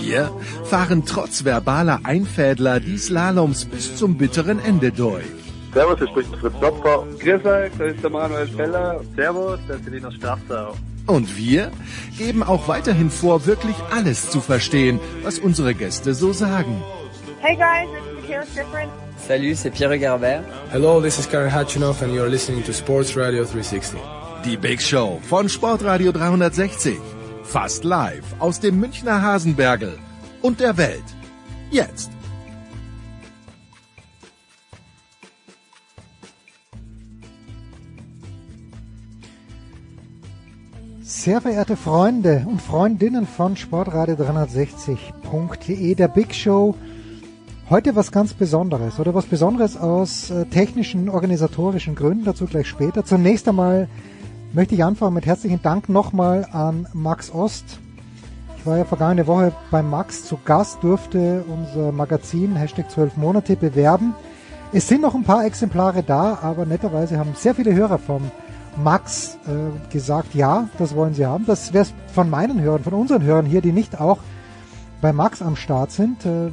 Wir fahren trotz verbaler Einfädler die Slaloms bis zum bitteren Ende durch. Servus, hier spricht Fritz Klopfer. Grüß euch, das ist der Manuel Feller. Servus, das ist Linus Strafsau. Und wir geben auch weiterhin vor, wirklich alles zu verstehen, was unsere Gäste so sagen. Hey guys, it's Kara Different. Salut, c'est Pierre Garbert. Hello, this is Karen Hatchinoff and you're listening to Sports Radio 360. Die Big Show von Sportradio 360. Fast live aus dem Münchner Hasenbergel und der Welt. Jetzt. Sehr verehrte Freunde und Freundinnen von Sportradio360.de, der Big Show. Heute was ganz Besonderes oder was Besonderes aus äh, technischen, organisatorischen Gründen, dazu gleich später. Zunächst einmal möchte ich anfangen mit herzlichen Dank nochmal an Max Ost. Ich war ja vergangene Woche bei Max zu Gast, durfte unser Magazin Hashtag 12 Monate bewerben. Es sind noch ein paar Exemplare da, aber netterweise haben sehr viele Hörer vom Max äh, gesagt, ja, das wollen sie haben. Das wäre von meinen Hörern, von unseren Hörern hier, die nicht auch bei Max am Start sind. Äh,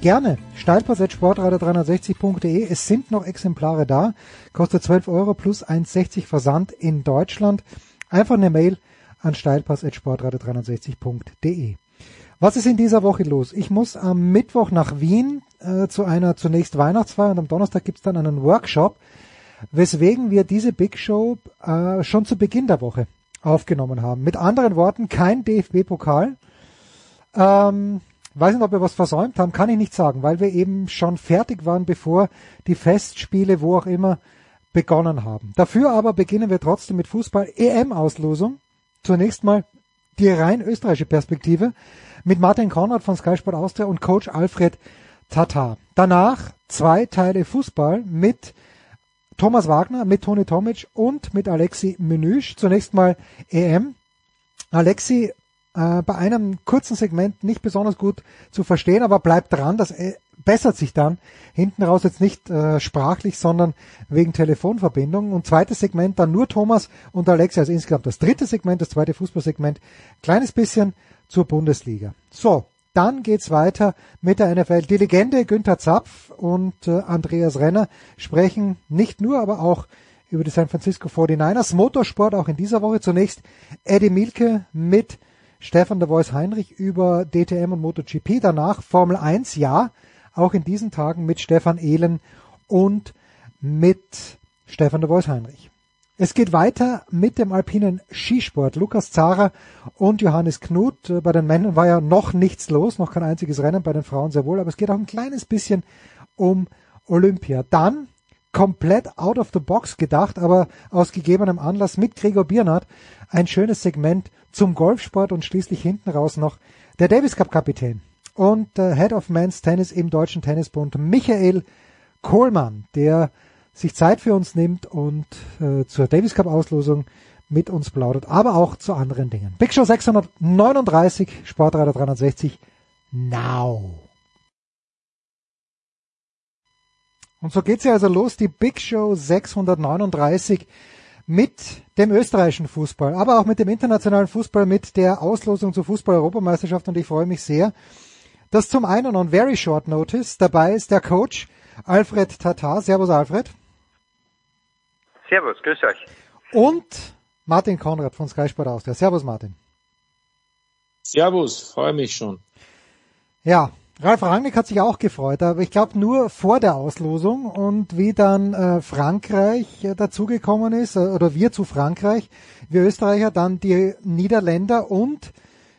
gerne. Steilpass.sportradio360.de. Es sind noch Exemplare da. Kostet 12 Euro plus 1,60 Versand in Deutschland. Einfach eine Mail an steilpass.sportradio360.de. Was ist in dieser Woche los? Ich muss am Mittwoch nach Wien äh, zu einer zunächst Weihnachtsfeier und am Donnerstag gibt's dann einen Workshop weswegen wir diese Big Show äh, schon zu Beginn der Woche aufgenommen haben. Mit anderen Worten, kein DFB-Pokal. Ähm, weiß nicht, ob wir was versäumt haben, kann ich nicht sagen, weil wir eben schon fertig waren, bevor die Festspiele, wo auch immer, begonnen haben. Dafür aber beginnen wir trotzdem mit Fußball-EM-Auslosung. Zunächst mal die rein österreichische Perspektive mit Martin Konrad von Sky Sport Austria und Coach Alfred Tatar. Danach zwei Teile Fußball mit Thomas Wagner, mit Toni Tomic und mit Alexi Menüsch. Zunächst mal EM. Alexi äh, bei einem kurzen Segment nicht besonders gut zu verstehen, aber bleibt dran, das äh, bessert sich dann hinten raus jetzt nicht äh, sprachlich, sondern wegen Telefonverbindung. Und zweites Segment dann nur Thomas und Alexi, also insgesamt das dritte Segment, das zweite Fußballsegment, kleines bisschen zur Bundesliga. So, dann geht's weiter mit der NFL. Die Legende Günther Zapf und äh, Andreas Renner sprechen nicht nur, aber auch über die San Francisco 49ers. Motorsport auch in dieser Woche. Zunächst Eddie Milke mit Stefan de Voice Heinrich über DTM und MotoGP. Danach Formel 1, ja, auch in diesen Tagen mit Stefan Ehlen und mit Stefan de Voice Heinrich. Es geht weiter mit dem alpinen Skisport. Lukas Zara und Johannes Knut. Bei den Männern war ja noch nichts los, noch kein einziges Rennen, bei den Frauen sehr wohl, aber es geht auch ein kleines bisschen um Olympia. Dann komplett out of the box gedacht, aber aus gegebenem Anlass mit Gregor Biernat ein schönes Segment zum Golfsport und schließlich hinten raus noch der Davis Cup Kapitän und äh, Head of Men's Tennis im Deutschen Tennisbund Michael Kohlmann, der sich Zeit für uns nimmt und äh, zur Davis Cup Auslosung mit uns plaudert, aber auch zu anderen Dingen. Big Show 639, Sportradar 360, now. Und so geht's ja also los, die Big Show 639 mit dem österreichischen Fußball, aber auch mit dem internationalen Fußball, mit der Auslosung zur Fußball-Europameisterschaft und ich freue mich sehr, dass zum einen on very short notice dabei ist der Coach Alfred Tatar. Servus Alfred. Servus, grüß euch. Und Martin Konrad von Sky Sport Austria. Servus Martin. Servus, freue mich schon. Ja, Ralf Rangnick hat sich auch gefreut, aber ich glaube nur vor der Auslosung und wie dann äh, Frankreich äh, dazugekommen ist, äh, oder wir zu Frankreich, wir Österreicher, dann die Niederländer und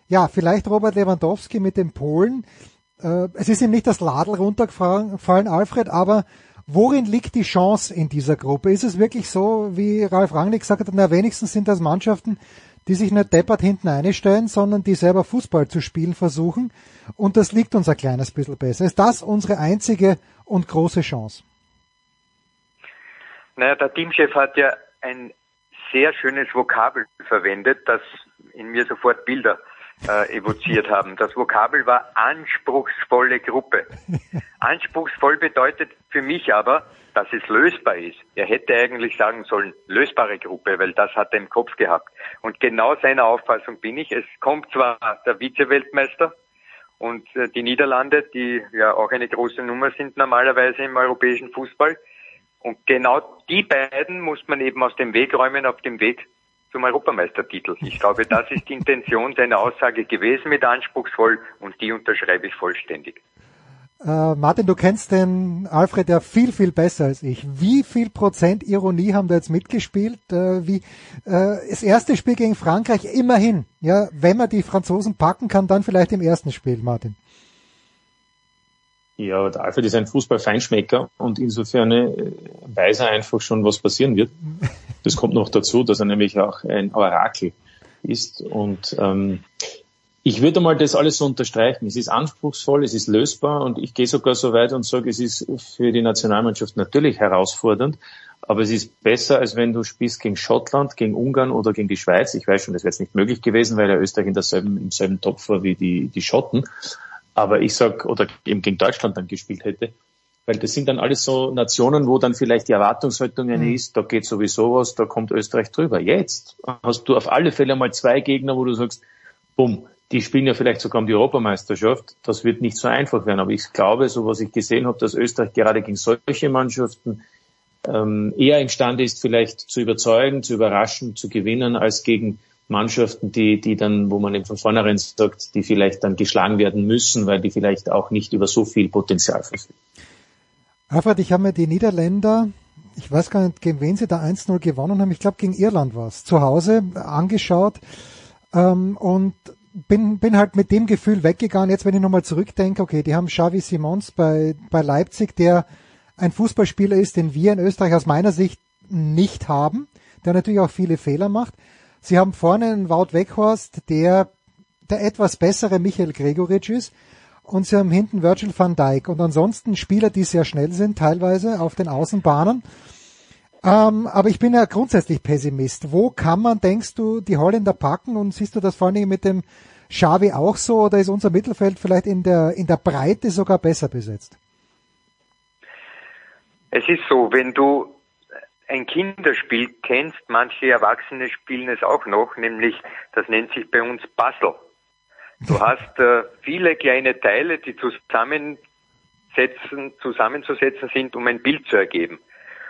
ja, vielleicht Robert Lewandowski mit den Polen. Äh, es ist ihm nicht das Ladel runtergefallen, Alfred, aber worin liegt die Chance in dieser Gruppe? Ist es wirklich so, wie Ralf Rangnick gesagt hat, na wenigstens sind das Mannschaften, die sich nicht deppert hinten einstellen, sondern die selber Fußball zu spielen versuchen. Und das liegt uns ein kleines bisschen besser. Ist das unsere einzige und große Chance? Naja, der Teamchef hat ja ein sehr schönes Vokabel verwendet, das in mir sofort Bilder äh, evoziert haben. Das Vokabel war anspruchsvolle Gruppe. Anspruchsvoll bedeutet für mich aber, dass es lösbar ist. Er hätte eigentlich sagen sollen, lösbare Gruppe, weil das hat er im Kopf gehabt. Und genau seiner Auffassung bin ich. Es kommt zwar der Vize-Weltmeister und äh, die Niederlande, die ja auch eine große Nummer sind normalerweise im europäischen Fußball. Und genau die beiden muss man eben aus dem Weg räumen auf dem Weg zum Europameistertitel. Ich glaube, das ist die Intention seiner Aussage gewesen mit anspruchsvoll und die unterschreibe ich vollständig. Äh, Martin, du kennst den Alfred ja viel, viel besser als ich. Wie viel Prozent Ironie haben da jetzt mitgespielt? Äh, wie, äh, das erste Spiel gegen Frankreich immerhin. Ja, wenn man die Franzosen packen kann, dann vielleicht im ersten Spiel, Martin. Ja, der Alfred ist ein Fußballfeinschmecker und insofern äh, weiß er einfach schon, was passieren wird. Das kommt noch dazu, dass er nämlich auch ein Orakel ist. Und ähm, ich würde mal das alles so unterstreichen. Es ist anspruchsvoll, es ist lösbar und ich gehe sogar so weit und sage, es ist für die Nationalmannschaft natürlich herausfordernd, aber es ist besser, als wenn du spielst gegen Schottland, gegen Ungarn oder gegen die Schweiz. Ich weiß schon, das wäre jetzt nicht möglich gewesen, weil ja Österreich in derselben, im selben Topf war wie die, die Schotten. Aber ich sag, oder eben gegen Deutschland dann gespielt hätte, weil das sind dann alles so Nationen, wo dann vielleicht die Erwartungshaltung eine mhm. ist, da geht sowieso was, da kommt Österreich drüber. Jetzt hast du auf alle Fälle mal zwei Gegner, wo du sagst, bumm, die spielen ja vielleicht sogar um die Europameisterschaft. Das wird nicht so einfach werden. Aber ich glaube, so was ich gesehen habe, dass Österreich gerade gegen solche Mannschaften ähm, eher imstande ist, vielleicht zu überzeugen, zu überraschen, zu gewinnen, als gegen Mannschaften, die, die dann, wo man eben von vornherein sagt, die vielleicht dann geschlagen werden müssen, weil die vielleicht auch nicht über so viel Potenzial verfügen. Alfred, ich habe mir die Niederländer, ich weiß gar nicht, gegen wen sie da 1-0 gewonnen haben, ich glaube gegen Irland war es, zu Hause angeschaut ähm, und bin, bin halt mit dem Gefühl weggegangen, jetzt wenn ich nochmal zurückdenke, okay, die haben Xavi Simons bei, bei Leipzig, der ein Fußballspieler ist, den wir in Österreich aus meiner Sicht nicht haben, der natürlich auch viele Fehler macht. Sie haben vorne einen Wout Weghorst, der der etwas bessere Michael Gregoritsch ist. Und sie haben hinten Virgil van Dijk. Und ansonsten Spieler, die sehr schnell sind, teilweise auf den Außenbahnen. Ähm, aber ich bin ja grundsätzlich Pessimist. Wo kann man, denkst du, die Holländer packen? Und siehst du das vor allem mit dem Xavi auch so? Oder ist unser Mittelfeld vielleicht in der, in der Breite sogar besser besetzt? Es ist so, wenn du ein Kinderspiel kennst, manche Erwachsene spielen es auch noch, nämlich das nennt sich bei uns Puzzle. Du hast äh, viele kleine Teile, die zusammensetzen, zusammenzusetzen sind, um ein Bild zu ergeben.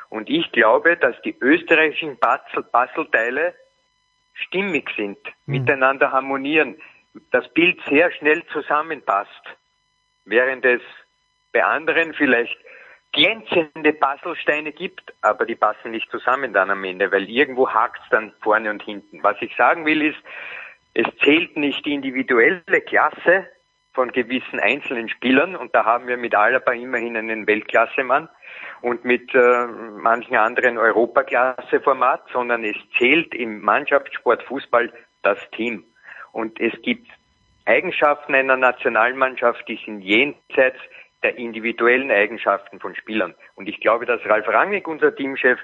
Und ich glaube, dass die österreichischen Puzzleteile stimmig sind, mhm. miteinander harmonieren, das Bild sehr schnell zusammenpasst, während es bei anderen vielleicht glänzende Puzzlesteine gibt, aber die passen nicht zusammen dann am Ende, weil irgendwo hakt es dann vorne und hinten. Was ich sagen will ist, es zählt nicht die individuelle Klasse von gewissen einzelnen Spielern und da haben wir mit Alaba immerhin einen Weltklassemann und mit äh, manchen anderen Europaklasseformat, sondern es zählt im Mannschaftssport Fußball das Team. Und es gibt Eigenschaften einer Nationalmannschaft, die sind jenseits der individuellen Eigenschaften von Spielern. Und ich glaube, dass Ralf Rangnick, unser Teamchef,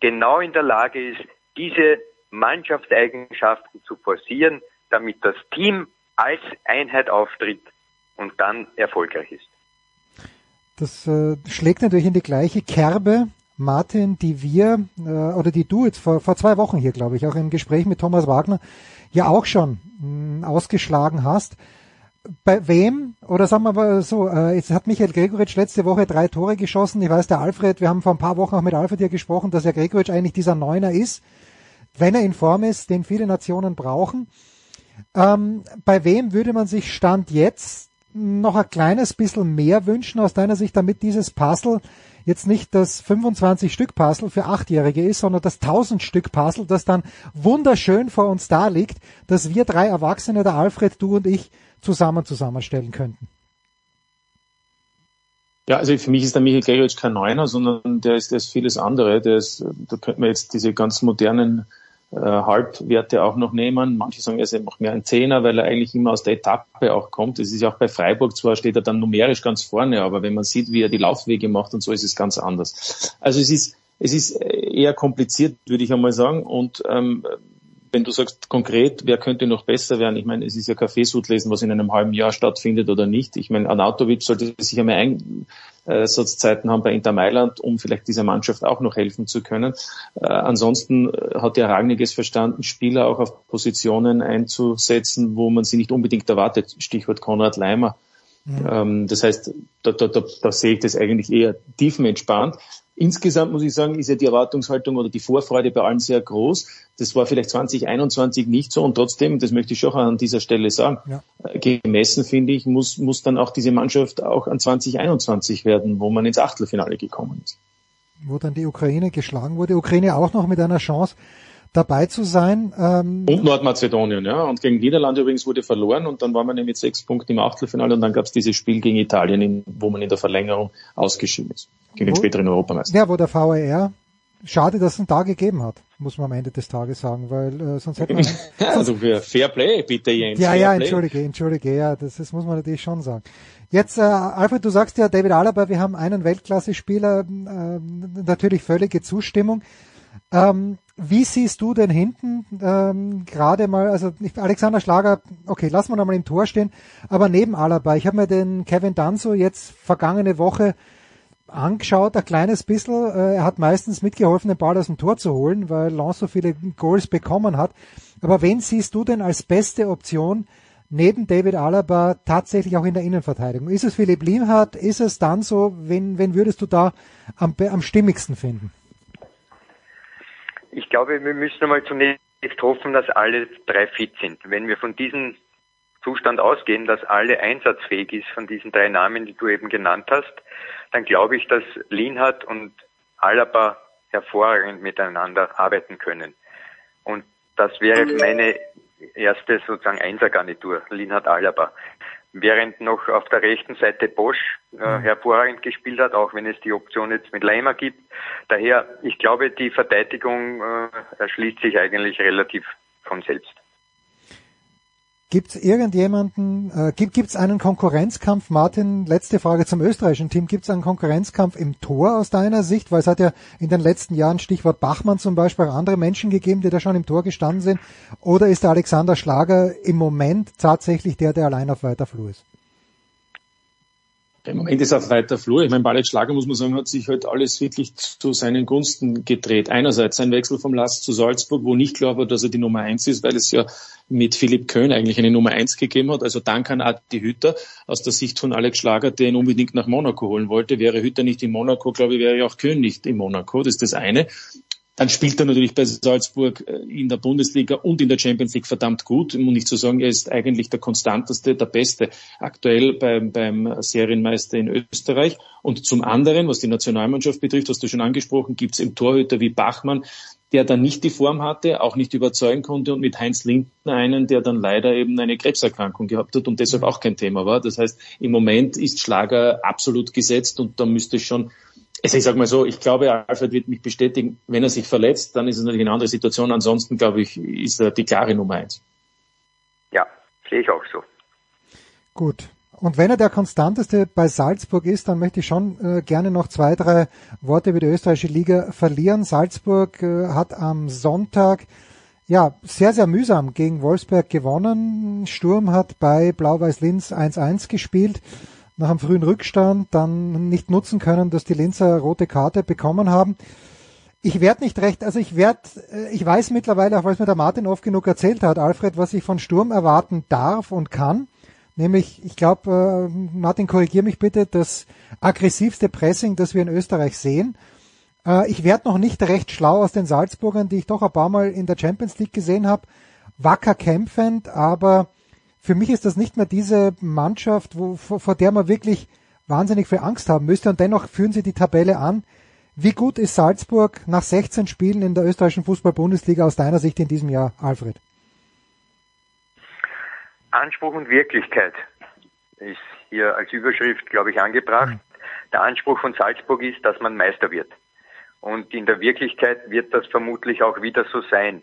genau in der Lage ist, diese Mannschaftseigenschaften zu forcieren, damit das Team als Einheit auftritt und dann erfolgreich ist. Das äh, schlägt natürlich in die gleiche Kerbe, Martin, die wir äh, oder die du jetzt vor, vor zwei Wochen hier, glaube ich, auch im Gespräch mit Thomas Wagner ja auch schon mh, ausgeschlagen hast bei wem, oder sagen wir mal so, äh, jetzt hat Michael Gregoritsch letzte Woche drei Tore geschossen. Ich weiß, der Alfred, wir haben vor ein paar Wochen auch mit Alfred hier gesprochen, dass ja Gregoritsch eigentlich dieser Neuner ist, wenn er in Form ist, den viele Nationen brauchen. Ähm, bei wem würde man sich Stand jetzt noch ein kleines bisschen mehr wünschen aus deiner Sicht, damit dieses Puzzle jetzt nicht das 25 Stück Puzzle für Achtjährige ist, sondern das 1000 Stück Puzzle, das dann wunderschön vor uns da liegt, dass wir drei Erwachsene, der Alfred, du und ich, zusammen zusammenstellen könnten? Ja, also für mich ist der Michael Gregoritsch kein Neuner, sondern der ist, der ist vieles andere. Der ist, da könnte man jetzt diese ganz modernen äh, Halbwerte auch noch nehmen. Manche sagen, er macht mehr einen Zehner, weil er eigentlich immer aus der Etappe auch kommt. Es ist ja auch bei Freiburg zwar steht er dann numerisch ganz vorne, aber wenn man sieht, wie er die Laufwege macht und so, ist es ganz anders. Also es ist es ist eher kompliziert, würde ich einmal sagen. Und ähm, wenn du sagst konkret, wer könnte noch besser werden? Ich meine, es ist ja Kaffeesud lesen, was in einem halben Jahr stattfindet oder nicht. Ich meine, Anatovic sollte sich einmal Einsatzzeiten haben bei Inter Mailand, um vielleicht dieser Mannschaft auch noch helfen zu können. Äh, ansonsten hat ja Ragniges verstanden, Spieler auch auf Positionen einzusetzen, wo man sie nicht unbedingt erwartet. Stichwort Konrad Leimer. Ja. Ähm, das heißt, da, da, da, da sehe ich das eigentlich eher tiefenentspannt. Insgesamt muss ich sagen, ist ja die Erwartungshaltung oder die Vorfreude bei allen sehr groß. Das war vielleicht 2021 nicht so und trotzdem, das möchte ich schon an dieser Stelle sagen, ja. Äh, gemessen finde ich, muss, muss dann auch diese Mannschaft auch an 2021 werden, wo man ins Achtelfinale gekommen ist. Wo dann die Ukraine geschlagen wurde. Ukraine auch noch mit einer Chance dabei zu sein. Ähm und Nordmazedonien, ja. Und gegen Niederlande übrigens wurde verloren und dann war man mit sechs Punkten im Achtelfinale und dann gab es dieses Spiel gegen Italien, wo man in der Verlängerung ausgeschieden ist. Gegen wo, den späteren Europameister. Ja, wo der VAR Schade, dass es einen Tag gegeben hat, muss man am Ende des Tages sagen, weil äh, sonst hätte man... also für Fair Play, bitte Jens. Ja, ja, entschuldige, entschuldige, ja, das, das muss man natürlich schon sagen. Jetzt, äh, Alfred, du sagst ja, David Alaba, wir haben einen Weltklasse-Spieler, äh, natürlich völlige Zustimmung. Ähm, wie siehst du denn hinten ähm, gerade mal, also Alexander Schlager, okay, lassen wir noch mal im Tor stehen, aber neben Alaba, ich habe mir den Kevin Danzo jetzt vergangene Woche angeschaut, ein kleines bisschen. Äh, er hat meistens mitgeholfen, den Ball aus dem Tor zu holen, weil Lens so viele Goals bekommen hat. Aber wen siehst du denn als beste Option neben David Alaba tatsächlich auch in der Innenverteidigung? Ist es Philipp Lienhardt? Ist es dann so? Wen, wen würdest du da am, am stimmigsten finden? Ich glaube, wir müssen einmal zunächst hoffen, dass alle drei fit sind. Wenn wir von diesem Zustand ausgehen, dass alle einsatzfähig ist von diesen drei Namen, die du eben genannt hast, dann glaube ich, dass Lienhardt und Alaba hervorragend miteinander arbeiten können. Und das wäre meine erste sozusagen Einsergarnitur, Lienhardt Alaba während noch auf der rechten Seite Bosch äh, mhm. hervorragend gespielt hat, auch wenn es die Option jetzt mit Leimer gibt. Daher, ich glaube, die Verteidigung äh, erschließt sich eigentlich relativ von selbst. Gibt es irgendjemanden, äh, gibt es einen Konkurrenzkampf, Martin, letzte Frage zum österreichischen Team, gibt es einen Konkurrenzkampf im Tor aus deiner Sicht? Weil es hat ja in den letzten Jahren, Stichwort Bachmann zum Beispiel, auch andere Menschen gegeben, die da schon im Tor gestanden sind. Oder ist der Alexander Schlager im Moment tatsächlich der, der allein auf weiter Flur ist? Im Moment ist auf weiter Flur. Ich meine, Ballet Schlager, muss man sagen, hat sich halt alles wirklich zu seinen Gunsten gedreht. Einerseits sein Wechsel vom Last zu Salzburg, wo nicht klar war, dass er die Nummer eins ist, weil es ja mit Philipp Köhn eigentlich eine Nummer eins gegeben hat. Also dann kann Adi Hütter aus der Sicht von Alex Schlager, der ihn unbedingt nach Monaco holen wollte. Wäre Hütter nicht in Monaco, glaube ich, wäre ja auch Köhn nicht in Monaco. Das ist das eine. Dann spielt er natürlich bei Salzburg äh, in der Bundesliga und in der Champions League verdammt gut. Um nicht zu sagen, er ist eigentlich der konstanteste, der beste aktuell beim, beim Serienmeister in Österreich. Und zum anderen, was die Nationalmannschaft betrifft, hast du schon angesprochen, gibt es im Torhüter wie Bachmann, der dann nicht die Form hatte, auch nicht überzeugen konnte und mit Heinz Lindner einen, der dann leider eben eine Krebserkrankung gehabt hat und deshalb auch kein Thema war. Das heißt, im Moment ist Schlager absolut gesetzt und da müsste schon also ich sage mal so, ich glaube, Alfred wird mich bestätigen, wenn er sich verletzt, dann ist es natürlich eine andere Situation. Ansonsten, glaube ich, ist er die klare Nummer eins. Ja, sehe ich auch so. Gut. Und wenn er der konstanteste bei Salzburg ist, dann möchte ich schon äh, gerne noch zwei, drei Worte über die österreichische Liga verlieren. Salzburg äh, hat am Sonntag ja sehr, sehr mühsam gegen Wolfsberg gewonnen. Sturm hat bei Blau-Weiß Linz 1-1 gespielt nach einem frühen Rückstand dann nicht nutzen können, dass die Linzer rote Karte bekommen haben. Ich werde nicht recht, also ich werde, äh, ich weiß mittlerweile, auch weil es mir der Martin oft genug erzählt hat, Alfred, was ich von Sturm erwarten darf und kann. Nämlich, ich glaube, äh, Martin, korrigier mich bitte, das aggressivste Pressing, das wir in Österreich sehen. Äh, ich werde noch nicht recht schlau aus den Salzburgern, die ich doch ein paar Mal in der Champions League gesehen habe. Wacker kämpfend, aber für mich ist das nicht mehr diese Mannschaft, wo, vor, vor der man wirklich wahnsinnig viel Angst haben müsste und dennoch führen sie die Tabelle an. Wie gut ist Salzburg nach 16 Spielen in der österreichischen Fußball-Bundesliga aus deiner Sicht in diesem Jahr, Alfred? Anspruch und Wirklichkeit ist hier als Überschrift, glaube ich, angebracht. Mhm. Der Anspruch von Salzburg ist, dass man Meister wird. Und in der Wirklichkeit wird das vermutlich auch wieder so sein.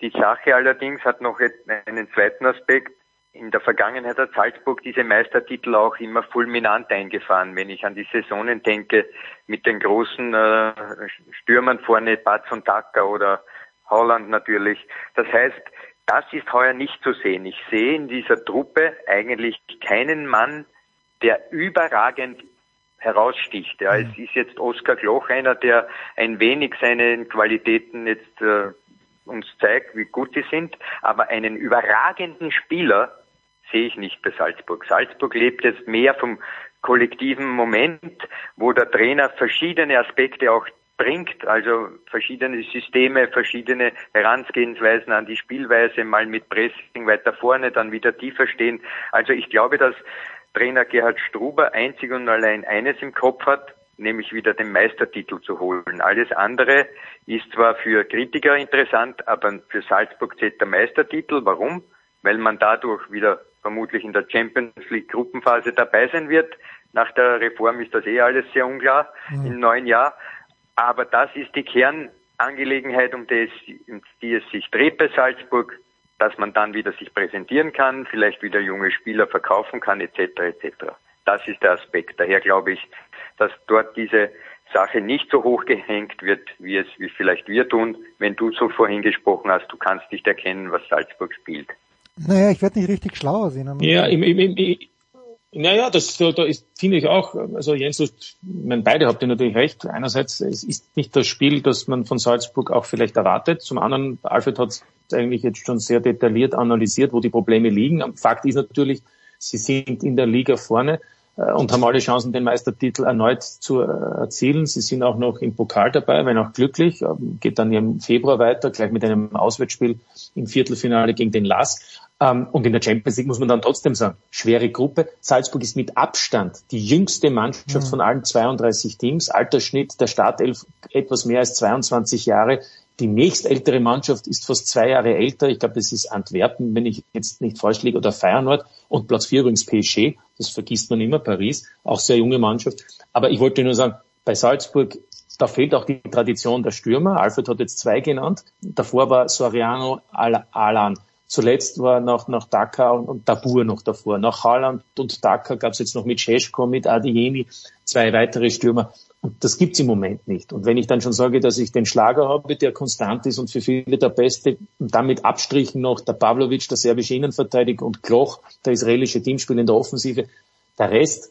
Die Sache allerdings hat noch einen zweiten Aspekt. In der Vergangenheit hat Salzburg diese Meistertitel auch immer fulminant eingefahren. Wenn ich an die Saisonen denke, mit den großen äh, Stürmern vorne, Batz und Dacker oder Holland natürlich. Das heißt, das ist heuer nicht zu sehen. Ich sehe in dieser Truppe eigentlich keinen Mann, der überragend heraussticht. Ja, es ist jetzt Oskar Gloch einer, der ein wenig seine Qualitäten jetzt äh, uns zeigt, wie gut sie sind, aber einen überragenden Spieler sehe ich nicht bei Salzburg. Salzburg lebt jetzt mehr vom kollektiven Moment, wo der Trainer verschiedene Aspekte auch bringt, also verschiedene Systeme, verschiedene Herangehensweisen an die Spielweise, mal mit Pressing weiter vorne, dann wieder tiefer stehen. Also ich glaube, dass Trainer Gerhard Struber einzig und allein eines im Kopf hat, nämlich wieder den Meistertitel zu holen. Alles andere ist zwar für Kritiker interessant, aber für Salzburg zählt der Meistertitel. Warum? Weil man dadurch wieder vermutlich in der Champions League Gruppenphase dabei sein wird. Nach der Reform ist das eh alles sehr unklar mhm. im neuen Jahr. Aber das ist die Kernangelegenheit, um die, es, um die es sich dreht bei Salzburg, dass man dann wieder sich präsentieren kann, vielleicht wieder junge Spieler verkaufen kann, etc. etc. Das ist der Aspekt. Daher glaube ich, dass dort diese Sache nicht so hoch gehängt wird, wie es wie vielleicht wir tun, wenn du so vorhin gesprochen hast, du kannst nicht erkennen, was Salzburg spielt. Naja, ich werde nicht richtig schlauer sehen. Ja, im, im, im, naja, das da, da ist, finde ich auch, also Jens, du, ich meine, beide habt ihr natürlich recht. Einerseits, es ist nicht das Spiel, das man von Salzburg auch vielleicht erwartet. Zum anderen, Alfred hat es eigentlich jetzt schon sehr detailliert analysiert, wo die Probleme liegen. Fakt ist natürlich, sie sind in der Liga vorne äh, und haben alle Chancen, den Meistertitel erneut zu äh, erzielen. Sie sind auch noch im Pokal dabei, wenn auch glücklich. Ähm, geht dann im Februar weiter, gleich mit einem Auswärtsspiel im Viertelfinale gegen den Lass. Ähm, und in der Champions League muss man dann trotzdem sagen, schwere Gruppe. Salzburg ist mit Abstand die jüngste Mannschaft mhm. von allen 32 Teams. Altersschnitt der Startelf etwas mehr als 22 Jahre. Die nächstältere Mannschaft ist fast zwei Jahre älter. Ich glaube, das ist Antwerpen, wenn ich jetzt nicht falsch liege, oder Feyenoord. Und Platz vier übrigens PSG. Das vergisst man immer. Paris. Auch sehr junge Mannschaft. Aber ich wollte nur sagen, bei Salzburg, da fehlt auch die Tradition der Stürmer. Alfred hat jetzt zwei genannt. Davor war Soriano Alan. Zuletzt war noch nach Dakar und, und Dabur noch davor. Nach Haaland und Dakar gab es jetzt noch mit Cesko, mit Adiemi zwei weitere Stürmer. Und das gibt's im Moment nicht. Und wenn ich dann schon sage, dass ich den Schlager habe, der konstant ist und für viele der Beste, und damit Abstrichen noch der Pavlovic, der serbische Innenverteidiger und Kloch, der israelische Teamspieler in der Offensive, der Rest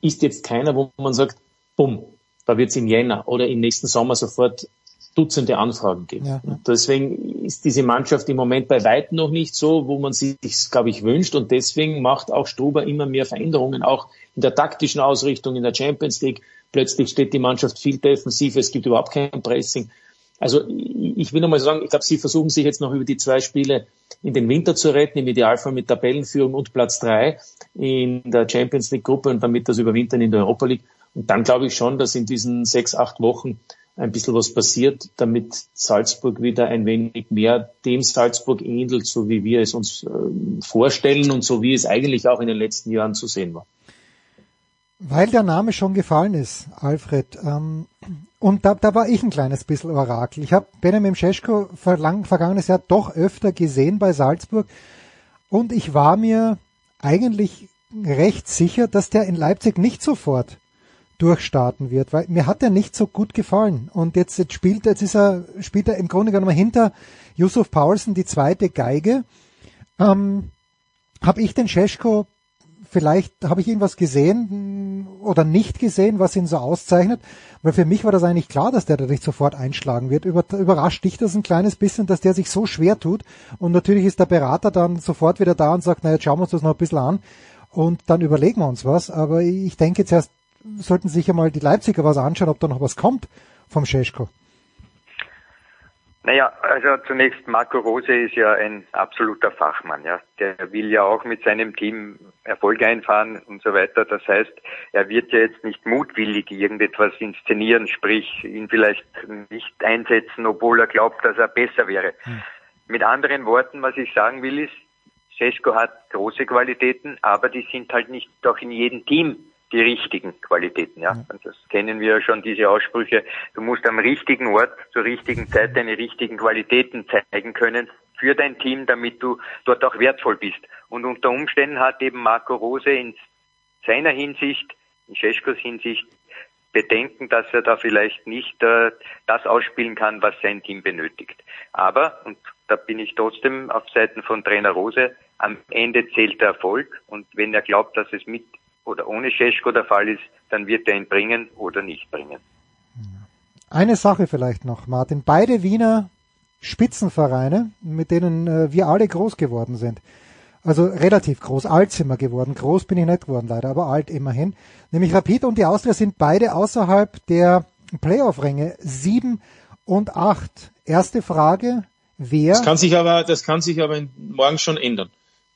ist jetzt keiner, wo man sagt, bumm, da wird's im Jänner oder im nächsten Sommer sofort Dutzende Anfragen gibt. Ja. Deswegen ist diese Mannschaft im Moment bei weitem noch nicht so, wo man sich, glaube ich, wünscht. Und deswegen macht auch Struber immer mehr Veränderungen, auch in der taktischen Ausrichtung in der Champions League. Plötzlich steht die Mannschaft viel defensiver, es gibt überhaupt kein Pressing. Also ich will nochmal sagen, ich glaube, sie versuchen sich jetzt noch über die zwei Spiele in den Winter zu retten, im Idealfall mit Tabellenführung und Platz drei in der Champions League Gruppe und damit das Überwintern in der Europa League. Und dann glaube ich schon, dass in diesen sechs, acht Wochen ein bisschen was passiert, damit Salzburg wieder ein wenig mehr dem Salzburg ähnelt, so wie wir es uns äh, vorstellen und so wie es eigentlich auch in den letzten Jahren zu sehen war. Weil der Name schon gefallen ist, Alfred, ähm, und da, da war ich ein kleines bisschen Orakel. Ich habe Benjamin Scheschko vergangenes Jahr doch öfter gesehen bei Salzburg und ich war mir eigentlich recht sicher, dass der in Leipzig nicht sofort durchstarten wird, weil mir hat er nicht so gut gefallen. Und jetzt, jetzt spielt, jetzt ist er, spielt er im Grunde genommen hinter Yusuf Paulsen die zweite Geige. Ähm, habe ich den Scheschko vielleicht habe ich irgendwas gesehen oder nicht gesehen, was ihn so auszeichnet, weil für mich war das eigentlich klar, dass der da nicht sofort einschlagen wird. Über, überrascht dich das ein kleines bisschen, dass der sich so schwer tut und natürlich ist der Berater dann sofort wieder da und sagt, naja, schauen wir uns das noch ein bisschen an und dann überlegen wir uns was, aber ich denke jetzt erst sollten sich ja mal die Leipziger was anschauen, ob da noch was kommt vom Scheschko. Naja, also zunächst Marco Rose ist ja ein absoluter Fachmann, ja. Der will ja auch mit seinem Team Erfolge einfahren und so weiter. Das heißt, er wird ja jetzt nicht mutwillig irgendetwas inszenieren, sprich ihn vielleicht nicht einsetzen, obwohl er glaubt, dass er besser wäre. Hm. Mit anderen Worten, was ich sagen will, ist, Sesko hat große Qualitäten, aber die sind halt nicht auch in jedem Team die richtigen Qualitäten. Ja, und das kennen wir ja schon diese Aussprüche. Du musst am richtigen Ort zur richtigen Zeit deine richtigen Qualitäten zeigen können für dein Team, damit du dort auch wertvoll bist. Und unter Umständen hat eben Marco Rose in seiner Hinsicht, in Scheschkos Hinsicht, Bedenken, dass er da vielleicht nicht äh, das ausspielen kann, was sein Team benötigt. Aber, und da bin ich trotzdem auf Seiten von Trainer Rose, am Ende zählt der Erfolg und wenn er glaubt, dass es mit oder ohne Scheschko der Fall ist, dann wird er ihn bringen oder nicht bringen. Eine Sache vielleicht noch, Martin. Beide Wiener Spitzenvereine, mit denen äh, wir alle groß geworden sind. Also relativ groß, alt sind wir geworden. Groß bin ich nicht geworden leider, aber alt immerhin. Nämlich Rapid und die Austria sind beide außerhalb der Playoff-Ränge. Sieben und acht. Erste Frage, wer... Das kann sich aber, das kann sich aber morgen schon ändern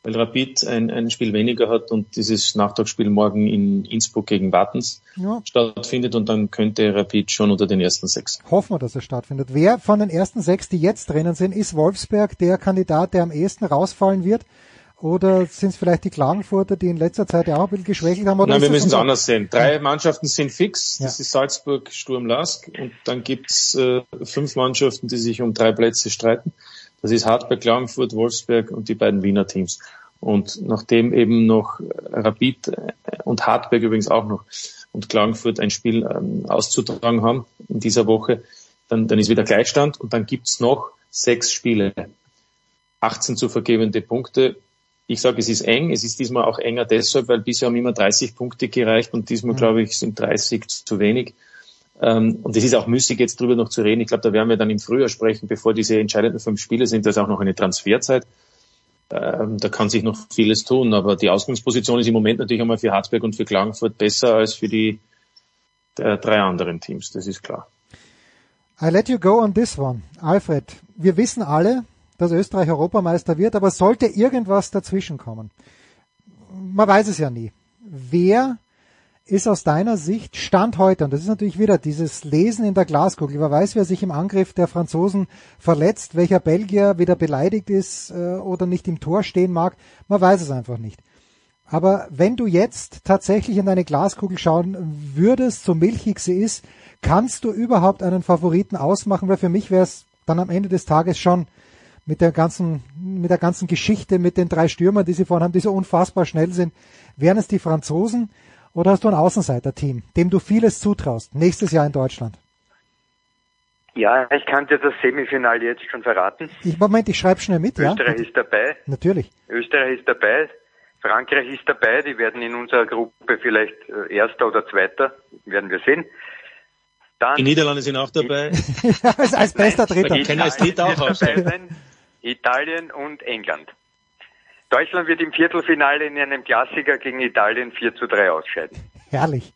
weil Rapid ein, ein Spiel weniger hat und dieses Nachtragsspiel morgen in Innsbruck gegen Wartens ja. stattfindet und dann könnte Rapid schon unter den ersten sechs. Hoffen wir, dass es stattfindet. Wer von den ersten sechs, die jetzt drinnen sind, ist Wolfsberg der Kandidat, der am ehesten rausfallen wird? Oder sind es vielleicht die Klagenfurter, die in letzter Zeit ja auch ein bisschen geschwächelt haben? Oder Nein, wir müssen es anders sehen. Drei. Mannschaften sind fix. Das ja. ist Salzburg, Sturm, Lask. Und dann gibt's äh, fünf Mannschaften, die sich um drei Plätze streiten. Das ist Hartberg, Klagenfurt, Wolfsberg und die beiden Wiener Teams. Und nachdem eben noch Rapid und Hartberg übrigens auch noch und Klagenfurt ein Spiel ähm, auszutragen haben in dieser Woche, dann, dann ist wieder Gleichstand und dann gibt's noch sechs Spiele. 18 zu vergebende Punkte. Ich sage, es ist eng. Es ist diesmal auch enger deshalb, weil bisher haben immer 30 Punkte gereicht und diesmal, mhm. glaube ich, sind 30 zu wenig. Ähm, und es ist auch müßig, jetzt drüber noch zu reden. Ich glaube, da werden wir dann im Frühjahr sprechen, bevor diese entscheidenden fünf Spiele sind. Das ist auch noch eine Transferzeit. Ähm, da kann sich noch vieles tun. Aber die Ausgangsposition ist im Moment natürlich einmal für Harzberg und für Klagenfurt besser als für die drei anderen Teams. Das ist klar. I let you go on this one. Alfred, wir wissen alle, dass Österreich Europameister wird, aber sollte irgendwas dazwischen kommen? Man weiß es ja nie. Wer ist aus deiner Sicht Stand heute, und das ist natürlich wieder dieses Lesen in der Glaskugel, wer weiß, wer sich im Angriff der Franzosen verletzt, welcher Belgier wieder beleidigt ist äh, oder nicht im Tor stehen mag, man weiß es einfach nicht. Aber wenn du jetzt tatsächlich in deine Glaskugel schauen würdest, so milchig sie ist, kannst du überhaupt einen Favoriten ausmachen, weil für mich wäre es dann am Ende des Tages schon mit der ganzen, mit der ganzen Geschichte, mit den drei Stürmern, die sie vorhin haben, die so unfassbar schnell sind, wären es die Franzosen, oder hast du ein Außenseiter-Team, dem du vieles zutraust, nächstes Jahr in Deutschland? Ja, ich kann dir das Semifinale jetzt schon verraten. Ich, Moment, ich schreibe schnell mit. Österreich ja? ist dabei. Natürlich. Österreich ist dabei. Frankreich ist dabei. Die werden in unserer Gruppe vielleicht äh, Erster oder Zweiter. Werden wir sehen. Dann die Niederlande sind auch dabei. als, als bester Dritter. Können als Dritter auch dabei sein. Italien und England. Deutschland wird im Viertelfinale in einem Klassiker gegen Italien 4 zu 3 ausscheiden. Herrlich.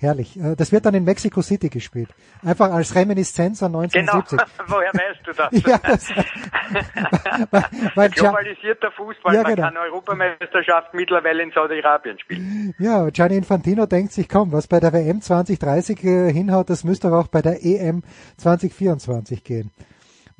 Herrlich. Äh, das wird dann in Mexico City gespielt. Einfach als Reminiszenz an 1970. Genau. Woher weißt du das? ja, das weil, weil Globalisierter Fußball. Ja, genau. Man kann Europameisterschaft mittlerweile in Saudi-Arabien spielen. Ja, Gianni Infantino denkt sich, komm, was bei der WM 2030 äh, hinhaut, das müsste aber auch bei der EM 2024 gehen.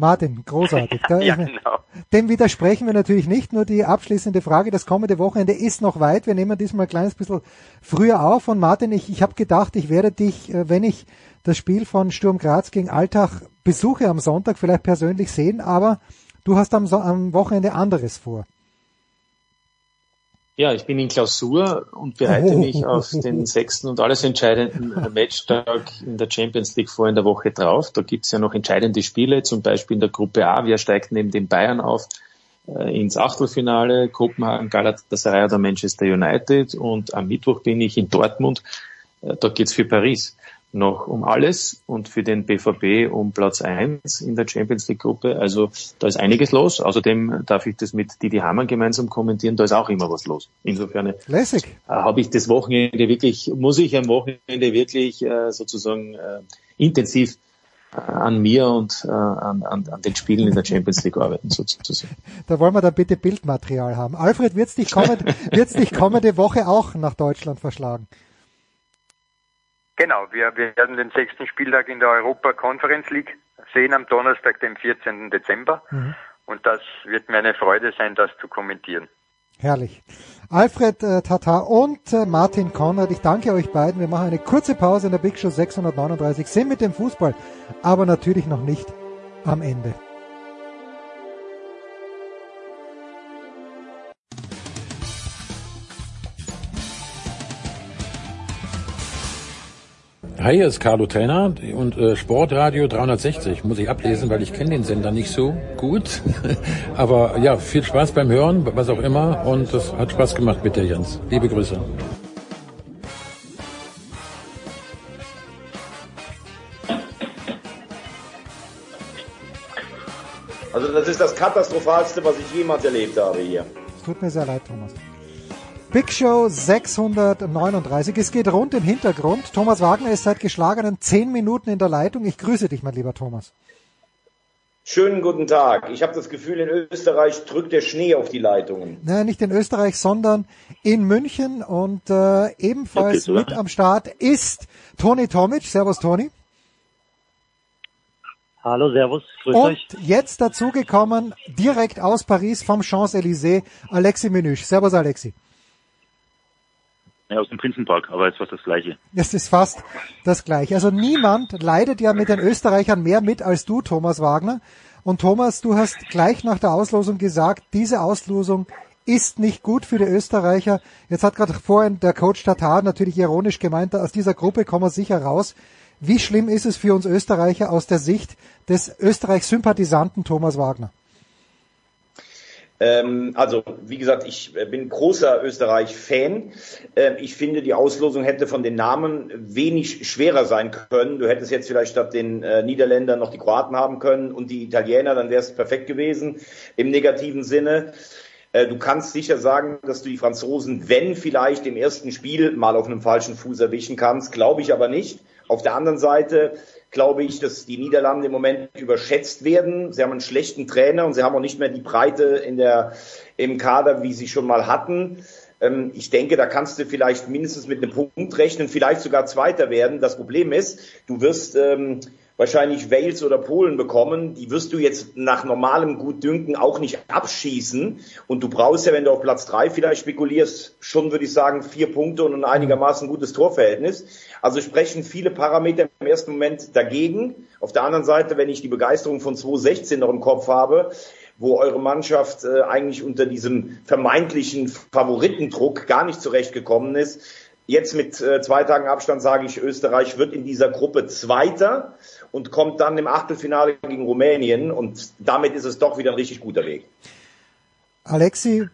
Martin, großartig. Da, ja, genau. Dem widersprechen wir natürlich nicht. Nur die abschließende Frage, das kommende Wochenende ist noch weit. Wir nehmen diesmal ein kleines bisschen früher auf. Und Martin, ich, ich habe gedacht, ich werde dich, äh, wenn ich das Spiel von Sturm Graz gegen Alltag besuche am Sonntag, vielleicht persönlich sehen. Aber du hast am, am Wochenende anderes vor. Ja, ich bin in Klausur und bereite mich auf den sechsten und alles entscheidenden Matchtag in der Champions League vor in der Woche drauf. Da gibt's ja noch entscheidende Spiele, zum Beispiel in der Gruppe A. Wer steigt neben den Bayern auf äh, ins Achtelfinale? Kopenhagen, Galatasaray oder Manchester United. Und am Mittwoch bin ich in Dortmund. Äh, da geht's für Paris noch um alles und für den BVB um Platz eins in der Champions League Gruppe. Also da ist einiges los. Außerdem darf ich das mit Didi Hamann gemeinsam kommentieren. Da ist auch immer was los. Insofern äh, Lässig. Habe ich das Wochenende wirklich, muss ich am Wochenende wirklich äh, sozusagen äh, intensiv äh, an mir und äh, an, an, an den Spielen in der Champions League arbeiten sozusagen. Da wollen wir dann bitte Bildmaterial haben. Alfred, wird's dich, kommend, wird's dich kommende Woche auch nach Deutschland verschlagen? Genau, wir werden den sechsten Spieltag in der Europa Conference League sehen am Donnerstag, dem 14. Dezember. Mhm. Und das wird mir eine Freude sein, das zu kommentieren. Herrlich. Alfred äh, Tata und äh, Martin Konrad, ich danke euch beiden. Wir machen eine kurze Pause in der Big Show 639, sind mit dem Fußball, aber natürlich noch nicht am Ende. Hi, hier ist Carlo Trainer und äh, Sportradio 360 muss ich ablesen, weil ich kenne den Sender nicht so gut. Aber ja, viel Spaß beim Hören, was auch immer. Und das hat Spaß gemacht mit dir, Jens. Liebe Grüße. Also das ist das Katastrophalste, was ich jemals erlebt habe hier. Es tut mir sehr leid, Thomas. Big Show 639. Es geht rund im Hintergrund. Thomas Wagner ist seit geschlagenen 10 Minuten in der Leitung. Ich grüße dich, mein lieber Thomas. Schönen guten Tag. Ich habe das Gefühl, in Österreich drückt der Schnee auf die Leitungen. Nein, nicht in Österreich, sondern in München. Und äh, ebenfalls Okay, mit am Start ist Toni Tomic. Servus, Toni. Hallo, Servus, grüß Und euch. jetzt dazugekommen, direkt aus Paris vom Champs-Élysées, Alexi Menüsch. Servus, Alexi. Ja, aus dem Prinzenpark, aber ist fast das Gleiche. Das ist fast das Gleiche. Also niemand leidet ja mit den Österreichern mehr mit als du, Thomas Wagner. Und Thomas, du hast gleich nach der Auslosung gesagt, diese Auslosung ist nicht gut für die Österreicher. Jetzt hat gerade vorhin der Coach Tatar natürlich ironisch gemeint, aus dieser Gruppe kommen wir sicher raus. Wie schlimm ist es für uns Österreicher aus der Sicht des Österreich-Sympathisanten Thomas Wagner? Ähm, also, wie gesagt, ich äh, bin großer Österreich-Fan. Ähm, ich finde, die Auslosung hätte von den Namen wenig schwerer sein können. Du hättest jetzt vielleicht statt den äh, Niederländern noch die Kroaten haben können und die Italiener, dann wäre es perfekt gewesen im negativen Sinne. Äh, Du kannst sicher sagen, dass du die Franzosen, wenn vielleicht im ersten Spiel mal auf einem falschen Fuß erwischen kannst, glaube ich aber nicht. Auf der anderen Seite glaube ich, dass die Niederlande im Moment überschätzt werden. Sie haben einen schlechten Trainer und sie haben auch nicht mehr die Breite in der, im Kader, wie sie schon mal hatten. Ähm, Ich denke, da kannst du vielleicht mindestens mit einem Punkt rechnen, vielleicht sogar Zweiter werden. Das Problem ist, du wirst ähm, wahrscheinlich Wales oder Polen bekommen. Die wirst du jetzt nach normalem Gutdünken auch nicht abschießen. Und du brauchst ja, wenn du auf Platz drei vielleicht spekulierst, schon würde ich sagen vier Punkte und ein einigermaßen gutes Torverhältnis. Also sprechen viele Parameter im ersten Moment dagegen. Auf der anderen Seite, wenn ich die Begeisterung von 2016 noch im Kopf habe, wo eure Mannschaft äh, eigentlich unter diesem vermeintlichen Favoritendruck gar nicht zurechtgekommen ist. Jetzt mit äh, zwei Tagen Abstand sage ich, Österreich wird in dieser Gruppe Zweiter und kommt dann im Achtelfinale gegen Rumänien und damit ist es doch wieder ein richtig guter Weg. Alexi,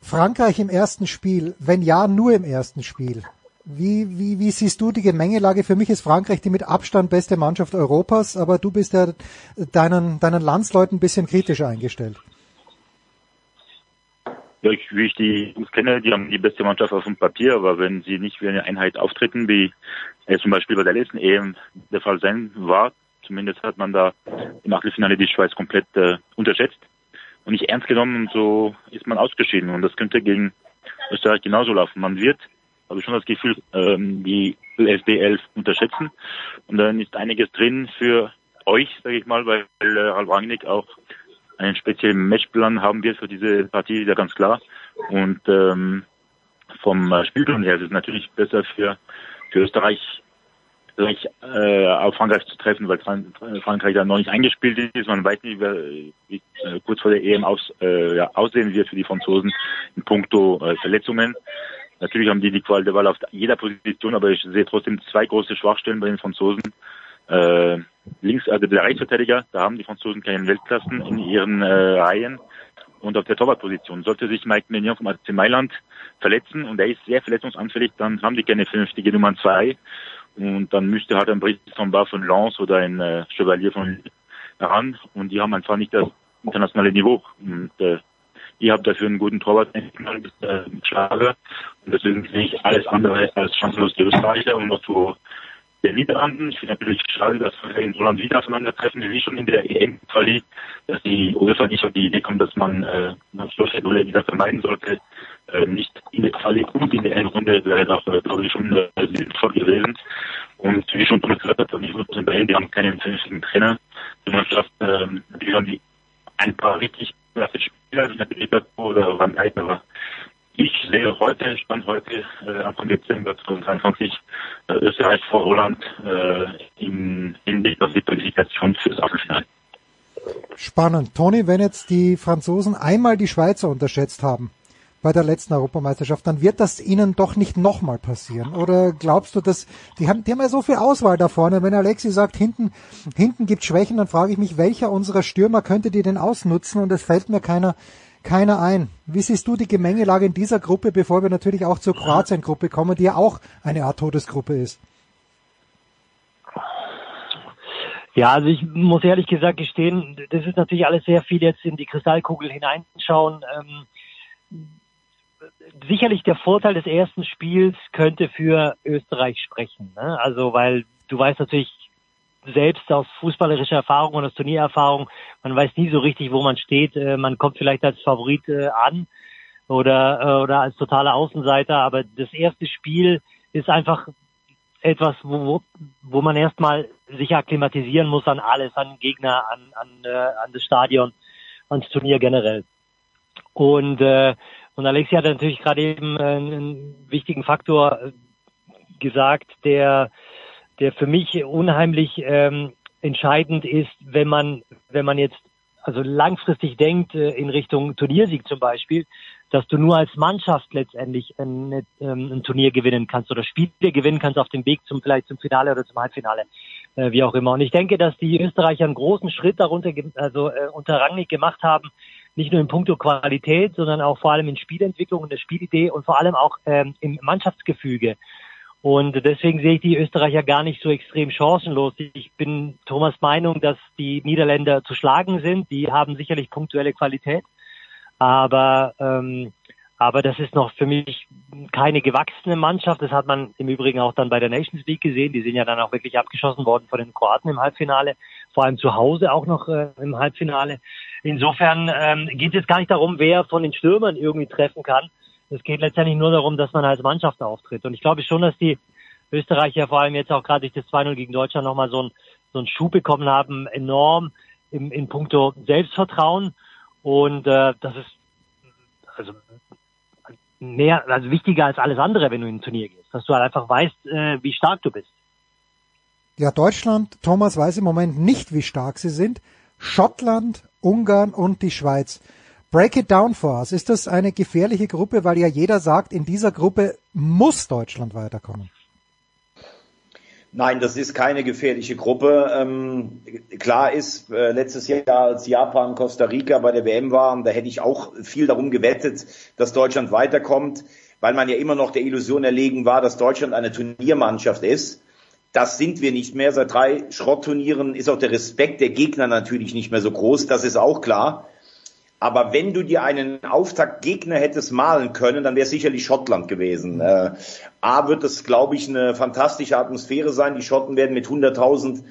Frankreich im ersten Spiel, wenn ja, nur im ersten Spiel. Wie, wie, wie siehst du die Gemengelage? Für mich ist Frankreich die mit Abstand beste Mannschaft Europas, aber du bist ja deinen, deinen Landsleuten ein bisschen kritischer eingestellt. Ja, ich, wie ich die Jungs kenne, die haben die beste Mannschaft auf dem Papier, aber wenn sie nicht wie eine Einheit auftreten, wie es zum Beispiel bei der letzten EM der Fall sein war, zumindest hat man da im Achtelfinale die Schweiz komplett äh, unterschätzt und nicht ernst genommen und so ist man ausgeschieden und das könnte gegen Österreich genauso laufen. Man wird, habe ich schon das Gefühl, ähm, die ÖFB 11 unterschätzen und dann ist einiges drin für euch, sage ich mal, weil äh, Ralf Rangnick auch einen speziellen Matchplan haben wir für diese Partie, ja ganz klar. Und ähm, vom äh, Spielplan her ist es natürlich besser für, für Österreich, gleich äh, auf Frankreich zu treffen, weil Fran Frankreich da noch nicht eingespielt ist. Man weiß nicht, wie, wie äh, kurz vor der EM aus, äh, ja, aussehen wird für die Franzosen in puncto äh, Verletzungen. Natürlich haben die die Qual der Wahl auf jeder Position, aber ich sehe trotzdem zwei große Schwachstellen bei den Franzosen. Äh, links, also der Rechtsverteidiger, da haben die Franzosen keine Weltklassen in ihren äh, Reihen. Und auf der Torwartposition sollte sich Mike Mignon vom AC Mailand verletzen und er ist sehr verletzungsanfällig, dann haben die keine vernünftige Nummer zwei. Und dann müsste halt ein Brice Bar von Lens oder ein äh, Chevalier von heran und die haben einfach nicht das internationale Niveau. Und äh, ihr habt dafür einen guten Torwart äh, Schlager und deswegen sehe ich alles andere als chancenlos die Österreicher und noch zu der Niederlanden. Ich finde natürlich schade, dass wir in Holland wieder aufeinandertreffen, wie schon in der EM-Quali, dass die UEFA nicht auf die Idee kommt, dass man äh, solche Duelle wieder vermeiden sollte. Äh, nicht in der Quali und in der Endrunde wäre das, äh, glaube ich, schon äh, sinnvoll gewesen. Und wie schon gesagt hat, nur sind bei die haben keinen vernünftigen Trainer. Die Mannschaft, äh, natürlich haben die ein paar richtig klasse Spieler, wie natürlich Liverpool oder Van Dijk, aber ich sehe heute, stand heute, äh, Anfang Dezember 2023, äh, Österreich vor Holland äh, im Hinblick auf die Qualifikation fürs Achtelfinale. Spannend. Toni, wenn jetzt die Franzosen einmal die Schweizer unterschätzt haben, bei der letzten Europameisterschaft, dann wird das ihnen doch nicht nochmal passieren. Oder glaubst du, dass die haben, die haben ja so viel Auswahl da vorne. Wenn Alexi sagt, hinten, hinten gibt Schwächen, dann frage ich mich, welcher unserer Stürmer könnte die denn ausnutzen? Und es fällt mir keiner, keiner ein. Wie siehst du die Gemengelage in dieser Gruppe, bevor wir natürlich auch zur Kroatien-Gruppe kommen, die ja auch eine Art Todesgruppe ist? Ja, also ich muss ehrlich gesagt gestehen, das ist natürlich alles sehr viel jetzt in die Kristallkugel hineinschauen. Ähm, sicherlich der Vorteil des ersten Spiels könnte für Österreich sprechen. Ne? Also weil du weißt natürlich selbst aus fußballerischer Erfahrung und aus Turniererfahrung, man weiß nie so richtig, wo man steht. Äh, man kommt vielleicht als Favorit äh, an oder, äh, oder als totaler Außenseiter, aber das erste Spiel ist einfach etwas, wo, wo man erstmal sich akklimatisieren muss an alles, an Gegner, an, an, an das Stadion, ans Turnier generell. Und, äh, und Alexia hat natürlich gerade eben einen wichtigen Faktor gesagt, der, der für mich unheimlich ähm, entscheidend ist, wenn man, wenn man jetzt also langfristig denkt äh, in Richtung Turniersieg zum Beispiel, dass du nur als Mannschaft letztendlich ein, ähm, ein Turnier gewinnen kannst oder Spiele gewinnen kannst auf dem Weg zum vielleicht zum Finale oder zum Halbfinale, äh, wie auch immer. Und ich denke, dass die Österreicher einen großen Schritt darunter, also äh, unter Rangnick gemacht haben, nicht nur in puncto Qualität, sondern auch vor allem in Spielentwicklung und der Spielidee und vor allem auch ähm, im Mannschaftsgefüge. Und deswegen sehe ich die Österreicher gar nicht so extrem chancenlos. Ich bin Thomas Meinung, dass die Niederländer zu schlagen sind. Die haben sicherlich punktuelle Qualität. Aber, ähm, aber das ist noch für mich keine gewachsene Mannschaft. Das hat man im Übrigen auch dann bei der Nations League gesehen. Die sind ja dann auch wirklich abgeschossen worden von den Kroaten im Halbfinale, vor allem zu Hause auch noch äh, im Halbfinale. Insofern ähm, geht es jetzt gar nicht darum, wer von den Stürmern irgendwie treffen kann. Es geht letztendlich nur darum, dass man als Mannschaft auftritt. Und ich glaube schon, dass die Österreicher vor allem jetzt auch gerade durch das 2-0 gegen Deutschland nochmal so, ein, so einen Schub bekommen haben, enorm im, in puncto Selbstvertrauen. Und äh, das ist also mehr, also wichtiger als alles andere, wenn du in ein Turnier gehst, dass du halt einfach weißt, äh, wie stark du bist. Ja, Deutschland, Thomas weiß im Moment nicht, wie stark sie sind. Schottland, Ungarn und die Schweiz. Break it down for us. Ist das eine gefährliche Gruppe, weil ja jeder sagt, in dieser Gruppe muss Deutschland weiterkommen? Nein, das ist keine gefährliche Gruppe. Ähm, klar ist, äh, letztes Jahr, als Japan, Costa Rica bei der WM waren, da hätte ich auch viel darum gewettet, dass Deutschland weiterkommt, weil man ja immer noch der Illusion erlegen war, dass Deutschland eine Turniermannschaft ist. Das sind wir nicht mehr. Seit drei Schrottturnieren ist auch der Respekt der Gegner natürlich nicht mehr so groß. Das ist auch klar. Aber wenn du dir einen Auftaktgegner hättest malen können, dann wäre es sicherlich Schottland gewesen. Äh, A wird es, glaube ich, eine fantastische Atmosphäre sein. Die Schotten werden mit 100.000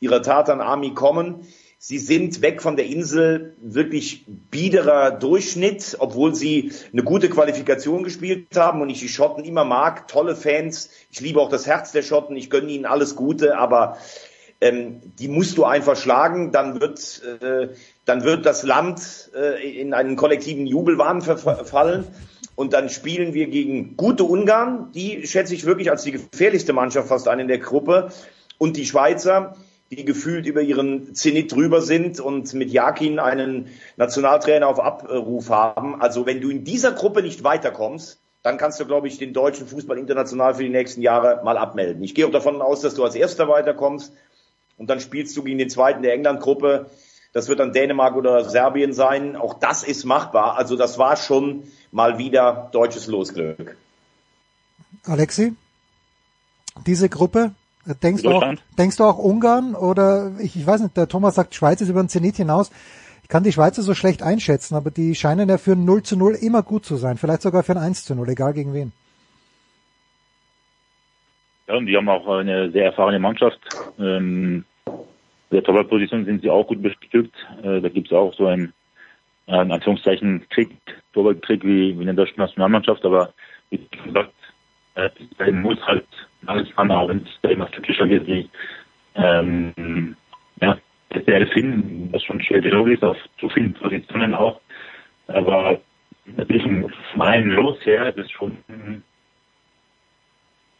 ihrer Tartan Army kommen. Sie sind weg von der Insel wirklich biederer Durchschnitt, obwohl sie eine gute Qualifikation gespielt haben und ich die Schotten immer mag. Tolle Fans. Ich liebe auch das Herz der Schotten. Ich gönne ihnen alles Gute, aber ähm, die musst du einfach schlagen, dann wird, äh, dann wird das Land äh, in einen kollektiven Jubelwahn verfallen. Und dann spielen wir gegen gute Ungarn, die schätze ich wirklich als die gefährlichste Mannschaft fast ein in der Gruppe. Und die Schweizer, die gefühlt über ihren Zenit drüber sind und mit Jakin einen Nationaltrainer auf Abruf haben. Also wenn du in dieser Gruppe nicht weiterkommst, dann kannst du, glaube ich, den deutschen Fußball international für die nächsten Jahre mal abmelden. Ich gehe auch davon aus, dass du als Erster weiterkommst und dann spielst du gegen den zweiten der England-Gruppe. Das wird dann Dänemark oder Serbien sein. Auch das ist machbar. Also das war schon mal wieder deutsches Losglück. Alexi, diese Gruppe, denkst du, auch, denkst du auch Ungarn oder ich, ich weiß nicht, der Thomas sagt, Schweiz ist über den Zenit hinaus. Ich kann die Schweizer so schlecht einschätzen, aber die scheinen ja für ein 0 zu 0 immer gut zu sein. Vielleicht sogar für ein 1 zu 0, egal gegen wen. Ja, und die haben auch eine sehr erfahrene Mannschaft. Ähm, der Torwartposition sind sie auch gut bestückt. Äh, da gibt es auch so ein, äh, in Anführungszeichen, Krieg, Torwartkrieg wie, wie in der deutschen Nationalmannschaft, aber wie gesagt, äh, muss halt alles kann, auch wenn es immer typischer wird wie ähm, ja, SDL finden, was schon schwer genug ist, auf zu vielen Positionen auch. Aber natürlich meinem Los her ist es schon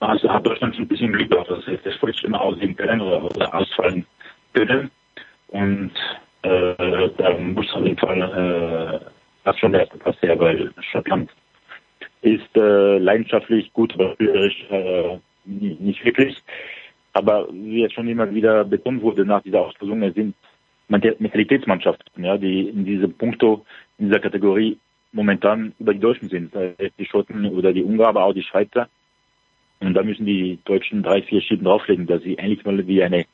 also hat Deutschland schon ein bisschen Glück dass sie das Switch immer aussehen können oder, oder ausfallen können. Und äh, da muss auf jeden Fall äh, schon der erste Pass her, weil Schottland ist äh, leidenschaftlich gut, aber spielerisch äh, nicht wirklich. Aber wie es schon immer wieder betont wurde nach dieser Auslosung, es sind Mentalitätsmannschaften, ja, die in diesem Punkto, in dieser Kategorie momentan über die Deutschen sind. Die Schotten oder die Ungarn, aber auch die Schweizer. Und da müssen die Deutschen drei, vier Schieben drauflegen, dass sie eigentlich mal wie eine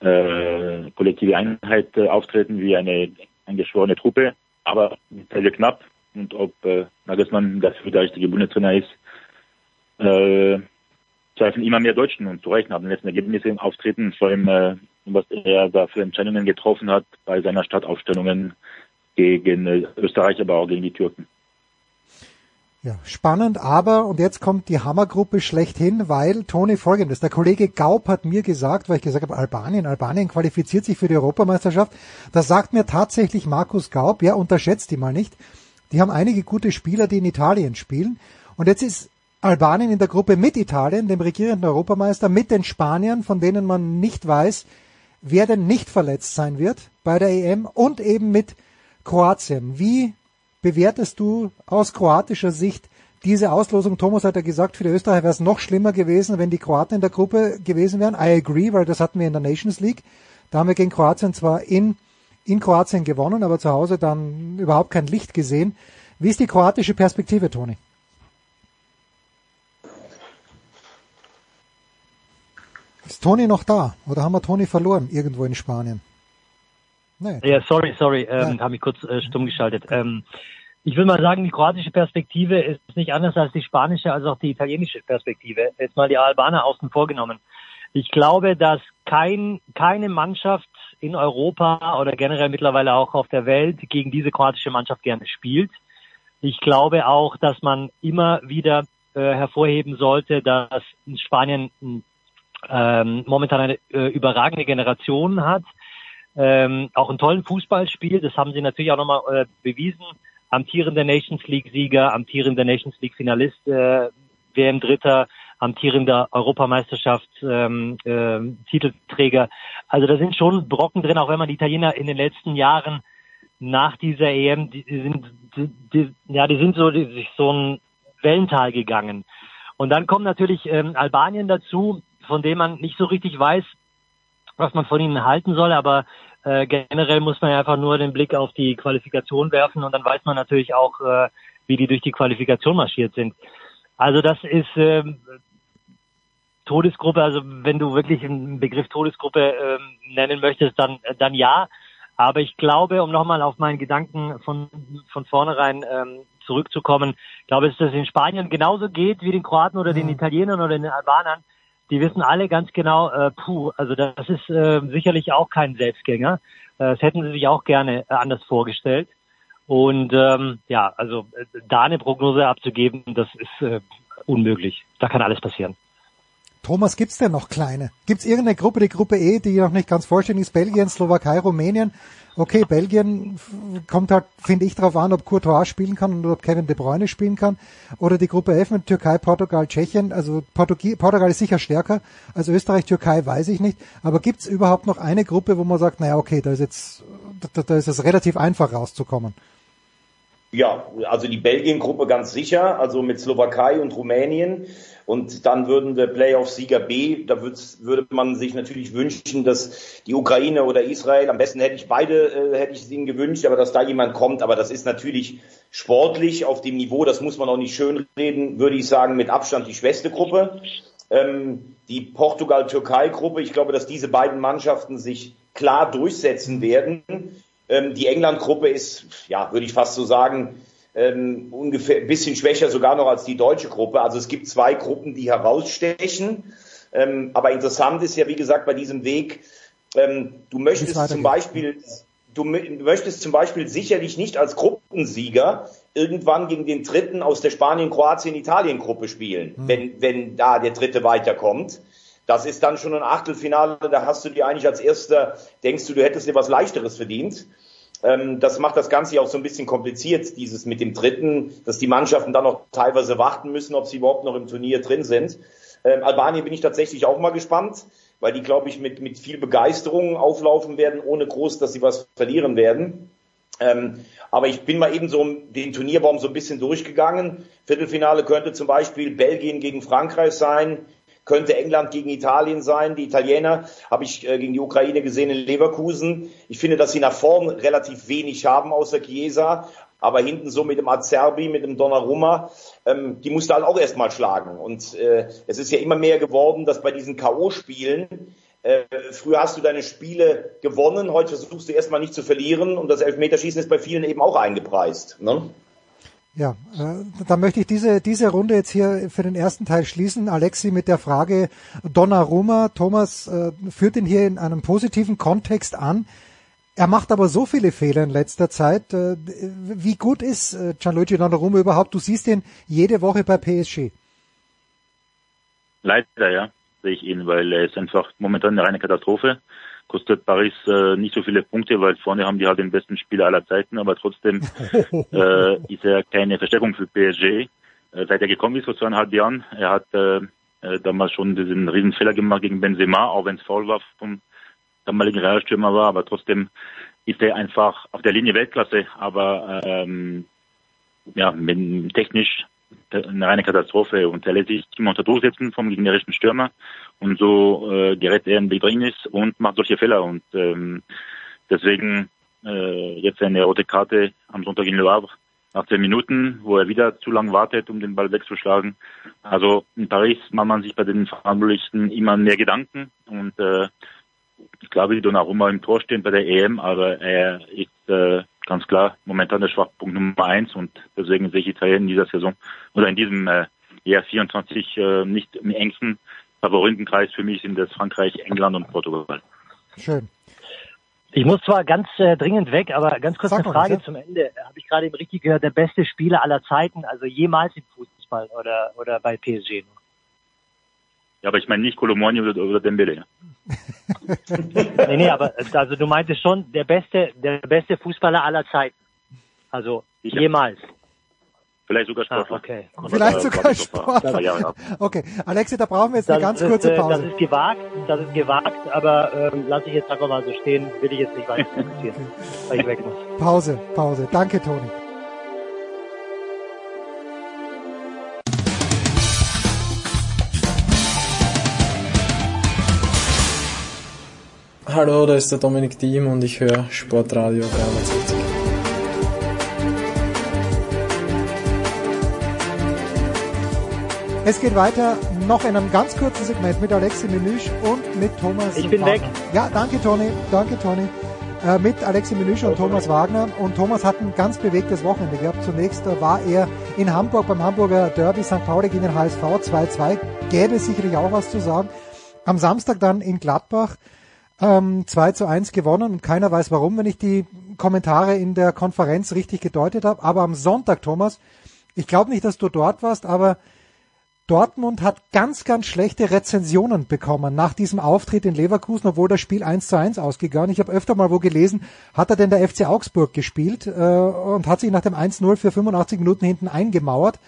äh, kollektive Einheit äh, auftreten, wie eine eingeschworene Truppe. Aber Teile knapp. Und ob äh, Nagelsmann dafür der richtige Bundestrainer ist, äh, zweifeln immer mehr Deutschen und zu Recht haben letzten Ergebnisse auftreten, vor allem äh, was er da für Entscheidungen getroffen hat bei seiner Stadtaufstellungen gegen äh, Österreich, aber auch gegen die Türken. Ja, spannend, aber, und jetzt kommt die Hammergruppe schlechthin, weil, Toni, folgendes, der Kollege Gaub hat mir gesagt, weil ich gesagt habe, Albanien, Albanien qualifiziert sich für die Europameisterschaft, da sagt mir tatsächlich Markus Gaub, ja, unterschätzt die mal nicht, die haben einige gute Spieler, die in Italien spielen, und jetzt ist Albanien in der Gruppe mit Italien, dem regierenden Europameister, mit den Spaniern, von denen man nicht weiß, wer denn nicht verletzt sein wird bei der EM, und eben mit Kroatien. Wie bewertest du aus kroatischer Sicht diese Auslosung? Thomas hat ja gesagt, für die Österreicher wäre es noch schlimmer gewesen, wenn die Kroaten in der Gruppe gewesen wären. I agree, weil das hatten wir in der Nations League. Da haben wir gegen Kroatien zwar in, in Kroatien gewonnen, aber zu Hause dann überhaupt kein Licht gesehen. Wie ist die kroatische Perspektive, Toni? Ist Toni noch da? Oder haben wir Toni verloren irgendwo in Spanien? Nee. Ja, sorry, sorry, ähm, ja. habe mich kurz äh, stumm geschaltet. Ähm, ich will mal sagen, die kroatische Perspektive ist nicht anders als die spanische, als auch die italienische Perspektive. Jetzt mal die Albaner außen vorgenommen. Ich glaube, dass kein, keine Mannschaft in Europa oder generell mittlerweile auch auf der Welt gegen diese kroatische Mannschaft gerne spielt. Ich glaube auch, dass man immer wieder äh, hervorheben sollte, dass Spanien ähm, momentan eine äh, überragende Generation hat ähm, auch einen tollen Fußball spielt. Das haben sie natürlich auch nochmal äh, bewiesen. Amtierender Nations League-Sieger, amtierender Nations League-Finalist, äh, WM-Dritter, amtierender Europameisterschaft, ähm, äh, Titelträger. Also da sind schon Brocken drin, auch wenn man die Italiener in den letzten Jahren nach dieser EM, die, die sind, die, die, ja, die sind so die, so ein Wellental gegangen. Und dann kommt natürlich ähm, Albanien dazu, von dem man nicht so richtig weiß, was man von ihnen halten soll, aber äh, generell muss man ja einfach nur den Blick auf die Qualifikation werfen und dann weiß man natürlich auch, äh, wie die durch die Qualifikation marschiert sind. Also das ist äh, Todesgruppe, also wenn du wirklich einen Begriff Todesgruppe äh, nennen möchtest, dann, dann ja. Aber ich glaube, um nochmal auf meinen Gedanken von, von vornherein ähm, zurückzukommen, glaube ich, dass es in Spanien genauso geht wie den Kroaten oder den Italienern oder den Albanern die wissen alle ganz genau, äh, puh, also das ist äh, sicherlich auch kein Selbstgänger. Äh, das hätten sie sich auch gerne äh, anders vorgestellt. Und ähm, ja, also äh, da eine Prognose abzugeben, das ist äh, unmöglich. Da kann alles passieren. Thomas, gibt's denn noch kleine? Gibt's irgendeine Gruppe, die Gruppe E, die noch nicht ganz vollständig ist? Belgien, Slowakei, Rumänien. Okay, Belgien kommt halt, finde ich, darauf an, ob Courtois spielen kann und ob Kevin De Bruyne spielen kann. Oder die Gruppe F mit Türkei, Portugal, Tschechien. Also Portugie, Portugal ist sicher stärker als Österreich, Türkei weiß ich nicht. Aber gibt's überhaupt noch eine Gruppe, wo man sagt, naja, okay, da ist jetzt, da, da ist es relativ einfach rauszukommen? Ja, also die Belgien-Gruppe ganz sicher, also mit Slowakei und Rumänien. Und dann würden der Playoff-Sieger B, da würde man sich natürlich wünschen, dass die Ukraine oder Israel, am besten hätte ich beide, äh, hätte ich es ihnen gewünscht, aber dass da jemand kommt. Aber das ist natürlich sportlich auf dem Niveau, das muss man auch nicht schönreden, würde ich sagen, mit Abstand die schwächste Gruppe. Ähm, die Portugal-Türkei-Gruppe, ich glaube, dass diese beiden Mannschaften sich klar durchsetzen werden. Ähm, die England-Gruppe ist, ja, würde ich fast so sagen, ähm, ungefähr ein bisschen schwächer sogar noch als die deutsche Gruppe. Also es gibt zwei Gruppen, die herausstechen. Ähm, aber interessant ist ja, wie gesagt, bei diesem Weg, ähm, du möchtest zum Beispiel, du möchtest zum Beispiel sicherlich nicht als Gruppensieger irgendwann gegen den Dritten aus der Spanien, Kroatien, Italien Gruppe spielen, hm. wenn, wenn da der Dritte weiterkommt. Das ist dann schon ein Achtelfinale, da hast du dir eigentlich als Erster, denkst du, du hättest dir was Leichteres verdient. Ähm, das macht das Ganze auch so ein bisschen kompliziert, dieses mit dem Dritten, dass die Mannschaften dann noch teilweise warten müssen, ob sie überhaupt noch im Turnier drin sind. Ähm, Albanien bin ich tatsächlich auch mal gespannt, weil die, glaube ich, mit, mit viel Begeisterung auflaufen werden, ohne groß, dass sie was verlieren werden. Ähm, aber ich bin mal eben so den Turnierbaum so ein bisschen durchgegangen. Viertelfinale könnte zum Beispiel Belgien gegen Frankreich sein, könnte England gegen Italien sein. Die Italiener habe ich äh, gegen die Ukraine gesehen in Leverkusen. Ich finde, dass sie nach vorn relativ wenig haben außer Chiesa. Aber hinten so mit dem Acerbi, mit dem Donnarumma, ähm, die musste halt auch erstmal schlagen. Und äh, es ist ja immer mehr geworden, dass bei diesen K.O.-Spielen äh, früher hast du deine Spiele gewonnen, heute versuchst du erstmal nicht zu verlieren und das Elfmeterschießen ist bei vielen eben auch eingepreist. Ne? Ja, äh, da möchte ich diese, diese Runde jetzt hier für den ersten Teil schließen. Alexi mit der Frage Donnarumma. Thomas äh, führt ihn hier in einem positiven Kontext an. Er macht aber so viele Fehler in letzter Zeit. Äh, wie gut ist äh, Gianluigi Donnarumma überhaupt? Du siehst ihn jede Woche bei PSG. Leider, ja sehe ich ihn, weil er ist einfach momentan eine reine Katastrophe. Kostet Paris äh, nicht so viele Punkte, weil vorne haben die halt den besten Spieler aller Zeiten, aber trotzdem äh, ist er keine Verstärkung für PSG. Äh, seit er gekommen ist vor zweieinhalb Jahren, er hat äh, äh, damals schon diesen riesen Fehler gemacht gegen Benzema, auch wenn es faul war vom damaligen Realstürmer war, aber trotzdem ist er einfach auf der Linie Weltklasse, aber ähm, ja, mit, technisch eine reine Katastrophe und er lässt sich immer unter Druck setzen vom gegnerischen Stürmer und so äh, gerät er in Bedrängnis und macht solche Fehler. Und ähm, deswegen äh, jetzt eine rote Karte am Sonntag in Le Havre nach zehn Minuten, wo er wieder zu lang wartet, um den Ball wegzuschlagen. Also in Paris macht man sich bei den Verantwortlichen immer mehr Gedanken. Und äh, ich glaube, Donnarumma im Tor stehen bei der EM, aber er ist äh, ganz klar momentan der Schwachpunkt Nummer eins. Und deswegen sehe ich Italien in dieser Saison oder in diesem äh, Jahr 24 äh, nicht im engsten Favoritenkreis für mich sind das Frankreich, England und Portugal. Schön. Ich muss zwar ganz äh, dringend weg, aber ganz kurz Sag eine Frage ja. zum Ende. Habe ich gerade eben richtig gehört, der beste Spieler aller Zeiten, also jemals im Fußball oder oder bei PSG? Ja, aber ich meine nicht Colomoni oder, oder Dembele. nee, nee, aber äh, also du meintest schon der beste der beste Fußballer aller Zeiten. Also Sicher. jemals. Vielleicht sogar Ah, Sportler. okay. Vielleicht sogar Sportler. Jahren ab. Okay, Alexi, da brauchen wir jetzt eine ganz ist, kurze äh, Das Pause. ist gewagt, das ist gewagt, aber ähm, lasse ich jetzt einfach mal so stehen, will ich jetzt nicht weiter diskutieren, weil ich weg muss. Pause, Pause. Danke, Toni. Hallo, da ist der Dominik Diem und ich höre Sportradio 360. Es geht weiter noch in einem ganz kurzen Segment mit Alexi Menüsch und mit Thomas Ich bin Wagner. weg. Ja, danke Toni, danke Toni. Äh, mit Alexi Menüsch und Thomas Wagner. Und Thomas hat ein ganz bewegtes Wochenende gehabt. Zunächst äh, war er in Hamburg beim Hamburger Derby St. Pauli gegen den HSV 2-2. Gäbe sicherlich auch was zu sagen. Am Samstag dann in Gladbach ähm, 2 zu 1 gewonnen und keiner weiß warum, wenn ich die Kommentare in der Konferenz richtig gedeutet habe. Aber am Sonntag, Thomas, ich glaube nicht, dass du dort warst, aber Dortmund hat ganz, ganz schlechte Rezensionen bekommen nach diesem Auftritt in Leverkusen, obwohl das Spiel 1 zu 1 ausgegangen. Ich habe öfter mal wo gelesen, hat er denn der FC Augsburg gespielt äh, und hat sich nach dem 1-0 für 85 Minuten hinten eingemauert.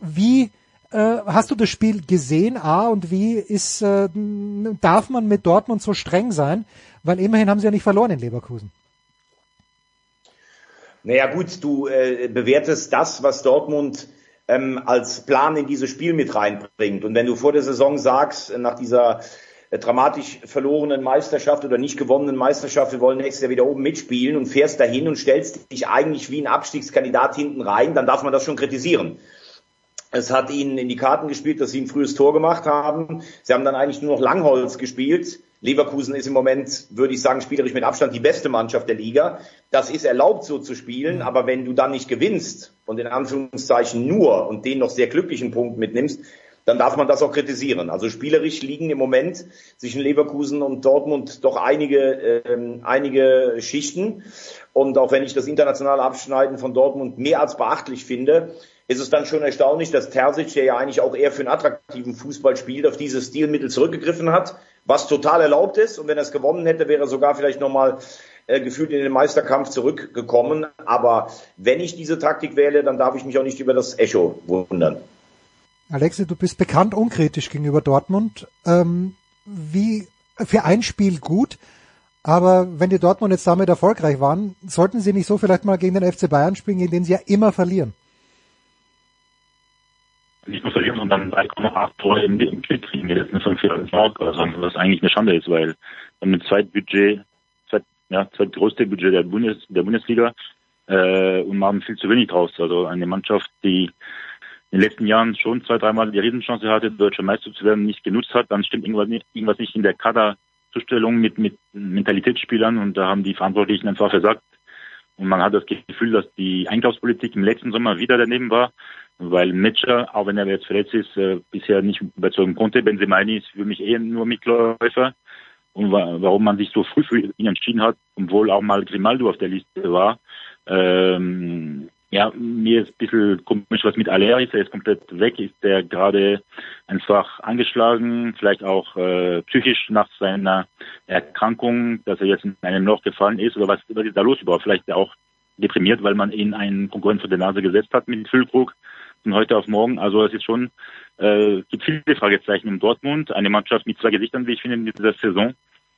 Wie äh, hast du das Spiel gesehen, A, und wie ist, äh, darf man mit Dortmund so streng sein? Weil immerhin haben sie ja nicht verloren in Leverkusen. Naja gut, du äh, bewertest das, was Dortmund ähm, als Plan in dieses Spiel mit reinbringt. Und wenn du vor der Saison sagst, äh, nach dieser äh, dramatisch verlorenen Meisterschaft oder nicht gewonnenen Meisterschaft, wir wollen nächstes Jahr wieder oben mitspielen und fährst dahin und stellst dich eigentlich wie ein Abstiegskandidat hinten rein, dann darf man das schon kritisieren. Es hat ihnen in die Karten gespielt, dass sie ein frühes Tor gemacht haben. Sie haben dann eigentlich nur noch Langholz gespielt. Leverkusen ist im Moment, würde ich sagen, spielerisch mit Abstand die beste Mannschaft der Liga. Das ist erlaubt, so zu spielen. Aber wenn du dann nicht gewinnst und in Anführungszeichen nur und den noch sehr glücklichen Punkt mitnimmst, dann darf man das auch kritisieren. Also spielerisch liegen im Moment zwischen Leverkusen und Dortmund doch einige, ähm, einige Schichten. Und auch wenn ich das internationale Abschneiden von Dortmund mehr als beachtlich finde, ist es dann schon erstaunlich, dass Terzic, der ja eigentlich auch eher für einen attraktiven Fußball spielt, auf dieses Stilmittel zurückgegriffen hat, was total erlaubt ist. Und wenn er es gewonnen hätte, wäre er sogar vielleicht nochmal äh, gefühlt in den Meisterkampf zurückgekommen. Aber wenn ich diese Taktik wähle, dann darf ich mich auch nicht über das Echo wundern. Alexi, du bist bekannt unkritisch gegenüber Dortmund. Ähm, wie für ein Spiel gut, Aber wenn die Dortmund jetzt damit erfolgreich waren, sollten sie nicht so vielleicht mal gegen den FC Bayern spielen, gegen den sie ja immer verlieren? Nicht nur verlieren, sondern 3,8 Tore im, Spiel kriegen fünf Jahre in Mark, also, was eigentlich eine Schande ist, weil wir mit Zweitbudget, zweit, ja, zweitgrößte Budget der, Bundes, der Bundesliga äh, und machen viel zu wenig draus. Also eine Mannschaft, die in den letzten Jahren schon zwei, dreimal die Riesenchance hatte, deutscher Meister zu werden, nicht genutzt hat, dann stimmt irgendwas nicht, irgendwas nicht in der Kaderzustellung mit, mit Mentalitätsspielern und da haben die Verantwortlichen einfach versagt. Und man hat das Gefühl, dass die Einkaufspolitik im letzten Sommer wieder daneben war, weil Metscher, auch wenn er jetzt verletzt ist, äh, bisher nicht überzeugen konnte. Benzemaini ist für mich eher nur Mitläufer. Und wa warum man sich so früh für ihn entschieden hat, obwohl auch mal Grimaldo auf der Liste war, ähm, ja, mir ist ein bisschen komisch, was mit Aller ist. Er ist komplett weg, ist der gerade einfach angeschlagen, vielleicht auch äh, psychisch nach seiner Erkrankung, dass er jetzt in einem Loch gefallen ist oder was, was ist da los überhaupt? Vielleicht auch deprimiert, weil man ihn einen Konkurrent vor der Nase gesetzt hat mit Füllkrug von heute auf morgen. Also es ist schon, äh, gibt viele Fragezeichen in Dortmund. Eine Mannschaft mit zwei Gesichtern, wie ich finde, in dieser Saison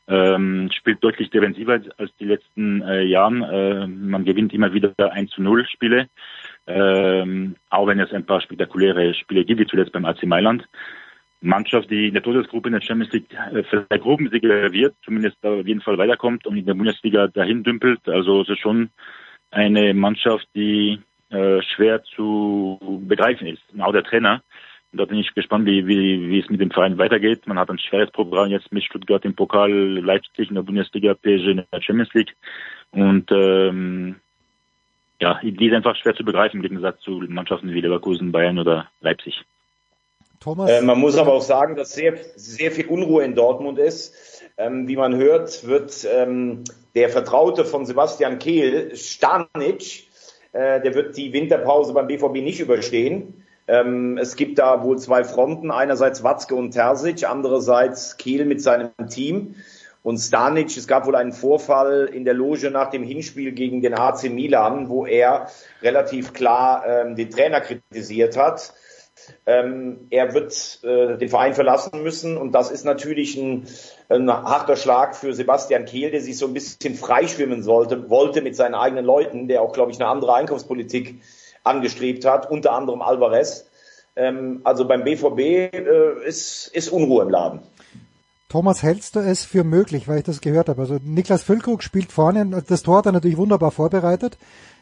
ähm, spielt deutlich defensiver als die letzten äh, Jahren. Äh, man gewinnt immer wieder 1 zu 0 Spiele, ähm, auch wenn es ein paar spektakuläre Spiele gibt, wie zuletzt beim AC Mailand. Mannschaft, die in der Todesgruppe in der Champions League äh, vielleicht Gruppensieger wird, zumindest auf jeden Fall weiterkommt und in der Bundesliga dahin dümpelt. Also es ist schon eine Mannschaft, die äh, schwer zu begreifen ist. Und auch der Trainer, da bin ich gespannt, wie, wie, wie es mit dem Verein weitergeht. Man hat ein schweres Programm jetzt mit Stuttgart im Pokal, Leipzig in der Bundesliga, PSG in der Champions League. Und ähm, ja, die ist einfach schwer zu begreifen im Gegensatz zu Mannschaften wie Leverkusen, Bayern oder Leipzig. Thomas? Äh, man muss aber auch sagen, dass sehr, sehr viel Unruhe in Dortmund ist. Ähm, wie man hört, wird ähm, der Vertraute von Sebastian Kehl, Stanic, äh, der wird die Winterpause beim BVB nicht überstehen. Ähm, es gibt da wohl zwei Fronten, einerseits Watzke und Terzic, andererseits Kiel mit seinem Team. Und Stanic, es gab wohl einen Vorfall in der Loge nach dem Hinspiel gegen den AC Milan, wo er relativ klar ähm, den Trainer kritisiert hat. Ähm, er wird äh, den Verein verlassen müssen und das ist natürlich ein, ein, harter Schlag für Sebastian Kehl, der sich so ein bisschen freischwimmen sollte, wollte mit seinen eigenen Leuten, der auch, glaube ich, eine andere Einkaufspolitik angestrebt hat, unter anderem Alvarez. Ähm, also beim BVB äh, ist, ist Unruhe im Laden. Thomas, hältst du es für möglich, weil ich das gehört habe? Also Niklas Füllkrug spielt vorne, das Tor hat er natürlich wunderbar vorbereitet,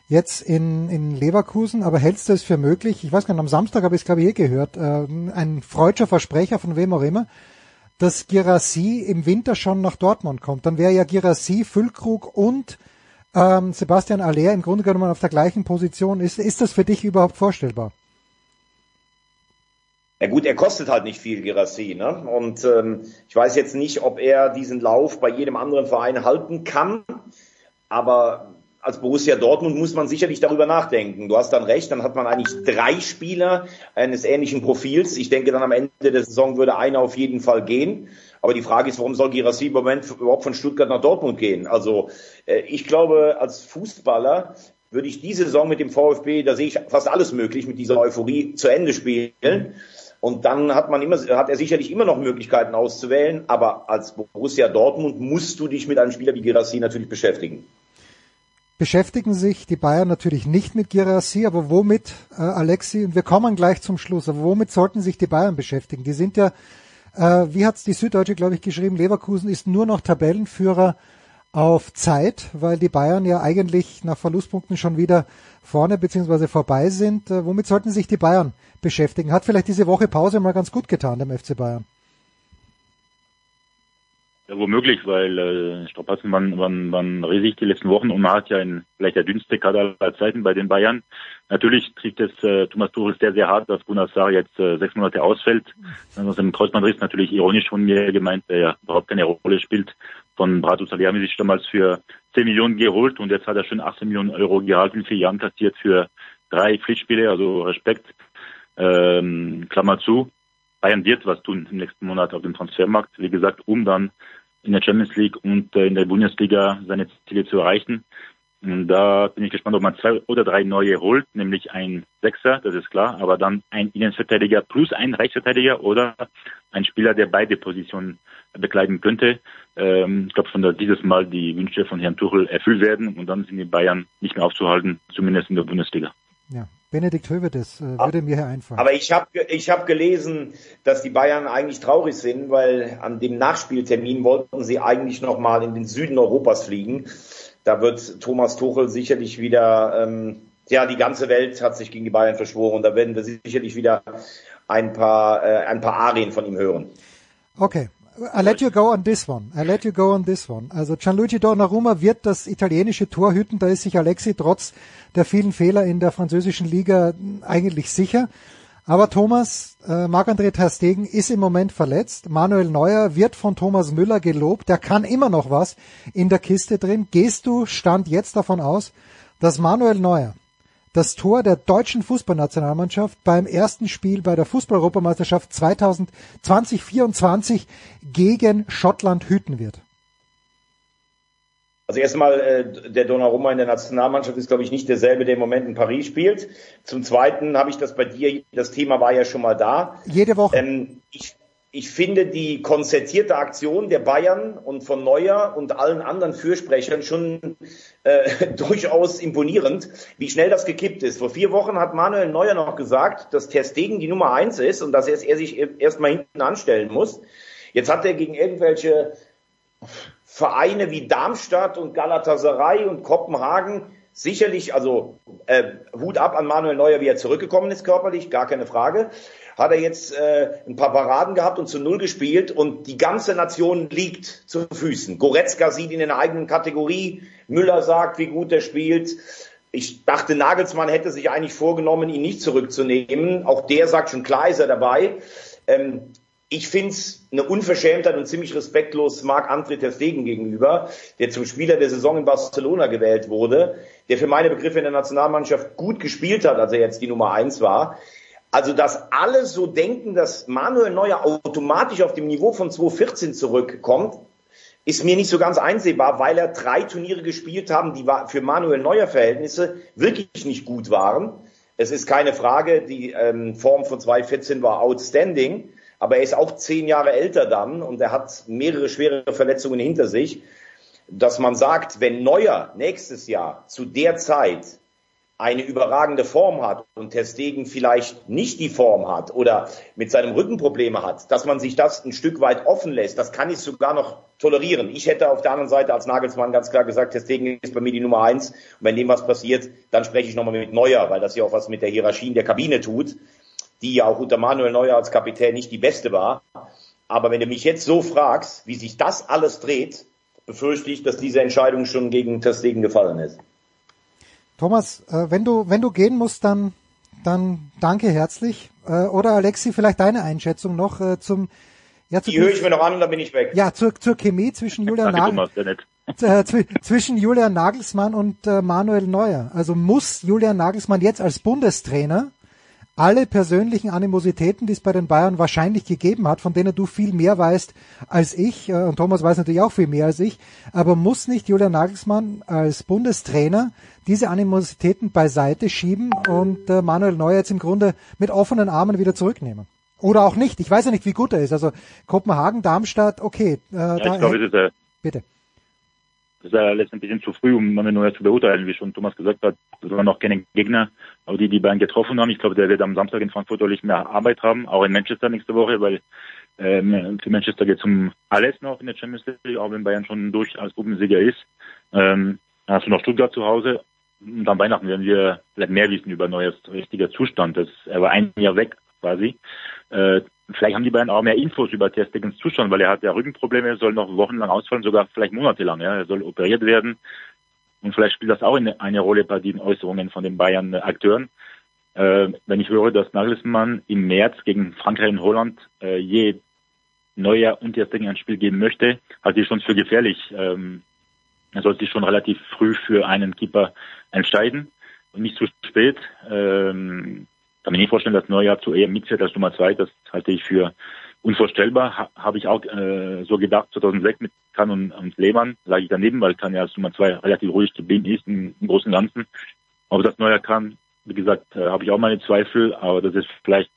jetzt in, in Leverkusen, aber hältst du es für möglich, ich weiß gar nicht, am Samstag habe ich es glaube ich eh gehört, äh, ein freudscher Versprecher von wem auch immer, dass Girassi im Winter schon nach Dortmund kommt. Dann wäre ja Girassi, Füllkrug und ähm, Sebastian Aller im Grunde genommen auf der gleichen Position ist. Ist das für dich überhaupt vorstellbar? Ja gut, er kostet halt nicht viel, Girassi. Ne? Und ähm, ich weiß jetzt nicht, ob er diesen Lauf bei jedem anderen Verein halten kann. Aber als Borussia Dortmund muss man sicherlich darüber nachdenken. Du hast dann recht, dann hat man eigentlich drei Spieler eines ähnlichen Profils. Ich denke, dann am Ende der Saison würde einer auf jeden Fall gehen. Aber die Frage ist, warum soll Girassi im Moment überhaupt von Stuttgart nach Dortmund gehen? Also äh, ich glaube, als Fußballer würde ich diese Saison mit dem VfB, da sehe ich fast alles möglich, mit dieser Euphorie zu Ende spielen. Und dann hat man immer, hat er sicherlich immer noch Möglichkeiten auszuwählen. Aber als Borussia Dortmund musst du dich mit einem Spieler wie Girassi natürlich beschäftigen. Beschäftigen sich die Bayern natürlich nicht mit Girassi, aber womit, äh, Alexi, und wir kommen gleich zum Schluss, aber womit sollten sich die Bayern beschäftigen? Die sind ja äh, wie hat's die Süddeutsche, glaube ich, geschrieben? Leverkusen ist nur noch Tabellenführer auf Zeit, weil die Bayern ja eigentlich nach Verlustpunkten schon wieder vorne bzw. vorbei sind. Äh, womit sollten sich die Bayern beschäftigen? Hat vielleicht diese Woche Pause mal ganz gut getan, dem FC Bayern? Ja, womöglich, weil äh, Strapazen waren, waren, waren riesig die letzten Wochen und man hat ja ein, vielleicht der dünnste Kader aller Zeiten bei den Bayern. Natürlich trifft es äh, Thomas Tuchel sehr, sehr hart, dass Gunnar Sarr jetzt äh, sechs Monate ausfällt. Also im Kreuzbandriss natürlich ironisch von mir gemeint, der ja überhaupt keine Rolle spielt. Von Brato Salihamidzic damals für 10 Millionen geholt und jetzt hat er schon 18 Millionen Euro Gehalt in vier Jahren kassiert für drei Pflichtspiele, also Respekt. Ähm, Klammer zu. Bayern wird was tun im nächsten Monat auf dem Transfermarkt, wie gesagt, um dann in der Champions League und äh, in der Bundesliga seine Ziele zu erreichen. Und da bin ich gespannt, ob man zwei oder drei neue holt, nämlich ein Sechser, das ist klar, aber dann ein Innenverteidiger plus ein Rechtsverteidiger oder ein Spieler, der beide Positionen bekleiden könnte. Ähm, ich glaube, von der dieses Mal die Wünsche von Herrn Tuchel erfüllt werden und dann sind die Bayern nicht mehr aufzuhalten, zumindest in der Bundesliga. Ja, Benedikt Hövedes äh, würde mir hier einfallen. Aber ich habe ich hab gelesen, dass die Bayern eigentlich traurig sind, weil an dem Nachspieltermin wollten sie eigentlich noch mal in den Süden Europas fliegen. Da wird Thomas Tuchel sicherlich wieder, ähm, ja, die ganze Welt hat sich gegen die Bayern verschworen. Da werden wir sicherlich wieder ein paar, äh, ein paar Arien von ihm hören. Okay, I let you go on this one. I let you go on this one. Also Gianluigi Donnarumma wird das italienische Tor hüten. Da ist sich Alexi trotz der vielen Fehler in der französischen Liga eigentlich sicher. Aber Thomas, äh, Marc-André Ter Stegen ist im Moment verletzt. Manuel Neuer wird von Thomas Müller gelobt. Der kann immer noch was in der Kiste drin. Gehst du, stand jetzt davon aus, dass Manuel Neuer das Tor der deutschen Fußballnationalmannschaft beim ersten Spiel bei der Fußball-Europameisterschaft 2024 gegen Schottland hüten wird? Also erstmal, äh, der Donnarumma in der Nationalmannschaft ist, glaube ich, nicht derselbe, der im Moment in Paris spielt. Zum Zweiten habe ich das bei dir, das Thema war ja schon mal da. Jede Woche. Ähm, ich, ich finde die konzertierte Aktion der Bayern und von Neuer und allen anderen Fürsprechern schon äh, durchaus imponierend, wie schnell das gekippt ist. Vor vier Wochen hat Manuel Neuer noch gesagt, dass Ter Stegen die Nummer eins ist und dass er, er sich erstmal hinten anstellen muss. Jetzt hat er gegen irgendwelche Vereine wie Darmstadt und Galatasaray und Kopenhagen sicherlich, also äh, Hut ab an Manuel Neuer, wie er zurückgekommen ist körperlich, gar keine Frage. Hat er jetzt äh, ein paar Paraden gehabt und zu Null gespielt und die ganze Nation liegt zu Füßen. Goretzka sieht ihn in der eigenen Kategorie, Müller sagt, wie gut er spielt. Ich dachte, Nagelsmann hätte sich eigentlich vorgenommen, ihn nicht zurückzunehmen. Auch der sagt schon, klar ist er dabei. Ähm, ich finde es eine Unverschämtheit und ziemlich respektlos Marc André Ter Stegen gegenüber, der zum Spieler der Saison in Barcelona gewählt wurde, der für meine Begriffe in der Nationalmannschaft gut gespielt hat, als er jetzt die Nummer eins war. Also, dass alle so denken, dass Manuel Neuer automatisch auf dem Niveau von 2014 zurückkommt, ist mir nicht so ganz einsehbar, weil er drei Turniere gespielt haben, die für Manuel Neuer Verhältnisse wirklich nicht gut waren. Es ist keine Frage, die ähm, Form von 2014 war outstanding. Aber er ist auch zehn Jahre älter dann und er hat mehrere schwere Verletzungen hinter sich, dass man sagt, wenn Neuer nächstes Jahr zu der Zeit eine überragende Form hat und Testegen vielleicht nicht die Form hat oder mit seinem Rücken Probleme hat, dass man sich das ein Stück weit offen lässt, das kann ich sogar noch tolerieren. Ich hätte auf der anderen Seite als Nagelsmann ganz klar gesagt, Testegen ist bei mir die Nummer eins. Und wenn dem was passiert, dann spreche ich nochmal mit Neuer, weil das ja auch was mit der Hierarchie in der Kabine tut die ja auch unter Manuel Neuer als Kapitän nicht die beste war. Aber wenn du mich jetzt so fragst, wie sich das alles dreht, befürchte ich, dass diese Entscheidung schon gegen Testegen gefallen ist. Thomas, äh, wenn du wenn du gehen musst, dann dann danke herzlich. Äh, oder Alexi, vielleicht deine Einschätzung noch äh, zum ja, zu Die höre ich mir noch an und dann bin ich weg. Ja, zur, zur Chemie zwischen Julian, Nagel, äh, zwischen Julian Nagelsmann und äh, Manuel Neuer. Also muss Julian Nagelsmann jetzt als Bundestrainer alle persönlichen Animositäten, die es bei den Bayern wahrscheinlich gegeben hat, von denen du viel mehr weißt als ich, äh, und Thomas weiß natürlich auch viel mehr als ich, aber muss nicht Julian Nagelsmann als Bundestrainer diese Animositäten beiseite schieben und äh, Manuel Neuer jetzt im Grunde mit offenen Armen wieder zurücknehmen? Oder auch nicht. Ich weiß ja nicht, wie gut er ist. Also Kopenhagen, Darmstadt, okay. Äh, ja, ich glaube, es ist, äh, bitte. Das ist ja letztendlich ein bisschen zu früh, um Manuel Neuer zu beurteilen, wie schon Thomas gesagt hat. Das waren noch keine Gegner, aber die, die beiden getroffen haben. Ich glaube, der wird am Samstag in Frankfurt deutlich mehr Arbeit haben, auch in Manchester nächste Woche, weil ähm, für Manchester geht es um alles noch in der Champions League, auch wenn Bayern schon durch als Gruppensieger ist. Ähm, dann hast du noch Stuttgart zu Hause. Und am Weihnachten werden wir vielleicht mehr wissen über Neues richtiger Zustand. Das, er war ein Jahr weg quasi. Äh, vielleicht haben die beiden auch mehr Infos über Ter Stegens Zustand, weil er hat ja Rückenprobleme, soll noch wochenlang ausfallen, sogar vielleicht monatelang. Ja. Er soll operiert werden. Und vielleicht spielt das auch eine, eine Rolle bei den Äußerungen von den Bayern-Akteuren. Äh, wenn ich höre, dass Nagelsmann im März gegen Frankreich und Holland äh, je neuer und Ter ein Spiel geben möchte, halte ich schon für gefährlich. Ähm, er sollte sich schon relativ früh für einen Keeper entscheiden und nicht zu spät. Ähm, kann mir nicht vorstellen, dass Neujahr zu eher mitzählt als Nummer zwei. Das halte ich für unvorstellbar, ha, habe ich auch äh, so gedacht, 2006 mit Kahn und, und Lehmann lag ich daneben, weil Kahn ja als Nummer zwei relativ ruhig geblieben ist im, im Großen und Ganzen. Aber das neue Kahn, wie gesagt, äh, habe ich auch meine Zweifel, aber das ist vielleicht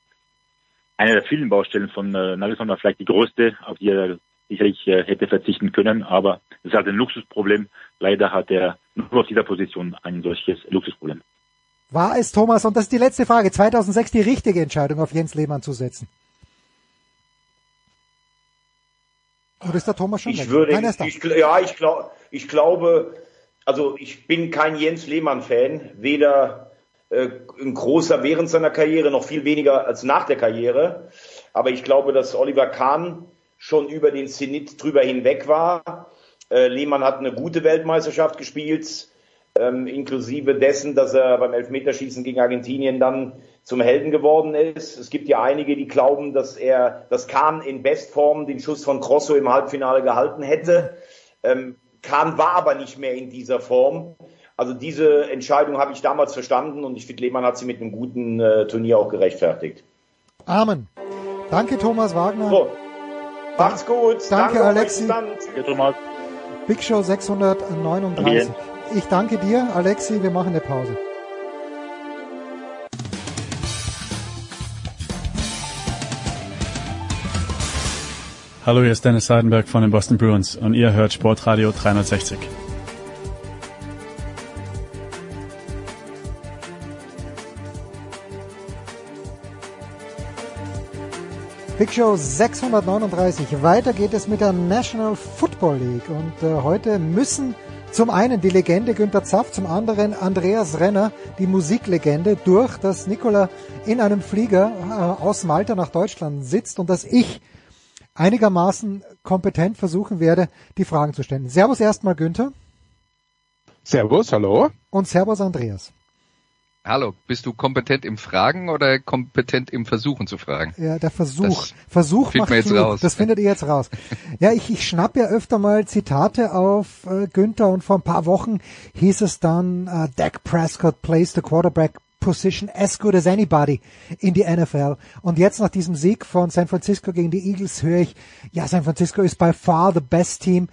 eine der vielen Baustellen von äh, Nagelsmann, vielleicht die größte, auf die er sicherlich äh, hätte verzichten können, aber es ist halt ein Luxusproblem. Leider hat er nur auf dieser Position ein solches Luxusproblem. War es, Thomas, und das ist die letzte Frage, 2006 die richtige Entscheidung, auf Jens Lehmann zu setzen? Oder ist der Thomas schon ich weg? Würde, Nein, ich, ja, ich, glaub, ich glaube, also ich bin kein Jens Lehmann-Fan, weder äh, ein großer während seiner Karriere, noch viel weniger als nach der Karriere. Aber ich glaube, dass Oliver Kahn schon über den Zenit drüber hinweg war. Äh, Lehmann hat eine gute Weltmeisterschaft gespielt, ähm, inklusive dessen, dass er beim Elfmeterschießen gegen Argentinien dann zum Helden geworden ist. Es gibt ja einige, die glauben, dass er, dass Kahn in Bestform den Schuss von Grosso im Halbfinale gehalten hätte. Ähm, Kahn war aber nicht mehr in dieser Form. Also diese Entscheidung habe ich damals verstanden und ich finde, Lehmann hat sie mit einem guten äh, Turnier auch gerechtfertigt. Amen. Danke, Thomas Wagner. So. Macht's gut. Danke, Danke Alexi. Ja, Thomas. Big Show 639. Ich danke dir, Alexi. Wir machen eine Pause. Hallo, hier ist Dennis Seidenberg von den Boston Bruins und ihr hört Sportradio 360. Big Show 639. Weiter geht es mit der National Football League. Und äh, heute müssen zum einen die Legende Günter Zapf, zum anderen Andreas Renner, die Musiklegende, durch, dass Nikola in einem Flieger äh, aus Malta nach Deutschland sitzt und dass ich einigermaßen kompetent versuchen werde, die Fragen zu stellen. Servus erstmal Günther. Servus, hallo. Und Servus Andreas. Hallo, bist du kompetent im Fragen oder kompetent im Versuchen zu fragen? Ja, der Versuch. Das Versuch macht jetzt klug. raus. Das findet ihr jetzt raus. Ja, ich, ich schnapp ja öfter mal Zitate auf äh, Günther und vor ein paar Wochen hieß es dann, äh, Dak Prescott plays the quarterback position as good as anybody in die NFL. Und jetzt nach diesem Sieg von San Francisco gegen die Eagles höre ich, ja, San Francisco ist by far the best team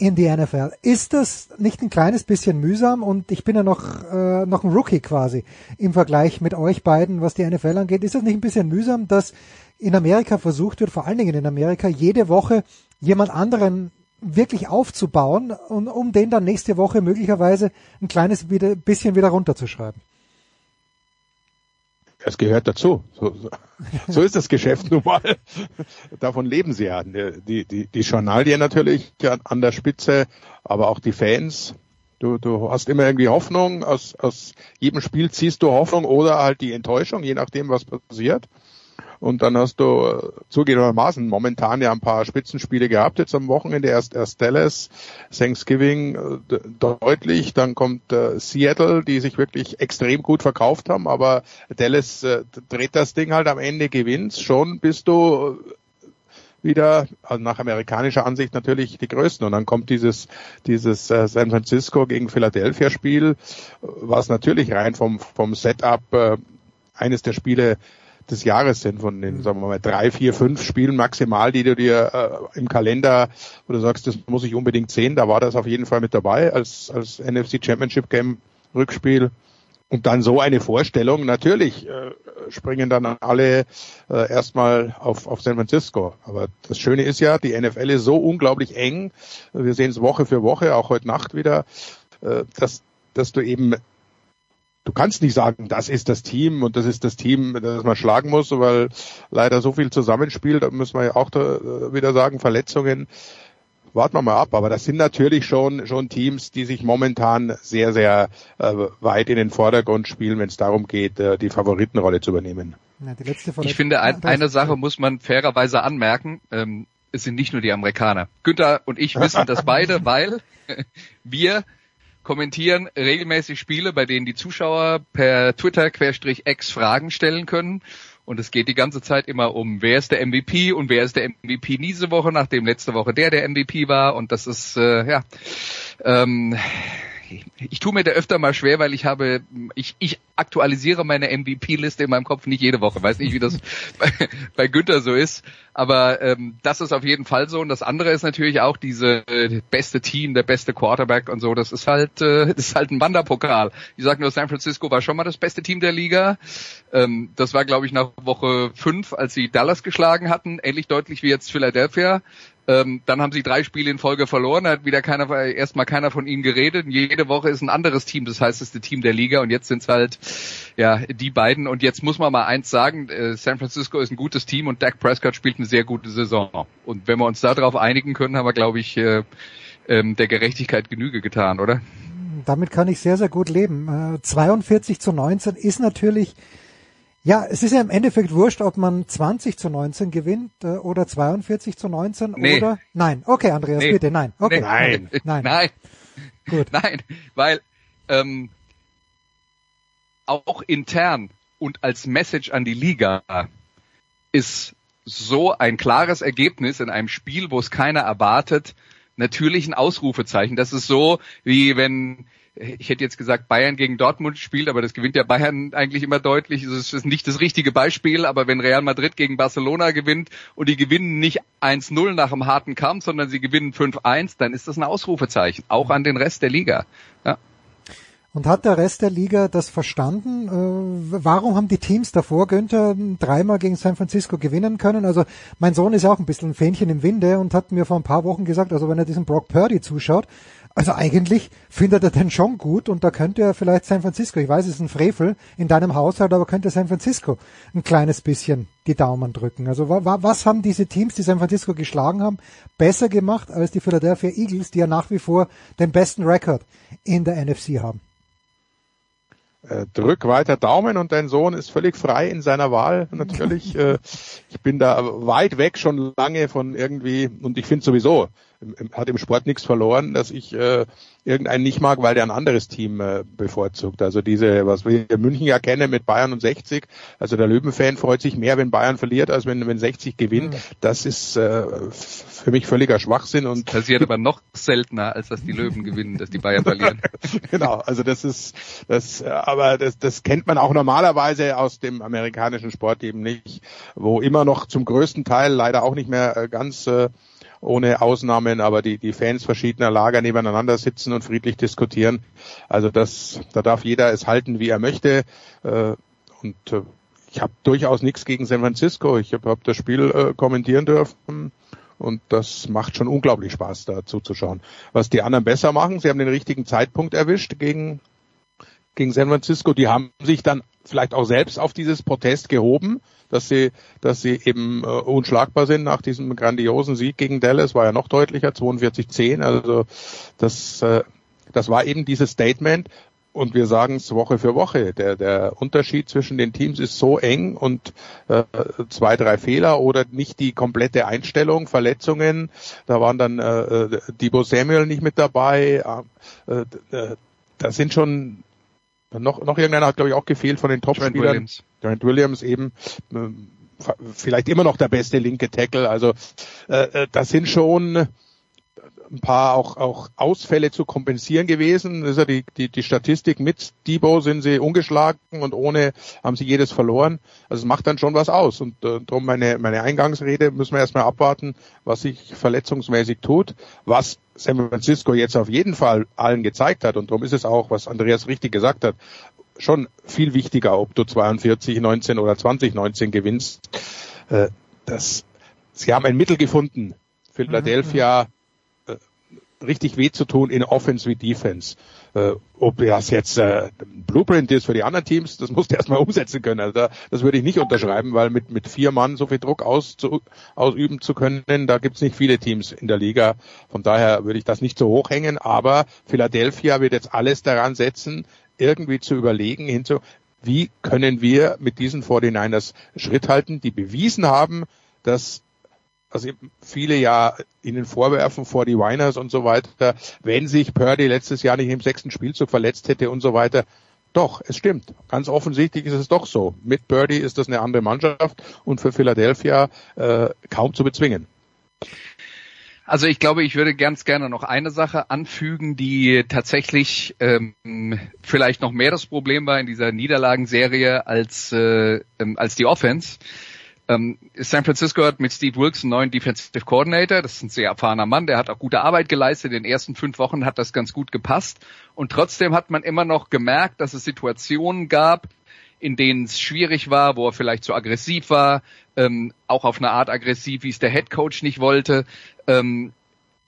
in die NFL. Ist das nicht ein kleines bisschen mühsam? Und ich bin ja noch, äh, noch ein Rookie quasi im Vergleich mit euch beiden, was die NFL angeht. Ist das nicht ein bisschen mühsam, dass in Amerika versucht wird, vor allen Dingen in Amerika, jede Woche jemand anderen wirklich aufzubauen und um den dann nächste Woche möglicherweise ein kleines bisschen wieder runterzuschreiben? Es gehört dazu. So, so, ist das Geschäft nun mal. Davon leben sie ja. Die, die, die Journalie natürlich an der Spitze, aber auch die Fans. Du, du hast immer irgendwie Hoffnung. Aus, aus jedem Spiel ziehst du Hoffnung oder halt die Enttäuschung, je nachdem, was passiert. Und dann hast du äh, zugegebenermaßen momentan ja ein paar Spitzenspiele gehabt, jetzt am Wochenende erst, erst Dallas, Thanksgiving äh, deutlich, dann kommt äh, Seattle, die sich wirklich extrem gut verkauft haben, aber Dallas äh, dreht das Ding halt am Ende, gewinnt schon bist du wieder, also nach amerikanischer Ansicht natürlich die größten. Und dann kommt dieses, dieses äh, San Francisco gegen Philadelphia Spiel, was natürlich rein vom, vom Setup äh, eines der Spiele des Jahres sind, von den, sagen wir mal, drei, vier, fünf Spielen maximal, die du dir äh, im Kalender, wo du sagst, das muss ich unbedingt sehen, da war das auf jeden Fall mit dabei als, als NFC Championship Game Rückspiel. Und dann so eine Vorstellung, natürlich äh, springen dann alle äh, erstmal auf, auf San Francisco. Aber das Schöne ist ja, die NFL ist so unglaublich eng, wir sehen es Woche für Woche, auch heute Nacht wieder, äh, dass, dass du eben du kannst nicht sagen, das ist das Team und das ist das Team, das man schlagen muss, weil leider so viel zusammenspielt, da müssen wir ja auch da wieder sagen, Verletzungen. Warten wir mal ab, aber das sind natürlich schon schon Teams, die sich momentan sehr sehr äh, weit in den Vordergrund spielen, wenn es darum geht, äh, die Favoritenrolle zu übernehmen. Ja, die letzte ich finde, ein, eine Sache muss man fairerweise anmerken. Ähm, es sind nicht nur die Amerikaner. Günther und ich wissen das beide, weil wir kommentieren regelmäßig Spiele, bei denen die Zuschauer per Twitter-X Fragen stellen können. Und es geht die ganze Zeit immer um, wer ist der MVP und wer ist der MVP diese Woche, nachdem letzte Woche der der MVP war. Und das ist, äh, ja, ähm, ich tue mir da öfter mal schwer, weil ich habe, ich, ich aktualisiere meine MVP-Liste in meinem Kopf nicht jede Woche. Weiß nicht, wie das bei, bei Günther so ist, aber ähm, das ist auf jeden Fall so. Und das andere ist natürlich auch diese äh, beste Team, der beste Quarterback und so. Das ist halt, äh, das ist halt ein Wanderpokal. Ich sage nur, San Francisco war schon mal das beste Team der Liga. Ähm, das war, glaube ich, nach Woche fünf, als sie Dallas geschlagen hatten, ähnlich deutlich wie jetzt Philadelphia. Ähm, dann haben sie drei Spiele in Folge verloren, hat wieder keiner, erstmal keiner von ihnen geredet. Und jede Woche ist ein anderes Team, das heißeste Team der Liga. Und jetzt sind es halt ja die beiden. Und jetzt muss man mal eins sagen: äh, San Francisco ist ein gutes Team und Dak Prescott spielt eine sehr gute Saison. Und wenn wir uns darauf einigen können, haben wir, glaube ich, äh, äh, der Gerechtigkeit Genüge getan, oder? Damit kann ich sehr, sehr gut leben. Äh, 42 zu 19 ist natürlich ja, es ist ja im Endeffekt wurscht, ob man 20 zu 19 gewinnt äh, oder 42 zu 19 nee. oder nein. Okay, Andreas, nee. bitte, nein. Okay. Nee. Nein. Nein. Nein. Gut. Nein, weil ähm, auch intern und als Message an die Liga ist so ein klares Ergebnis in einem Spiel, wo es keiner erwartet, natürlich ein Ausrufezeichen. Das ist so, wie wenn ich hätte jetzt gesagt, Bayern gegen Dortmund spielt, aber das gewinnt ja Bayern eigentlich immer deutlich. Es ist nicht das richtige Beispiel, aber wenn Real Madrid gegen Barcelona gewinnt und die gewinnen nicht 1-0 nach einem harten Kampf, sondern sie gewinnen 5-1, dann ist das ein Ausrufezeichen, auch an den Rest der Liga. Ja. Und hat der Rest der Liga das verstanden? Äh, warum haben die Teams davor, Günther, dreimal gegen San Francisco gewinnen können? Also mein Sohn ist ja auch ein bisschen ein Fähnchen im Winde und hat mir vor ein paar Wochen gesagt, also wenn er diesen Brock Purdy zuschaut, also eigentlich findet er den schon gut und da könnte er vielleicht San Francisco, ich weiß, es ist ein Frevel in deinem Haushalt, aber könnte San Francisco ein kleines bisschen die Daumen drücken. Also was haben diese Teams, die San Francisco geschlagen haben, besser gemacht als die Philadelphia Eagles, die ja nach wie vor den besten Rekord in der NFC haben? Äh, drück weiter Daumen und dein Sohn ist völlig frei in seiner Wahl natürlich. äh, ich bin da weit weg schon lange von irgendwie und ich finde sowieso, hat im Sport nichts verloren, dass ich äh, irgendeinen nicht mag, weil der ein anderes Team äh, bevorzugt. Also diese, was wir in München ja kennen mit Bayern und 60, also der Löwenfan freut sich mehr, wenn Bayern verliert, als wenn, wenn 60 gewinnt. Mhm. Das ist äh, für mich völliger Schwachsinn. Und das passiert aber noch seltener, als dass die Löwen gewinnen, dass die Bayern verlieren. genau, also das ist das, aber das, das kennt man auch normalerweise aus dem amerikanischen Sport eben nicht, wo immer noch zum größten Teil leider auch nicht mehr äh, ganz äh, ohne Ausnahmen, aber die, die Fans verschiedener Lager nebeneinander sitzen und friedlich diskutieren. Also das, da darf jeder es halten, wie er möchte. Äh, und äh, ich habe durchaus nichts gegen San Francisco. Ich habe hab das Spiel äh, kommentieren dürfen. Und das macht schon unglaublich Spaß, da zuzuschauen. Was die anderen besser machen, sie haben den richtigen Zeitpunkt erwischt gegen, gegen San Francisco. Die haben sich dann vielleicht auch selbst auf dieses Protest gehoben dass sie, dass sie eben äh, unschlagbar sind nach diesem grandiosen Sieg gegen Dallas, war ja noch deutlicher, 42-10. Also das, äh, das war eben dieses Statement. Und wir sagen es Woche für Woche. Der, der Unterschied zwischen den Teams ist so eng und äh, zwei, drei Fehler oder nicht die komplette Einstellung, Verletzungen. Da waren dann äh, äh Debo Samuel nicht mit dabei. Äh, äh, das sind schon noch, noch irgendeiner hat, glaube ich, auch gefehlt von den Top-Spielern. Williams. Grant Williams eben äh, vielleicht immer noch der beste linke Tackle. Also äh, äh, das sind schon ein paar auch, auch Ausfälle zu kompensieren gewesen. Das ist ja die, die, die Statistik mit Debo sind sie ungeschlagen und ohne haben sie jedes verloren. Also es macht dann schon was aus. Und äh, darum meine, meine Eingangsrede müssen wir erstmal abwarten, was sich verletzungsmäßig tut. Was San Francisco jetzt auf jeden Fall allen gezeigt hat. Und darum ist es auch, was Andreas richtig gesagt hat, schon viel wichtiger, ob du 42, 19 oder 20, 19 gewinnst. Äh, das, sie haben ein Mittel gefunden. Philadelphia mhm richtig weh zu tun in Offense wie Defense. Äh, ob das jetzt äh, ein Blueprint ist für die anderen Teams, das musst du erstmal umsetzen können. Also da, das würde ich nicht unterschreiben, weil mit, mit vier Mann so viel Druck aus, zu, ausüben zu können, da gibt's nicht viele Teams in der Liga. Von daher würde ich das nicht so hoch hängen. Aber Philadelphia wird jetzt alles daran setzen, irgendwie zu überlegen, hinzu, wie können wir mit diesen 49ers Schritt halten, die bewiesen haben, dass also viele ja ihnen vorwerfen vor die Winers und so weiter, wenn sich Purdy letztes Jahr nicht im sechsten Spielzug verletzt hätte und so weiter. Doch, es stimmt. Ganz offensichtlich ist es doch so. Mit Purdy ist das eine andere Mannschaft und für Philadelphia äh, kaum zu bezwingen. Also ich glaube, ich würde ganz gerne noch eine Sache anfügen, die tatsächlich ähm, vielleicht noch mehr das Problem war in dieser Niederlagenserie als, äh, ähm, als die Offense. Ähm, San Francisco hat mit Steve Wilkes einen neuen Defensive Coordinator. Das ist ein sehr erfahrener Mann. Der hat auch gute Arbeit geleistet. In den ersten fünf Wochen hat das ganz gut gepasst. Und trotzdem hat man immer noch gemerkt, dass es Situationen gab, in denen es schwierig war, wo er vielleicht zu aggressiv war, ähm, auch auf eine Art aggressiv, wie es der Head Coach nicht wollte. Ähm,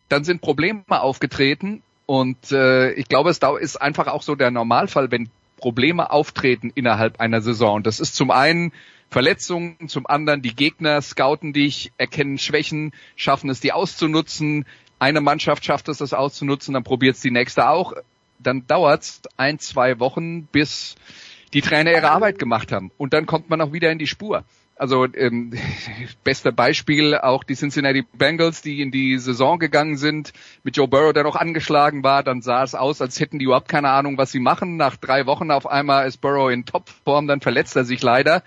dann sind Probleme aufgetreten und äh, ich glaube, es ist einfach auch so der Normalfall, wenn Probleme auftreten innerhalb einer Saison. Und das ist zum einen Verletzungen, zum anderen die Gegner scouten dich, erkennen Schwächen, schaffen es, die auszunutzen. Eine Mannschaft schafft es, das auszunutzen, dann probiert es die nächste auch. Dann dauert es ein, zwei Wochen, bis die Trainer ihre Arbeit gemacht haben. Und dann kommt man auch wieder in die Spur. Also ähm, bester Beispiel auch die Cincinnati Bengals, die in die Saison gegangen sind, mit Joe Burrow, der noch angeschlagen war. Dann sah es aus, als hätten die überhaupt keine Ahnung, was sie machen. Nach drei Wochen auf einmal ist Burrow in Topform, dann verletzt er sich leider.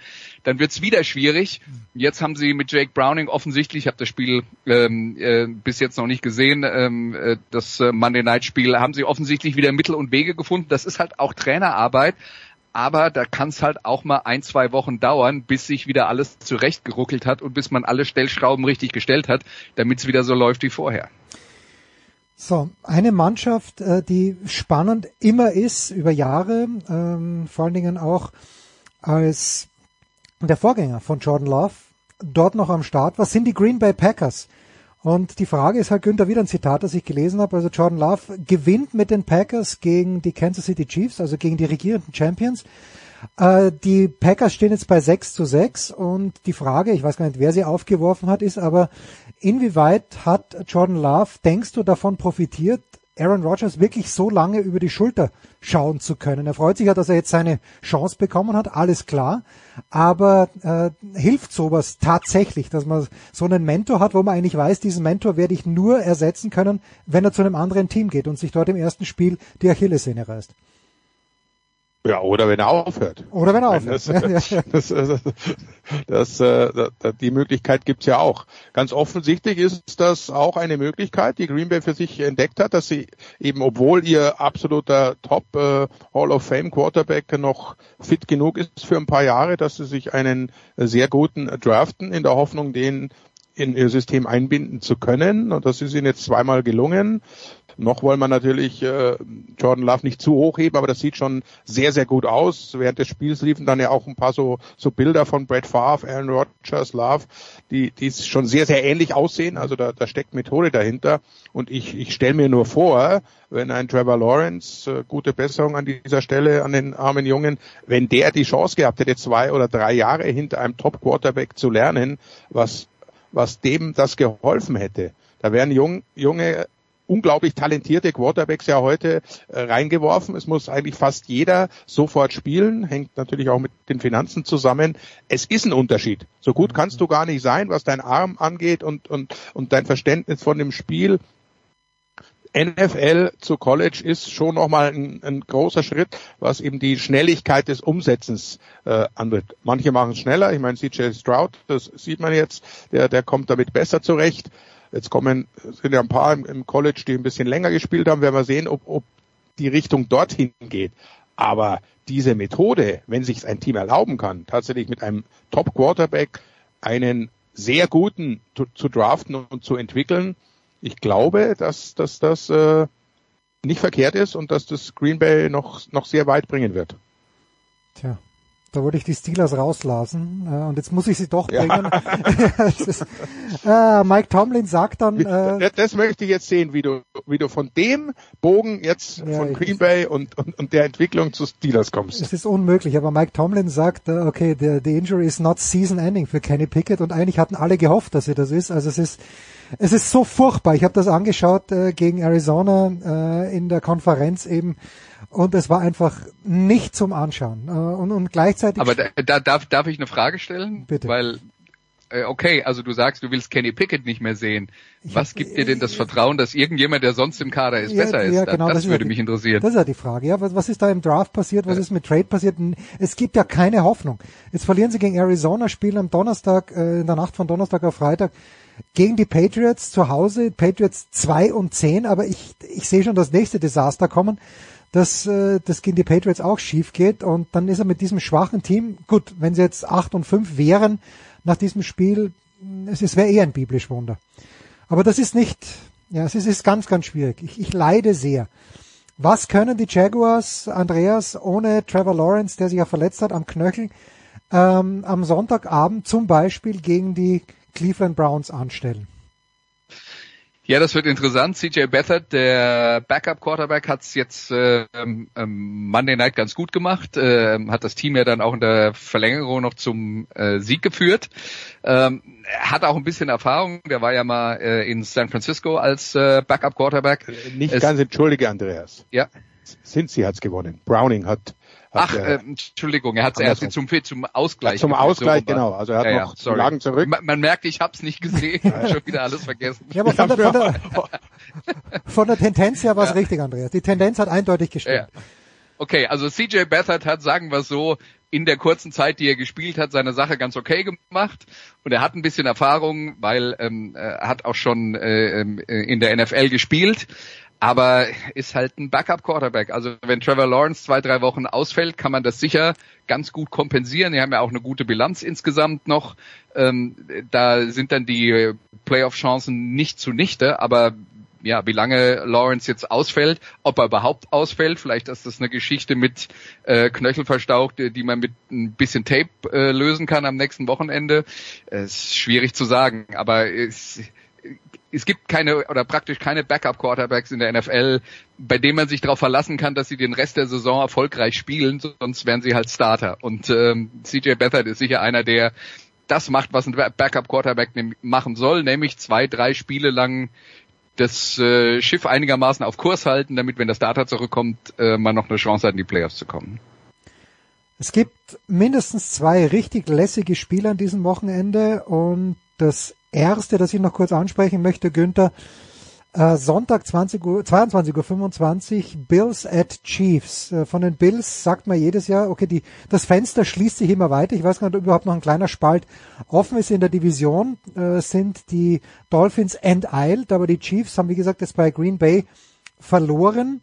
Dann wird's wieder schwierig. Jetzt haben sie mit Jake Browning offensichtlich, ich habe das Spiel ähm, äh, bis jetzt noch nicht gesehen, ähm, äh, das äh, Monday Night Spiel, haben sie offensichtlich wieder Mittel und Wege gefunden. Das ist halt auch Trainerarbeit aber da kann es halt auch mal ein, zwei Wochen dauern, bis sich wieder alles zurechtgeruckelt hat und bis man alle Stellschrauben richtig gestellt hat, damit es wieder so läuft wie vorher. So, eine Mannschaft, äh, die spannend immer ist über Jahre, ähm, vor allen Dingen auch als der Vorgänger von Jordan Love dort noch am Start war, sind die Green Bay Packers. Und die Frage ist halt, Günther, wieder ein Zitat, das ich gelesen habe. Also Jordan Love gewinnt mit den Packers gegen die Kansas City Chiefs, also gegen die regierenden Champions. Äh, die Packers stehen jetzt bei 6 zu 6 und die Frage, ich weiß gar nicht, wer sie aufgeworfen hat, ist aber, inwieweit hat Jordan Love, denkst du, davon profitiert, Aaron Rodgers wirklich so lange über die Schulter schauen zu können. Er freut sich ja, dass er jetzt seine Chance bekommen hat, alles klar. Aber äh, hilft sowas tatsächlich, dass man so einen Mentor hat, wo man eigentlich weiß, diesen Mentor werde ich nur ersetzen können, wenn er zu einem anderen Team geht und sich dort im ersten Spiel die Achillessehne reißt? Ja, oder wenn er aufhört. Oder wenn er aufhört. Das, das, das, das, äh, die Möglichkeit gibt's ja auch. Ganz offensichtlich ist das auch eine Möglichkeit, die Green Bay für sich entdeckt hat, dass sie eben, obwohl ihr absoluter Top äh, Hall of Fame Quarterback noch fit genug ist für ein paar Jahre, dass sie sich einen sehr guten draften in der Hoffnung, den in ihr System einbinden zu können. Und das ist ihnen jetzt zweimal gelungen. Noch wollen wir natürlich äh, Jordan Love nicht zu hoch heben, aber das sieht schon sehr, sehr gut aus. Während des Spiels liefen dann ja auch ein paar so, so Bilder von Brett Favre, Aaron Rodgers, Love, die, die schon sehr, sehr ähnlich aussehen. Also da, da steckt Methode dahinter. Und ich, ich stelle mir nur vor, wenn ein Trevor Lawrence, äh, gute Besserung an dieser Stelle an den armen Jungen, wenn der die Chance gehabt hätte, zwei oder drei Jahre hinter einem Top-Quarterback zu lernen, was, was dem das geholfen hätte. Da wären jung, junge unglaublich talentierte Quarterbacks ja heute äh, reingeworfen. Es muss eigentlich fast jeder sofort spielen, hängt natürlich auch mit den Finanzen zusammen. Es ist ein Unterschied. So gut mhm. kannst du gar nicht sein, was dein Arm angeht und, und, und dein Verständnis von dem Spiel. NFL zu College ist schon nochmal ein, ein großer Schritt, was eben die Schnelligkeit des Umsetzens äh, anbetrifft. Manche machen es schneller. Ich meine, CJ Stroud, das sieht man jetzt, der, der kommt damit besser zurecht. Jetzt kommen, sind ja ein paar im, College, die ein bisschen länger gespielt haben. Werden wir sehen, ob, ob die Richtung dorthin geht. Aber diese Methode, wenn sich ein Team erlauben kann, tatsächlich mit einem Top Quarterback einen sehr guten zu, zu draften und zu entwickeln, ich glaube, dass, dass das äh, nicht verkehrt ist und dass das Green Bay noch, noch sehr weit bringen wird. Tja, da wollte ich die Steelers rauslassen äh, und jetzt muss ich sie doch bringen. Ja. ist, äh, Mike Tomlin sagt dann. Äh, das möchte ich jetzt sehen, wie du, wie du von dem Bogen jetzt ja, von Green Bay und, und, und der Entwicklung zu Steelers kommst. Es ist unmöglich, aber Mike Tomlin sagt, äh, okay, the, the injury is not season ending für Kenny Pickett und eigentlich hatten alle gehofft, dass er das ist. Also es ist es ist so furchtbar. Ich habe das angeschaut äh, gegen Arizona äh, in der Konferenz eben und es war einfach nicht zum Anschauen. Äh, und, und gleichzeitig. Aber da, da darf, darf ich eine Frage stellen? Bitte. Weil äh, okay, also du sagst, du willst Kenny Pickett nicht mehr sehen. Was hab, gibt dir denn das Vertrauen, dass irgendjemand, der sonst im Kader ist, ja, besser ist? Ja, genau, das, das würde ja mich interessieren. Das ist ja die Frage. Ja, was, was ist da im Draft passiert? Was ist mit Trade passiert? Es gibt ja keine Hoffnung. Jetzt verlieren sie gegen Arizona, spielen am Donnerstag, äh, in der Nacht von Donnerstag auf Freitag gegen die Patriots zu Hause. Patriots 2 und 10, aber ich, ich sehe schon das nächste Desaster kommen dass äh, das gegen die Patriots auch schief geht und dann ist er mit diesem schwachen Team, gut, wenn sie jetzt 8 und 5 wären nach diesem Spiel, es, es wäre eher ein biblisch Wunder. Aber das ist nicht, ja, es ist, ist ganz, ganz schwierig. Ich, ich leide sehr. Was können die Jaguars, Andreas, ohne Trevor Lawrence, der sich ja verletzt hat am Knöchel, ähm, am Sonntagabend zum Beispiel gegen die Cleveland Browns anstellen? Ja, das wird interessant. CJ Beathard, der Backup-Quarterback, hat es jetzt äh, ähm, Monday Night ganz gut gemacht, äh, hat das Team ja dann auch in der Verlängerung noch zum äh, Sieg geführt. Ähm, hat auch ein bisschen Erfahrung, der war ja mal äh, in San Francisco als äh, Backup-Quarterback. Nicht es, ganz entschuldige, Andreas. Ja. Cincy hat's gewonnen. Browning hat Ach, äh, Entschuldigung, er hat er zum, zum Ausgleich. Ja, zum Ausgleich, so genau. Also er hat ja, noch ja, Lagen zurück. Man, man, merkt, ich hab's nicht gesehen, schon wieder alles vergessen. Ja, aber von der, von der, von der Tendenz her war es richtig, Andreas. Die Tendenz hat eindeutig gestimmt. Okay, also CJ Beathard hat, sagen wir so, in der kurzen Zeit, die er gespielt hat, seine Sache ganz okay gemacht. Und er hat ein bisschen Erfahrung, weil ähm, er hat auch schon äh, ähm, in der NFL gespielt aber ist halt ein Backup-Quarterback. Also wenn Trevor Lawrence zwei, drei Wochen ausfällt, kann man das sicher ganz gut kompensieren. Die haben ja auch eine gute Bilanz insgesamt noch. Ähm, da sind dann die Playoff-Chancen nicht zunichte, aber ja, wie lange Lawrence jetzt ausfällt, ob er überhaupt ausfällt, vielleicht ist das eine Geschichte mit äh, Knöchelverstaucht, die man mit ein bisschen Tape äh, lösen kann am nächsten Wochenende. Es ist schwierig zu sagen, aber es, es gibt keine oder praktisch keine Backup-Quarterbacks in der NFL, bei denen man sich darauf verlassen kann, dass sie den Rest der Saison erfolgreich spielen, sonst wären sie halt Starter. Und ähm, CJ Beathard ist sicher einer, der das macht, was ein Backup-Quarterback machen soll, nämlich zwei, drei Spiele lang das äh, Schiff einigermaßen auf Kurs halten, damit, wenn der Starter zurückkommt, äh, man noch eine Chance hat, in die Playoffs zu kommen. Es gibt mindestens zwei richtig lässige Spiele an diesem Wochenende und das erste, das ich noch kurz ansprechen möchte, Günther. Äh, Sonntag 20 Uhr, 22.25 Uhr, Bills at Chiefs. Äh, von den Bills sagt man jedes Jahr, okay, die, das Fenster schließt sich immer weiter. Ich weiß gar nicht, ob überhaupt noch ein kleiner Spalt offen ist in der Division. Äh, sind die Dolphins enteilt, aber die Chiefs haben, wie gesagt, jetzt bei Green Bay verloren.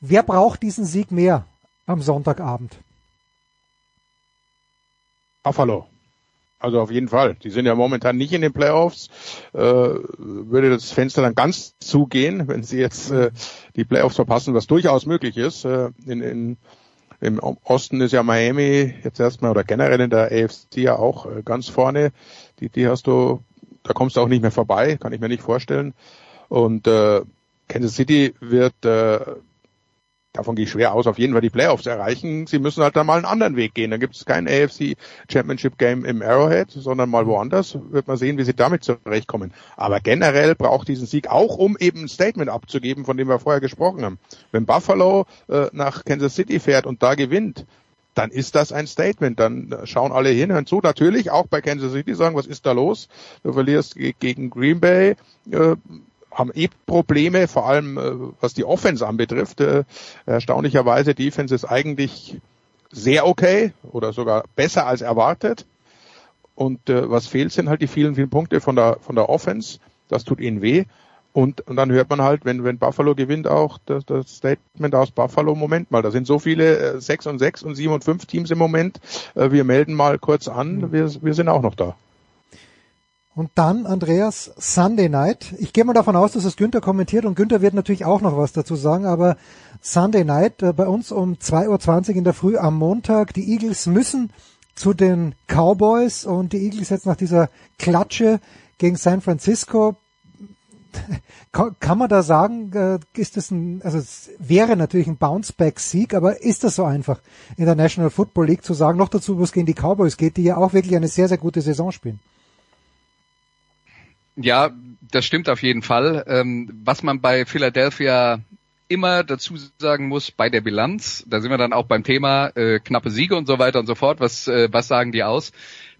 Wer braucht diesen Sieg mehr am Sonntagabend? Buffalo. Also auf jeden Fall. Die sind ja momentan nicht in den Playoffs. Äh, würde das Fenster dann ganz zugehen, wenn sie jetzt äh, die Playoffs verpassen, was durchaus möglich ist. Äh, in, in, Im Osten ist ja Miami jetzt erstmal oder generell in der AFC ja auch äh, ganz vorne. Die, die hast du, da kommst du auch nicht mehr vorbei, kann ich mir nicht vorstellen. Und äh, Kansas City wird äh, davon gehe ich schwer aus, auf jeden Fall die Playoffs erreichen. Sie müssen halt dann mal einen anderen Weg gehen. Dann gibt es kein AFC Championship Game im Arrowhead, sondern mal woanders. Wird man sehen, wie sie damit zurechtkommen. Aber generell braucht diesen Sieg auch, um eben ein Statement abzugeben, von dem wir vorher gesprochen haben. Wenn Buffalo äh, nach Kansas City fährt und da gewinnt, dann ist das ein Statement. Dann schauen alle hin, hören zu. Natürlich auch bei Kansas City sagen, was ist da los? Du verlierst gegen Green Bay. Äh, haben eh Probleme, vor allem äh, was die Offense anbetrifft. Äh, erstaunlicherweise, Defense ist eigentlich sehr okay oder sogar besser als erwartet. Und äh, was fehlt, sind halt die vielen, vielen Punkte von der von der Offense. Das tut ihnen weh. Und, und dann hört man halt, wenn, wenn Buffalo gewinnt, auch das, das Statement aus Buffalo, Moment mal, da sind so viele äh, 6 und 6 und 7 und 5 Teams im Moment. Äh, wir melden mal kurz an, mhm. wir, wir sind auch noch da. Und dann, Andreas, Sunday Night. Ich gehe mal davon aus, dass es Günther kommentiert und Günther wird natürlich auch noch was dazu sagen, aber Sunday Night äh, bei uns um 2.20 Uhr in der Früh am Montag. Die Eagles müssen zu den Cowboys und die Eagles jetzt nach dieser Klatsche gegen San Francisco. Kann man da sagen, äh, ist das ein, also es wäre natürlich ein Bounceback-Sieg, aber ist das so einfach in der National Football League zu sagen, noch dazu, wo es gegen die Cowboys geht, die ja auch wirklich eine sehr, sehr gute Saison spielen? Ja, das stimmt auf jeden Fall. Ähm, was man bei Philadelphia immer dazu sagen muss, bei der Bilanz, da sind wir dann auch beim Thema äh, knappe Siege und so weiter und so fort, was, äh, was sagen die aus?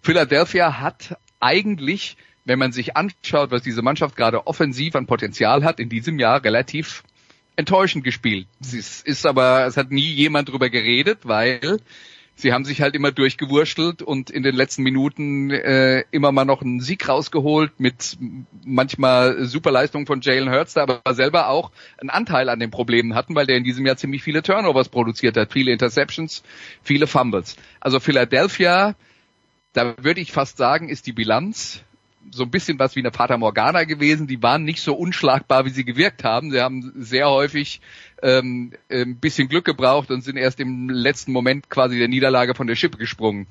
Philadelphia hat eigentlich, wenn man sich anschaut, was diese Mannschaft gerade offensiv an Potenzial hat, in diesem Jahr relativ enttäuschend gespielt. Es ist, aber, es hat nie jemand drüber geredet, weil sie haben sich halt immer durchgewurschtelt und in den letzten Minuten äh, immer mal noch einen Sieg rausgeholt mit manchmal Superleistungen von Jalen Hurts, der aber selber auch einen Anteil an den Problemen hatten, weil der in diesem Jahr ziemlich viele Turnovers produziert hat, viele Interceptions, viele Fumbles. Also Philadelphia, da würde ich fast sagen, ist die Bilanz so ein bisschen was wie eine Fata Morgana gewesen. Die waren nicht so unschlagbar, wie sie gewirkt haben. Sie haben sehr häufig ähm, ein bisschen Glück gebraucht und sind erst im letzten Moment quasi der Niederlage von der Schippe gesprungen.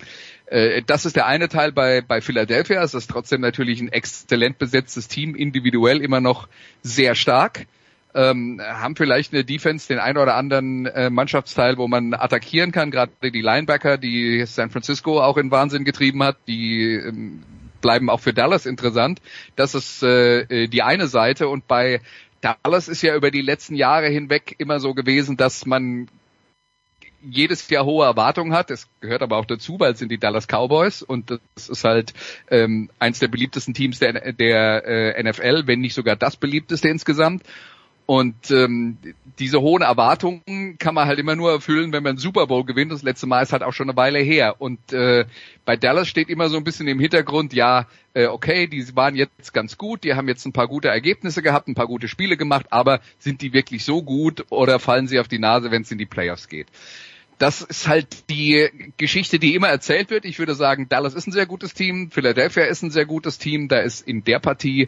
Äh, das ist der eine Teil bei, bei Philadelphia. Es ist trotzdem natürlich ein exzellent besetztes Team, individuell immer noch sehr stark. Ähm, haben vielleicht eine Defense den ein oder anderen äh, Mannschaftsteil, wo man attackieren kann, gerade die Linebacker, die San Francisco auch in Wahnsinn getrieben hat, die ähm, bleiben auch für Dallas interessant. Das ist äh, äh, die eine Seite. Und bei Dallas ist ja über die letzten Jahre hinweg immer so gewesen, dass man jedes Jahr hohe Erwartungen hat. Es gehört aber auch dazu, weil es sind die Dallas Cowboys und das ist halt ähm, eins der beliebtesten Teams der, der äh, NFL, wenn nicht sogar das beliebteste insgesamt. Und ähm, diese hohen Erwartungen kann man halt immer nur erfüllen, wenn man Super Bowl gewinnt. Das letzte Mal ist halt auch schon eine Weile her. Und äh, bei Dallas steht immer so ein bisschen im Hintergrund, ja, äh, okay, die waren jetzt ganz gut, die haben jetzt ein paar gute Ergebnisse gehabt, ein paar gute Spiele gemacht, aber sind die wirklich so gut oder fallen sie auf die Nase, wenn es in die Playoffs geht? das ist halt die Geschichte, die immer erzählt wird. Ich würde sagen, Dallas ist ein sehr gutes Team, Philadelphia ist ein sehr gutes Team. Da ist in der Partie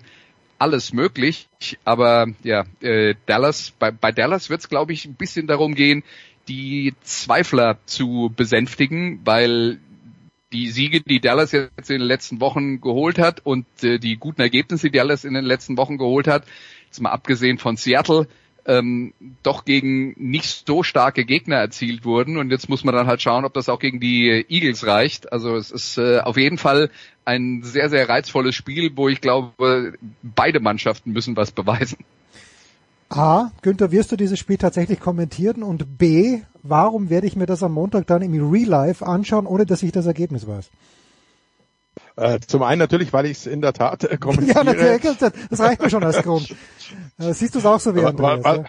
alles möglich. Aber ja, äh, Dallas, bei, bei Dallas wird es, glaube ich, ein bisschen darum gehen, die Zweifler zu besänftigen, weil die Siege, die Dallas jetzt in den letzten Wochen geholt hat und äh, die guten Ergebnisse, die Dallas in den letzten Wochen geholt hat, jetzt mal abgesehen von Seattle, ähm, doch gegen nicht so starke Gegner erzielt wurden. Und jetzt muss man dann halt schauen, ob das auch gegen die Eagles reicht. Also es ist äh, auf jeden Fall ein sehr, sehr reizvolles Spiel, wo ich glaube, beide Mannschaften müssen was beweisen. A, Günther, wirst du dieses Spiel tatsächlich kommentieren? Und B, warum werde ich mir das am Montag dann im Real Life anschauen, ohne dass ich das Ergebnis weiß? Äh, zum einen natürlich, weil ich es in der Tat äh, kommentiere. ja, natürlich, das reicht mir schon als Grund. Äh, siehst du es auch so wie Andreas? Was, ja?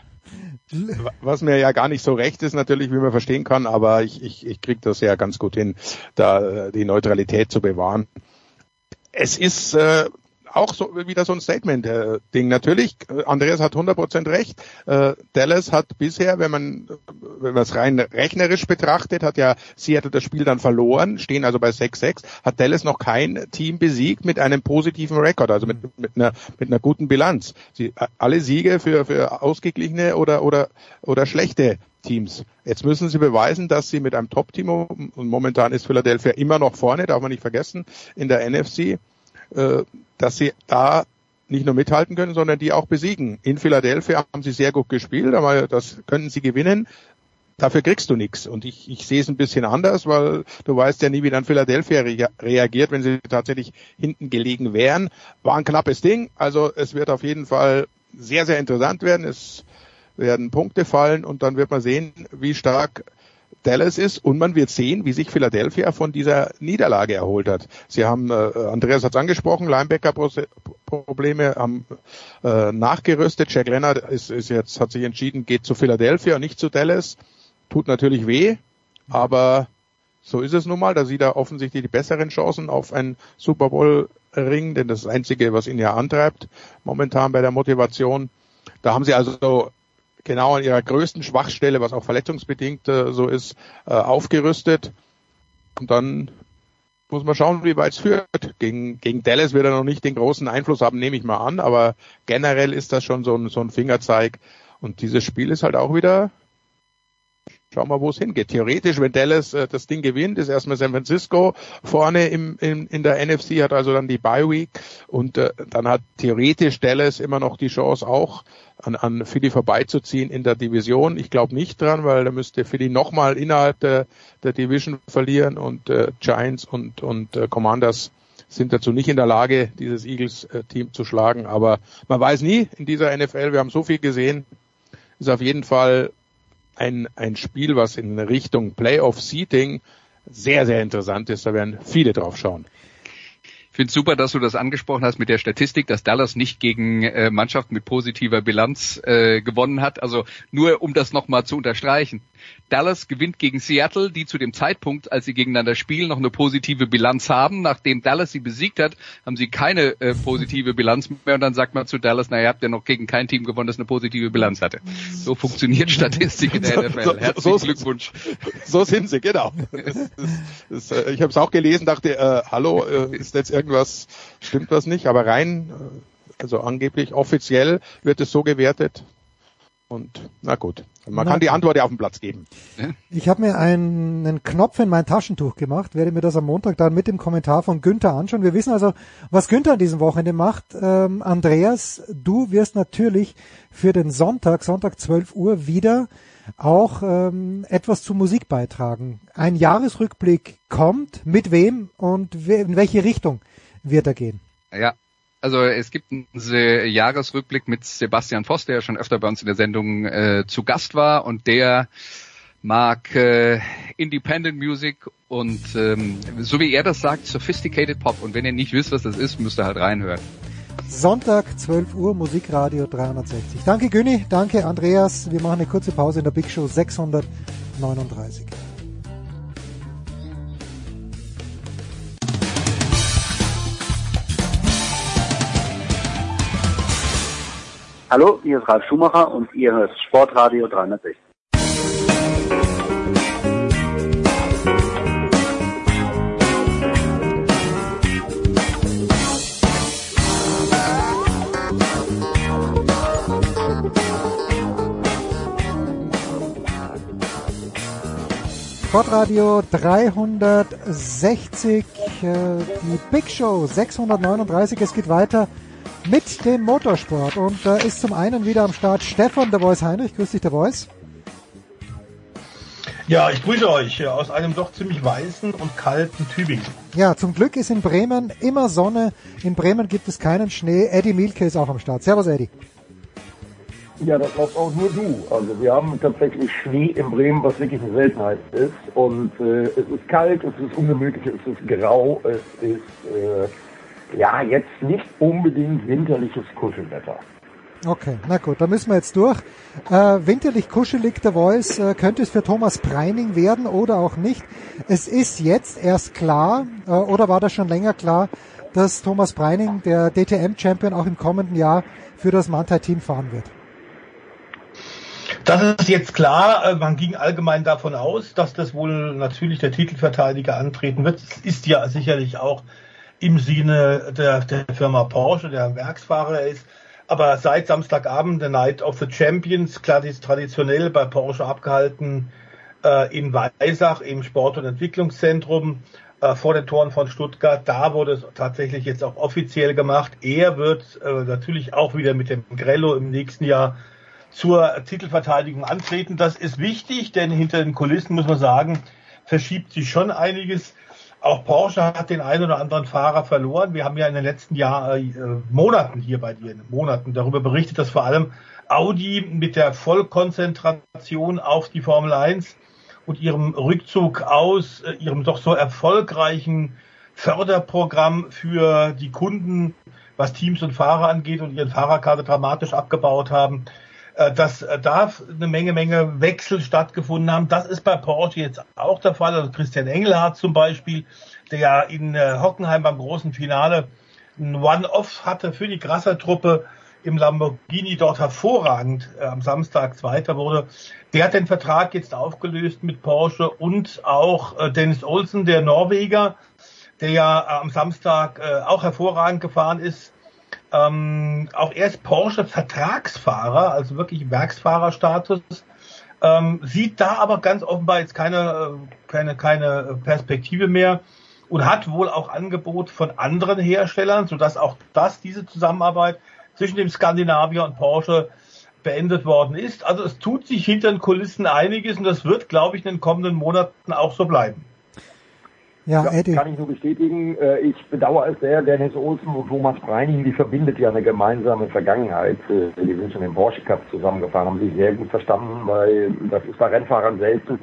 was mir ja gar nicht so recht ist natürlich, wie man verstehen kann, aber ich, ich, ich kriege das ja ganz gut hin, da äh, die Neutralität zu bewahren. Es ist äh, auch so wieder so ein Statement-Ding. Natürlich, äh, Andreas hat 100% recht. Äh, Dallas hat bisher, wenn man wenn man es rein rechnerisch betrachtet, hat ja Seattle das Spiel dann verloren, stehen also bei 6-6, hat Dallas noch kein Team besiegt mit einem positiven Rekord, also mit, mit, einer, mit einer guten Bilanz. Sie, alle Siege für, für ausgeglichene oder, oder, oder schlechte Teams. Jetzt müssen sie beweisen, dass sie mit einem Top-Team, und momentan ist Philadelphia immer noch vorne, darf man nicht vergessen, in der NFC, äh, dass sie da nicht nur mithalten können, sondern die auch besiegen. In Philadelphia haben sie sehr gut gespielt, aber das können sie gewinnen. Dafür kriegst du nichts. Und ich, ich sehe es ein bisschen anders, weil du weißt ja nie, wie dann Philadelphia re reagiert, wenn sie tatsächlich hinten gelegen wären. War ein knappes Ding. Also es wird auf jeden Fall sehr, sehr interessant werden. Es werden Punkte fallen und dann wird man sehen, wie stark Dallas ist und man wird sehen, wie sich Philadelphia von dieser Niederlage erholt hat. Sie haben, äh, Andreas hat es angesprochen, Linebacker-Probleme haben äh, nachgerüstet. Jack Leonard ist, ist jetzt, hat sich entschieden, geht zu Philadelphia und nicht zu Dallas. Tut natürlich weh, aber so ist es nun mal. Da sieht er offensichtlich die besseren Chancen auf einen Super Bowl Ring, denn das, ist das Einzige, was ihn ja antreibt, momentan bei der Motivation. Da haben sie also genau an ihrer größten Schwachstelle, was auch verletzungsbedingt äh, so ist, äh, aufgerüstet. Und dann muss man schauen, wie weit es führt. Gegen, gegen Dallas wird er noch nicht den großen Einfluss haben, nehme ich mal an, aber generell ist das schon so ein, so ein Fingerzeig. Und dieses Spiel ist halt auch wieder Schauen wir, wo es hingeht. Theoretisch, wenn Dallas äh, das Ding gewinnt, ist erstmal San Francisco vorne im, im, in der NFC, hat also dann die Bye Week und äh, dann hat theoretisch Dallas immer noch die Chance auch an, an Philly vorbeizuziehen in der Division. Ich glaube nicht dran, weil da müsste Philly nochmal innerhalb der, der Division verlieren und äh, Giants und, und äh, Commanders sind dazu nicht in der Lage, dieses Eagles-Team zu schlagen. Aber man weiß nie in dieser NFL, wir haben so viel gesehen, ist auf jeden Fall ein, ein Spiel, was in Richtung Playoff-Seating sehr, sehr interessant ist. Da werden viele drauf schauen. finde super, dass du das angesprochen hast mit der Statistik, dass Dallas nicht gegen äh, Mannschaften mit positiver Bilanz äh, gewonnen hat. Also nur um das nochmal zu unterstreichen. Dallas gewinnt gegen Seattle, die zu dem Zeitpunkt, als sie gegeneinander spielen, noch eine positive Bilanz haben. Nachdem Dallas sie besiegt hat, haben sie keine äh, positive Bilanz mehr. Und dann sagt man zu Dallas, naja, habt ihr noch gegen kein Team gewonnen, das eine positive Bilanz hatte. So funktioniert Statistik in der NFL. Herzlichen so, Glückwunsch. So sind sie, genau. Das, das, das, ich habe es auch gelesen, dachte, äh, hallo, äh, ist jetzt irgendwas, stimmt was nicht? Aber rein, äh, also angeblich offiziell wird es so gewertet. Und na gut, man Na kann die. Antwort ja auf den Platz geben. Ich habe mir einen, einen Knopf in mein Taschentuch gemacht, werde mir das am Montag dann mit dem Kommentar von Günther anschauen. Wir wissen also, was Günther an diesem Wochenende macht. Ähm, Andreas, du wirst natürlich für den Sonntag, Sonntag 12 Uhr wieder auch ähm, etwas zur Musik beitragen. Ein Jahresrückblick kommt, mit wem und in welche Richtung wird er gehen? Ja, also es gibt einen Jahresrückblick mit Sebastian Voss, der ja schon öfter bei uns in der Sendung äh, zu Gast war und der mag äh, Independent Music und ähm, so wie er das sagt, Sophisticated Pop. Und wenn ihr nicht wisst, was das ist, müsst ihr halt reinhören. Sonntag 12 Uhr Musikradio 360. Danke Günni, danke Andreas. Wir machen eine kurze Pause in der Big Show 639. Hallo, hier ist Ralf Schumacher und ihr hört Sportradio 360. Sportradio 360, äh, die Big Show 639. Es geht weiter mit dem Motorsport und da ist zum einen wieder am Start Stefan der Voice Heinrich. Grüß dich, der Voice. Ja, ich grüße euch aus einem doch ziemlich weißen und kalten Tübingen. Ja, zum Glück ist in Bremen immer Sonne. In Bremen gibt es keinen Schnee. Eddie Mielke ist auch am Start. Servus, Eddie. Ja, das glaubst auch nur du. Also wir haben tatsächlich Schnee in Bremen, was wirklich eine Seltenheit ist. Und äh, es ist kalt, es ist ungemütlich, es ist grau, es ist äh, ja jetzt nicht unbedingt winterliches Kuschelwetter. Okay, na gut, da müssen wir jetzt durch. Äh, winterlich kuschelig der Voice, äh, könnte es für Thomas Preining werden oder auch nicht. Es ist jetzt erst klar, äh, oder war das schon länger klar, dass Thomas Preining, der DTM-Champion, auch im kommenden Jahr für das Mantai-Team fahren wird. Das ist jetzt klar. äh, Man ging allgemein davon aus, dass das wohl natürlich der Titelverteidiger antreten wird. Es ist ja sicherlich auch im Sinne der, der Firma Porsche, der Werksfahrer ist. Aber seit Samstagabend, der Night of the Champions, klar, die ist traditionell bei Porsche abgehalten äh, in Weisach im Sport- und Entwicklungszentrum äh, vor den Toren von Stuttgart. Da wurde es tatsächlich jetzt auch offiziell gemacht. Er wird äh, natürlich auch wieder mit dem Grello im nächsten Jahr zur Titelverteidigung antreten. Das ist wichtig, denn hinter den Kulissen muss man sagen, verschiebt sich schon einiges. Auch Porsche hat den einen oder anderen Fahrer verloren. Wir haben ja in den letzten Jahr, äh, Monaten hier bei dir, Monaten darüber berichtet, dass vor allem Audi mit der Vollkonzentration auf die Formel 1 und ihrem Rückzug aus äh, ihrem doch so erfolgreichen Förderprogramm für die Kunden, was Teams und Fahrer angeht und ihren Fahrerkarte dramatisch abgebaut haben dass äh, da eine Menge, Menge Wechsel stattgefunden haben. Das ist bei Porsche jetzt auch der Fall. Also Christian Engelhardt zum Beispiel, der ja in äh, Hockenheim beim großen Finale ein One-Off hatte für die Grasser-Truppe im Lamborghini dort hervorragend äh, am Samstag Zweiter wurde. Der hat den Vertrag jetzt aufgelöst mit Porsche und auch äh, Dennis Olsen, der Norweger, der ja äh, am Samstag äh, auch hervorragend gefahren ist. Ähm, auch er ist Porsche-Vertragsfahrer, also wirklich Werksfahrerstatus. Ähm, sieht da aber ganz offenbar jetzt keine, keine, keine Perspektive mehr und hat wohl auch Angebot von anderen Herstellern, sodass auch das, diese Zusammenarbeit zwischen dem Skandinavier und Porsche beendet worden ist. Also es tut sich hinter den Kulissen einiges und das wird, glaube ich, in den kommenden Monaten auch so bleiben. Ja, Eddie. Kann ich nur bestätigen. Äh, Ich bedauere es sehr, Dennis Olsen und Thomas Breining, die verbindet ja eine gemeinsame Vergangenheit. Äh, Die sind schon im Porsche Cup zusammengefahren, haben sich sehr gut verstanden, weil das ist bei Rennfahrern selten.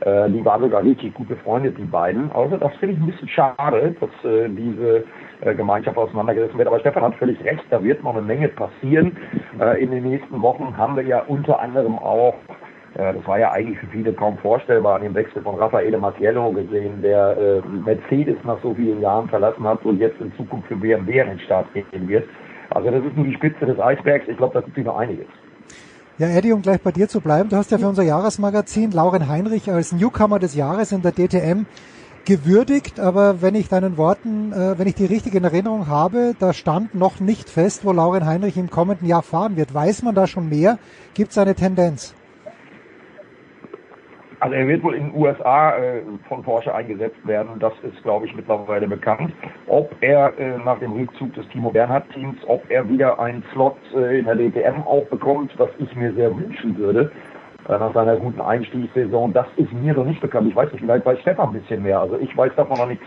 Äh, die waren sogar richtig gut befreundet, die beiden. Also das finde ich ein bisschen schade, dass diese Gemeinschaft auseinandergerissen wird. Aber Stefan hat völlig recht, da wird noch eine Menge passieren. In den nächsten Wochen haben wir ja unter anderem auch das war ja eigentlich für viele kaum vorstellbar an dem Wechsel von Raffaele Marciello gesehen, der äh, Mercedes nach so vielen Jahren verlassen hat und jetzt in Zukunft für BMW an den Start gehen wird. Also das ist nur die Spitze des Eisbergs. Ich glaube, da gibt es noch einiges. Ja, Eddie, um gleich bei dir zu bleiben, du hast ja für unser Jahresmagazin Lauren Heinrich als Newcomer des Jahres in der DTM gewürdigt, aber wenn ich deinen Worten, äh, wenn ich die richtige in Erinnerung habe, da stand noch nicht fest, wo Lauren Heinrich im kommenden Jahr fahren wird. Weiß man da schon mehr? Gibt es eine Tendenz? Also er wird wohl in den USA äh, von Porsche eingesetzt werden. Das ist, glaube ich, mittlerweile bekannt. Ob er äh, nach dem Rückzug des Timo Bernhard-Teams, ob er wieder einen Slot äh, in der DTM auch bekommt, was ich mir sehr wünschen würde, äh, nach seiner guten Einstiegssaison, das ist mir noch nicht bekannt. Ich weiß nicht, vielleicht weiß Stefan ein bisschen mehr. Also ich weiß davon noch nichts.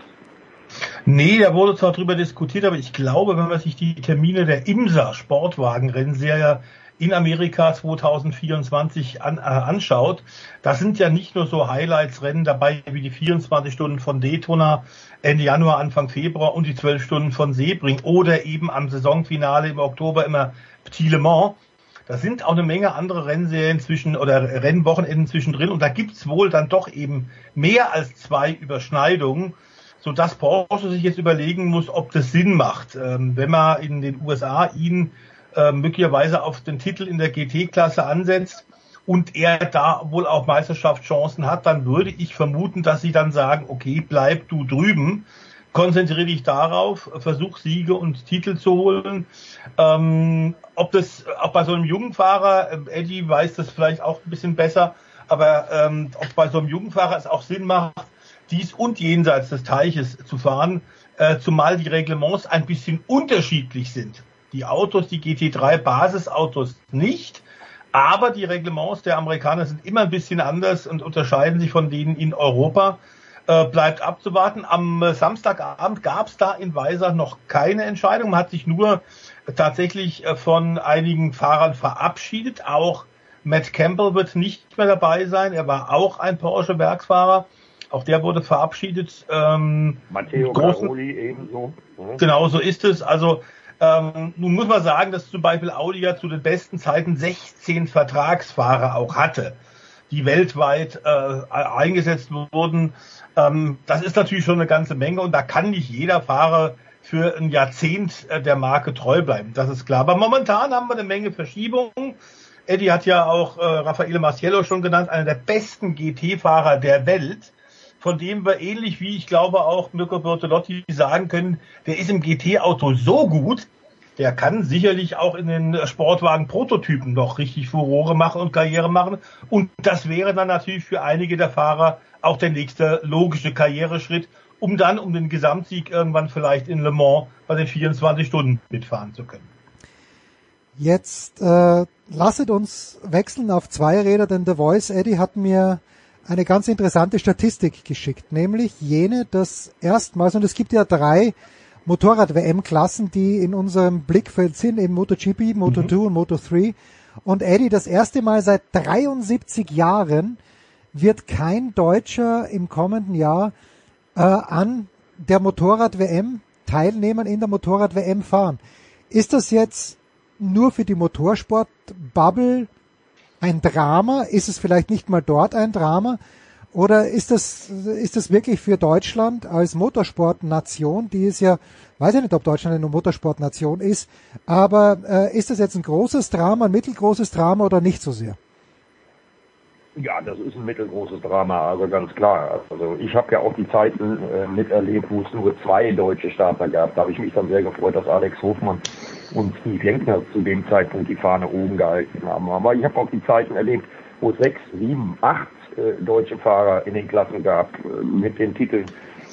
Nee, da wurde zwar drüber diskutiert, aber ich glaube, wenn man sich die Termine der IMSA Sportwagenrennserie in Amerika 2024 an, äh, anschaut, da sind ja nicht nur so Highlights-Rennen dabei wie die 24 Stunden von Daytona Ende Januar, Anfang Februar und die 12 Stunden von Sebring oder eben am Saisonfinale im Oktober immer Petit Le Mans. Da sind auch eine Menge andere Rennserien zwischen oder Rennwochenenden zwischendrin und da gibt's wohl dann doch eben mehr als zwei Überschneidungen, so dass Porsche sich jetzt überlegen muss, ob das Sinn macht, ähm, wenn man in den USA ihn äh, möglicherweise auf den Titel in der GT-Klasse ansetzt und er da wohl auch Meisterschaftschancen hat, dann würde ich vermuten, dass sie dann sagen, okay, bleib du drüben, konzentriere dich darauf, versuch Siege und Titel zu holen. Ähm, ob das, auch bei so einem jungen Fahrer, äh, Eddie weiß das vielleicht auch ein bisschen besser, aber ähm, ob bei so einem jungen Fahrer es auch Sinn macht, dies und jenseits des Teiches zu fahren, äh, zumal die Reglements ein bisschen unterschiedlich sind. Die Autos, die GT3 Basisautos nicht. Aber die Reglements der Amerikaner sind immer ein bisschen anders und unterscheiden sich von denen in Europa. Äh, bleibt abzuwarten. Am äh, Samstagabend gab es da in Weiser noch keine Entscheidung. Man hat sich nur tatsächlich äh, von einigen Fahrern verabschiedet. Auch Matt Campbell wird nicht mehr dabei sein. Er war auch ein Porsche-Werksfahrer. Auch der wurde verabschiedet. Ähm, Matteo Caroli ebenso. Mhm. Genau so ist es. Also ähm, nun muss man sagen, dass zum Beispiel Audi ja zu den besten Zeiten 16 Vertragsfahrer auch hatte, die weltweit äh, eingesetzt wurden. Ähm, das ist natürlich schon eine ganze Menge und da kann nicht jeder Fahrer für ein Jahrzehnt äh, der Marke treu bleiben. Das ist klar. Aber momentan haben wir eine Menge Verschiebungen. Eddie hat ja auch äh, Raffaele Marciello schon genannt, einer der besten GT-Fahrer der Welt von dem wir ähnlich wie ich glaube auch Mirko Bertolotti sagen können, der ist im GT-Auto so gut, der kann sicherlich auch in den Sportwagen-Prototypen noch richtig Furore machen und Karriere machen. Und das wäre dann natürlich für einige der Fahrer auch der nächste logische Karriereschritt, um dann um den Gesamtsieg irgendwann vielleicht in Le Mans bei den 24 Stunden mitfahren zu können. Jetzt äh, lasset uns wechseln auf zwei Räder, denn The Voice Eddie hat mir eine ganz interessante Statistik geschickt, nämlich jene, dass erstmals, und es gibt ja drei Motorrad-WM-Klassen, die in unserem Blickfeld sind, eben MotoGP, Moto2 mhm. und Moto3. Und Eddie, das erste Mal seit 73 Jahren wird kein Deutscher im kommenden Jahr äh, an der Motorrad-WM teilnehmen, in der Motorrad-WM fahren. Ist das jetzt nur für die Motorsport-Bubble ein Drama? Ist es vielleicht nicht mal dort ein Drama? Oder ist das, ist das wirklich für Deutschland als Motorsportnation, die ist ja, weiß ich nicht, ob Deutschland eine Motorsportnation ist, aber äh, ist das jetzt ein großes Drama, ein mittelgroßes Drama oder nicht so sehr? Ja, das ist ein mittelgroßes Drama, also ganz klar. Also ich habe ja auch die Zeiten äh, miterlebt, wo es nur zwei deutsche Starter gab. Da habe ich mich dann sehr gefreut, dass Alex Hofmann und Steve Lenkner zu dem Zeitpunkt die Fahne oben gehalten haben. Aber ich habe auch die Zeiten erlebt, wo es sechs, sieben, acht äh, deutsche Fahrer in den Klassen gab, äh, mit den Titeln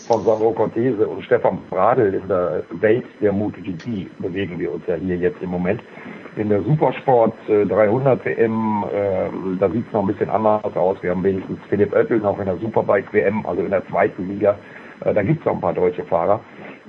von Sandro Cortese und Stefan Bradl in der Welt der MotoGP bewegen wir uns ja hier jetzt im Moment. In der Supersport äh, 300 WM, äh, da sieht es noch ein bisschen anders aus. Wir haben wenigstens Philipp Oettel noch in der Superbike WM, also in der zweiten Liga. Äh, da gibt es noch ein paar deutsche Fahrer.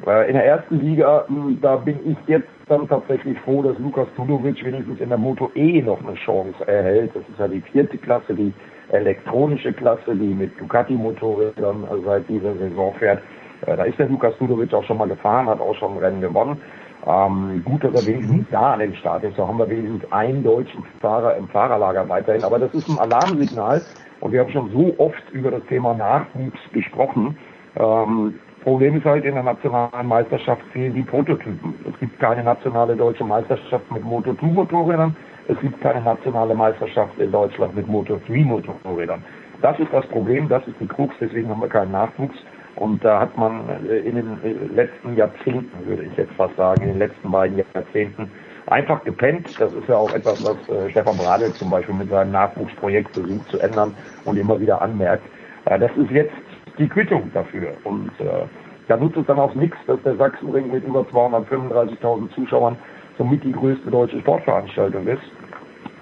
In der ersten Liga, mh, da bin ich jetzt dann tatsächlich froh, dass Lukas Tudovic wenigstens in der Moto E noch eine Chance erhält. Das ist ja die vierte Klasse, die elektronische Klasse, die mit Ducati-Motorrädern seit dieser Saison fährt. Äh, da ist der Lukas Tudovic auch schon mal gefahren, hat auch schon ein Rennen gewonnen. Ähm, gut, dass er wenigstens da an den Start ist. Da haben wir wenigstens einen deutschen Fahrer im Fahrerlager weiterhin. Aber das ist ein Alarmsignal. Und wir haben schon so oft über das Thema Nachwuchs gesprochen. Ähm, Problem ist halt, in der nationalen Meisterschaft fehlen die Prototypen. Es gibt keine nationale deutsche Meisterschaft mit Moto2-Motorrädern. Es gibt keine nationale Meisterschaft in Deutschland mit Moto3-Motorrädern. Das ist das Problem, das ist die Krux, deswegen haben wir keinen Nachwuchs. Und da hat man äh, in den äh, letzten Jahrzehnten, würde ich jetzt fast sagen, in den letzten beiden Jahrzehnten einfach gepennt. Das ist ja auch etwas, was äh, Stefan Bradl zum Beispiel mit seinem Nachwuchsprojekt versucht zu ändern und immer wieder anmerkt. Das ist jetzt die Quittung dafür. Und äh, da nutzt es dann auch nichts, dass der Sachsenring mit über 235.000 Zuschauern somit die größte deutsche Sportveranstaltung ist,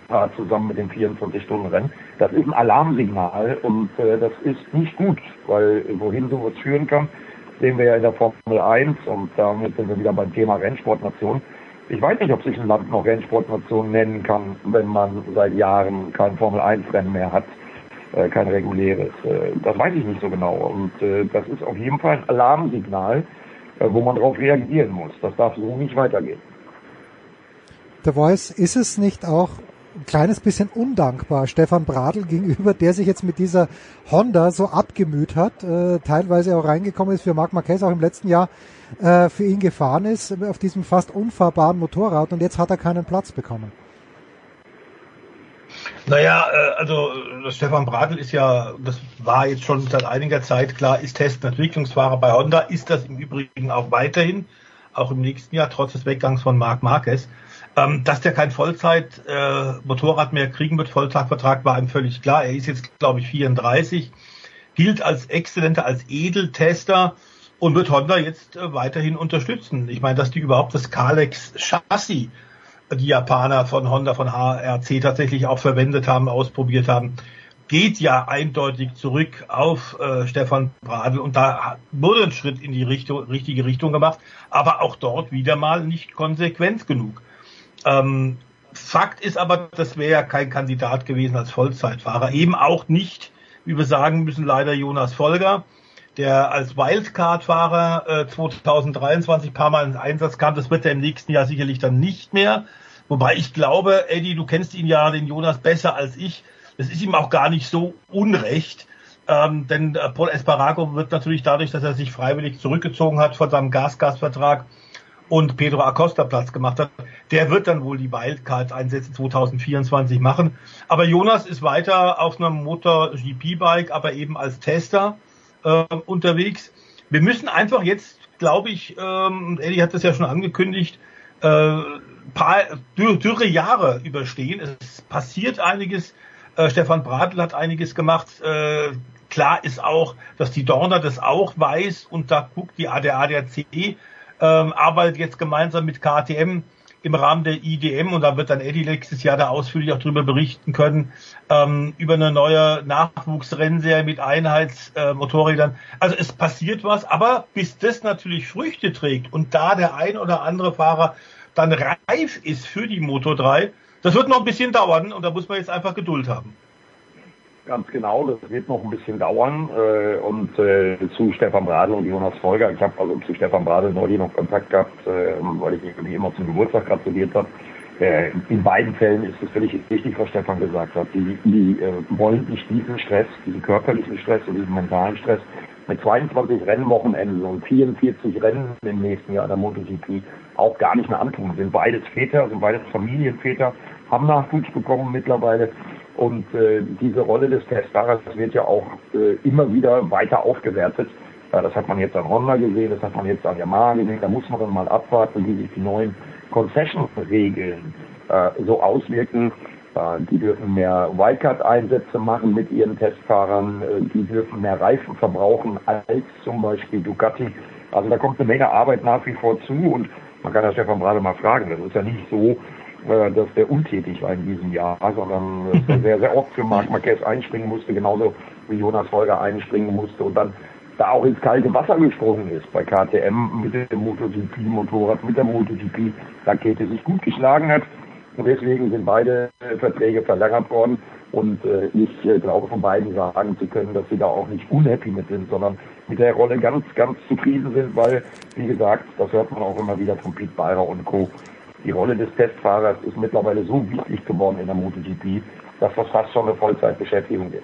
äh, zusammen mit dem 24-Stunden-Rennen. Das ist ein Alarmsignal und äh, das ist nicht gut, weil wohin sowas führen kann, sehen wir ja in der Formel 1 und damit sind wir wieder beim Thema Rennsportnation. Ich weiß nicht, ob sich ein Land noch Rennsportnation nennen kann, wenn man seit Jahren kein Formel 1 Rennen mehr hat, äh, kein reguläres. Äh, das weiß ich nicht so genau. Und äh, das ist auf jeden Fall ein Alarmsignal, äh, wo man darauf reagieren muss. Das darf so nicht weitergehen. Der Voice, ist es nicht auch ein kleines bisschen undankbar Stefan Bradl gegenüber, der sich jetzt mit dieser Honda so abgemüht hat, teilweise auch reingekommen ist für Marc Marquez, auch im letzten Jahr für ihn gefahren ist, auf diesem fast unfahrbaren Motorrad und jetzt hat er keinen Platz bekommen. Naja, äh, also äh, Stefan Bradl ist ja, das war jetzt schon seit einiger Zeit klar, ist Test- Entwicklungsfahrer bei Honda, ist das im Übrigen auch weiterhin, auch im nächsten Jahr, trotz des Weggangs von Marc Marquez. Ähm, dass der kein Vollzeit-Motorrad äh, mehr kriegen wird, Vollzeitvertrag war ihm völlig klar. Er ist jetzt, glaube ich, 34, gilt als exzellenter, als Edeltester und wird Honda jetzt weiterhin unterstützen. Ich meine, dass die überhaupt das Kalex Chassis, die Japaner von Honda, von HRC tatsächlich auch verwendet haben, ausprobiert haben, geht ja eindeutig zurück auf äh, Stefan Bradl und da wurde ein Schritt in die Richtung, richtige Richtung gemacht, aber auch dort wieder mal nicht konsequent genug. Ähm, Fakt ist aber, das wäre ja kein Kandidat gewesen als Vollzeitfahrer. Eben auch nicht, wie wir sagen müssen, leider Jonas Folger, der als Wildcard-Fahrer äh, 2023 paar Mal ins Einsatz kam. Das wird er im nächsten Jahr sicherlich dann nicht mehr. Wobei ich glaube, Eddie, du kennst ihn ja, den Jonas, besser als ich. Das ist ihm auch gar nicht so unrecht. Ähm, denn äh, Paul Esparago wird natürlich dadurch, dass er sich freiwillig zurückgezogen hat von seinem Gasgasvertrag, und Pedro Acosta Platz gemacht hat. Der wird dann wohl die Wildcard-Einsätze 2024 machen. Aber Jonas ist weiter auf einem Motor-GP-Bike, aber eben als Tester äh, unterwegs. Wir müssen einfach jetzt, glaube ich, ähm, Eddie hat das ja schon angekündigt, äh, paar dürre Jahre überstehen. Es passiert einiges. Äh, Stefan Bradl hat einiges gemacht. Äh, klar ist auch, dass die Dorner das auch weiß und da guckt die der ADAC ähm, arbeitet jetzt gemeinsam mit KTM im Rahmen der IDM und da wird dann Eddie nächstes Jahr da ausführlich auch darüber berichten können, ähm, über eine neue Nachwuchsrennserie mit Einheitsmotorrädern. Äh, also es passiert was, aber bis das natürlich Früchte trägt und da der ein oder andere Fahrer dann reif ist für die Moto 3, das wird noch ein bisschen dauern und da muss man jetzt einfach Geduld haben. Ganz genau, das wird noch ein bisschen dauern. Äh, und äh, zu Stefan Bradl und Jonas Folger, ich habe also zu Stefan Bradl neulich noch Kontakt gehabt, äh, weil ich ihm immer zum Geburtstag gratuliert habe. Äh, in beiden Fällen ist es völlig richtig, was Stefan gesagt hat. Die, die äh, wollen nicht diesen Stress, diesen körperlichen Stress und diesen mentalen Stress mit 22 Rennwochenenden und 44 Rennen im nächsten Jahr der MotoGP auch gar nicht mehr antun. Sind beides Väter, sind beides Familienväter, haben Nachwuchs bekommen mittlerweile und äh, diese Rolle des Testfahrers wird ja auch äh, immer wieder weiter aufgewertet. Ja, das hat man jetzt an Honda gesehen, das hat man jetzt an Yamaha gesehen. Da muss man dann mal abwarten, wie sich die neuen Concession-Regeln äh, so auswirken. Äh, die dürfen mehr Wildcard-Einsätze machen mit ihren Testfahrern. Äh, die dürfen mehr Reifen verbrauchen als zum Beispiel Ducati. Also da kommt eine Menge Arbeit nach wie vor zu und man kann ja Stefan gerade mal fragen. Das ist ja nicht so, dass der untätig war in diesem Jahr, sondern er sehr, sehr oft für Marc Marquez einspringen musste, genauso wie Jonas Folger einspringen musste. Und dann da auch ins kalte Wasser gesprungen ist bei KTM mit dem MotoGP-Motorrad, mit der MotoGP-Rakete sich gut geschlagen hat. Und deswegen sind beide äh, Verträge verlängert worden. Und äh, ich äh, glaube, von beiden sagen zu können, dass sie da auch nicht unhappy mit sind, sondern mit der Rolle ganz, ganz zufrieden sind, weil, wie gesagt, das hört man auch immer wieder von Pete Beirer und Co. Die Rolle des Testfahrers ist mittlerweile so wichtig geworden in der MotoGP, dass das fast schon eine Vollzeitbeschäftigung ist.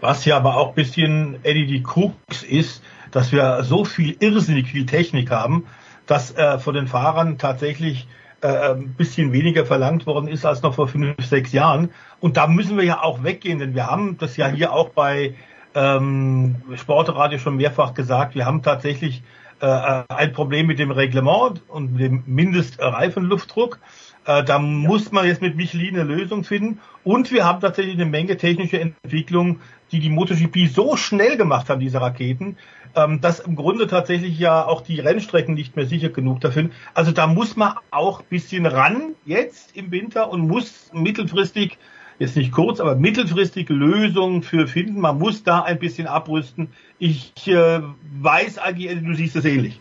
Was ja aber auch bisschen, Eddie, die Krux ist, dass wir so viel irrsinnig viel Technik haben, dass äh, von den Fahrern tatsächlich äh, ein bisschen weniger verlangt worden ist als noch vor fünf, sechs Jahren. Und da müssen wir ja auch weggehen, denn wir haben das ja hier auch bei ähm, Sportradio schon mehrfach gesagt, wir haben tatsächlich ein Problem mit dem Reglement und dem Mindestreifenluftdruck. Äh, da muss man jetzt mit Michelin eine Lösung finden. Und wir haben tatsächlich eine Menge technische Entwicklung, die die MotoGP so schnell gemacht haben, diese Raketen, ähm, dass im Grunde tatsächlich ja auch die Rennstrecken nicht mehr sicher genug dafür sind. Also da muss man auch bisschen ran jetzt im Winter und muss mittelfristig, jetzt nicht kurz, aber mittelfristig Lösungen für finden. Man muss da ein bisschen abrüsten. Ich äh, weiß, Agi, du siehst es ähnlich.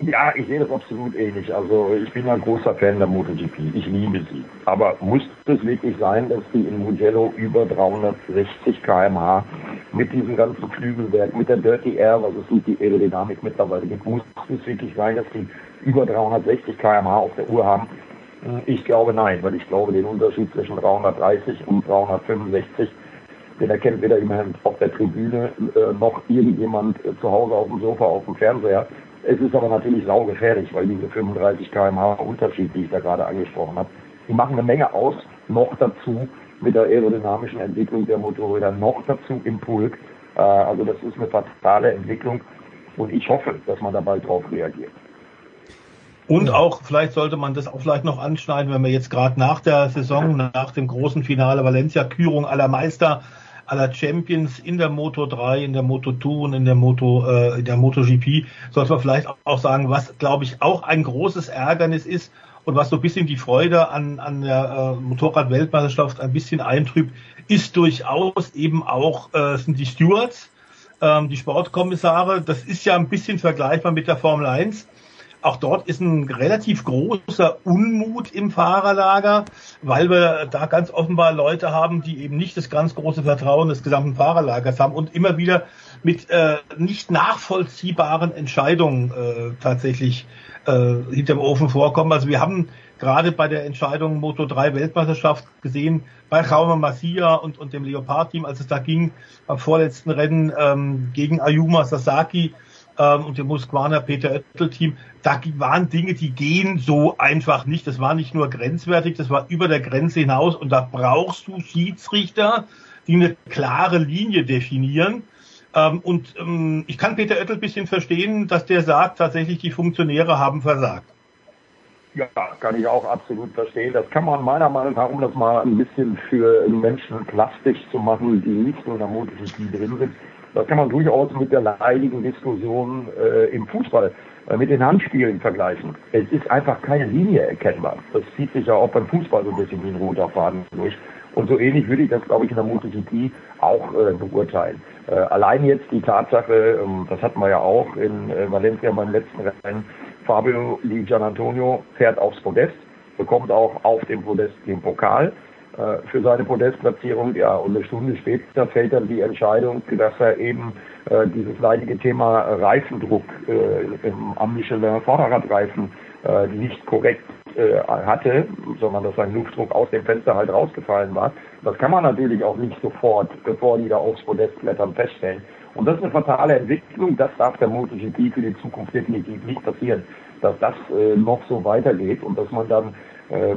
Ja, ich sehe das absolut ähnlich. Also ich bin ein großer Fan der MotoGP. Ich liebe sie. Aber muss es wirklich sein, dass die in Mugello über 360 km/h mit diesem ganzen Flügelwerk, mit der Dirty Air, was es mit die Aerodynamik mittlerweile gibt, muss es wirklich sein, dass die über 360 km/h auf der Uhr haben? Ich glaube nein, weil ich glaube, den Unterschied zwischen 330 und 365 den erkennt weder immerhin auf der Tribüne äh, noch irgendjemand äh, zu Hause auf dem Sofa, auf dem Fernseher. Es ist aber natürlich saugefährlich, weil diese 35 km/h Unterschied, die ich da gerade angesprochen habe, die machen eine Menge aus. Noch dazu mit der aerodynamischen Entwicklung der Motorräder, noch dazu im Pulk. Äh, also das ist eine fatale Entwicklung und ich hoffe, dass man da bald drauf reagiert. Und auch, vielleicht sollte man das auch vielleicht noch anschneiden, wenn wir jetzt gerade nach der Saison, nach dem großen Finale Valencia, Kürung aller Meister, aller Champions in der Moto 3, in der Moto 2 und in der Moto, äh, in der MotoGP, sollte man vielleicht auch sagen, was glaube ich auch ein großes Ärgernis ist und was so ein bisschen die Freude an, an der äh, Motorrad-Weltmeisterschaft ein bisschen eintrübt, ist durchaus eben auch, äh, sind die Stewards, ähm, die Sportkommissare. Das ist ja ein bisschen vergleichbar mit der Formel 1 auch dort ist ein relativ großer Unmut im Fahrerlager, weil wir da ganz offenbar Leute haben, die eben nicht das ganz große Vertrauen des gesamten Fahrerlagers haben und immer wieder mit äh, nicht nachvollziehbaren Entscheidungen äh, tatsächlich äh, hinterm Ofen vorkommen. Also wir haben gerade bei der Entscheidung Moto 3 Weltmeisterschaft gesehen, bei Jaume Masia und, und dem Leopard-Team, als es da ging, beim vorletzten Rennen ähm, gegen Ayuma Sasaki, ähm, und dem Moskwaner Peter Oettel Team, da waren Dinge, die gehen so einfach nicht. Das war nicht nur grenzwertig, das war über der Grenze hinaus und da brauchst du Schiedsrichter, die eine klare Linie definieren. Ähm, und ähm, ich kann Peter Oettel ein bisschen verstehen, dass der sagt, tatsächlich die Funktionäre haben versagt. Ja, kann ich auch absolut verstehen. Das kann man meiner Meinung nach, um das mal ein bisschen für Menschen plastisch zu machen, die nicht nur in der MotoGP drin sind, das kann man durchaus mit der leidigen Diskussion äh, im Fußball, mit den Handspielen vergleichen. Es ist einfach keine Linie erkennbar. Das zieht sich ja auch beim Fußball so ein bisschen wie ein roter Faden durch. Und so ähnlich würde ich das, glaube ich, in der MotoGP auch äh, beurteilen. Äh, allein jetzt die Tatsache, ähm, das hatten wir ja auch in äh, Valencia beim letzten Rennen, Fabio Di Gianantonio fährt aufs Podest, bekommt auch auf dem Podest den Pokal äh, für seine Podestplatzierung. Ja, und eine Stunde später fällt dann die Entscheidung, dass er eben äh, dieses leidige Thema Reifendruck äh, im, am Michelin Vorderradreifen äh, nicht korrekt äh, hatte, sondern dass sein Luftdruck aus dem Fenster halt rausgefallen war. Das kann man natürlich auch nicht sofort, bevor die da aufs Podest klettern, feststellen. Und das ist eine fatale Entwicklung. Das darf der MotoGP für die Zukunft definitiv nicht passieren, dass das äh, noch so weitergeht und dass man dann äh,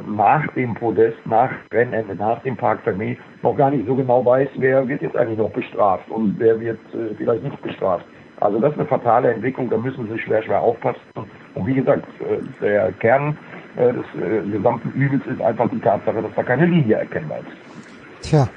nach dem Podest, nach Rennende, nach dem Park Fermé noch gar nicht so genau weiß, wer wird jetzt eigentlich noch bestraft und wer wird äh, vielleicht nicht bestraft. Also das ist eine fatale Entwicklung, da müssen Sie schwer, schwer aufpassen. Und wie gesagt, äh, der Kern äh, des äh, gesamten Übels ist einfach die Tatsache, dass da keine Linie erkennbar ist. Tja,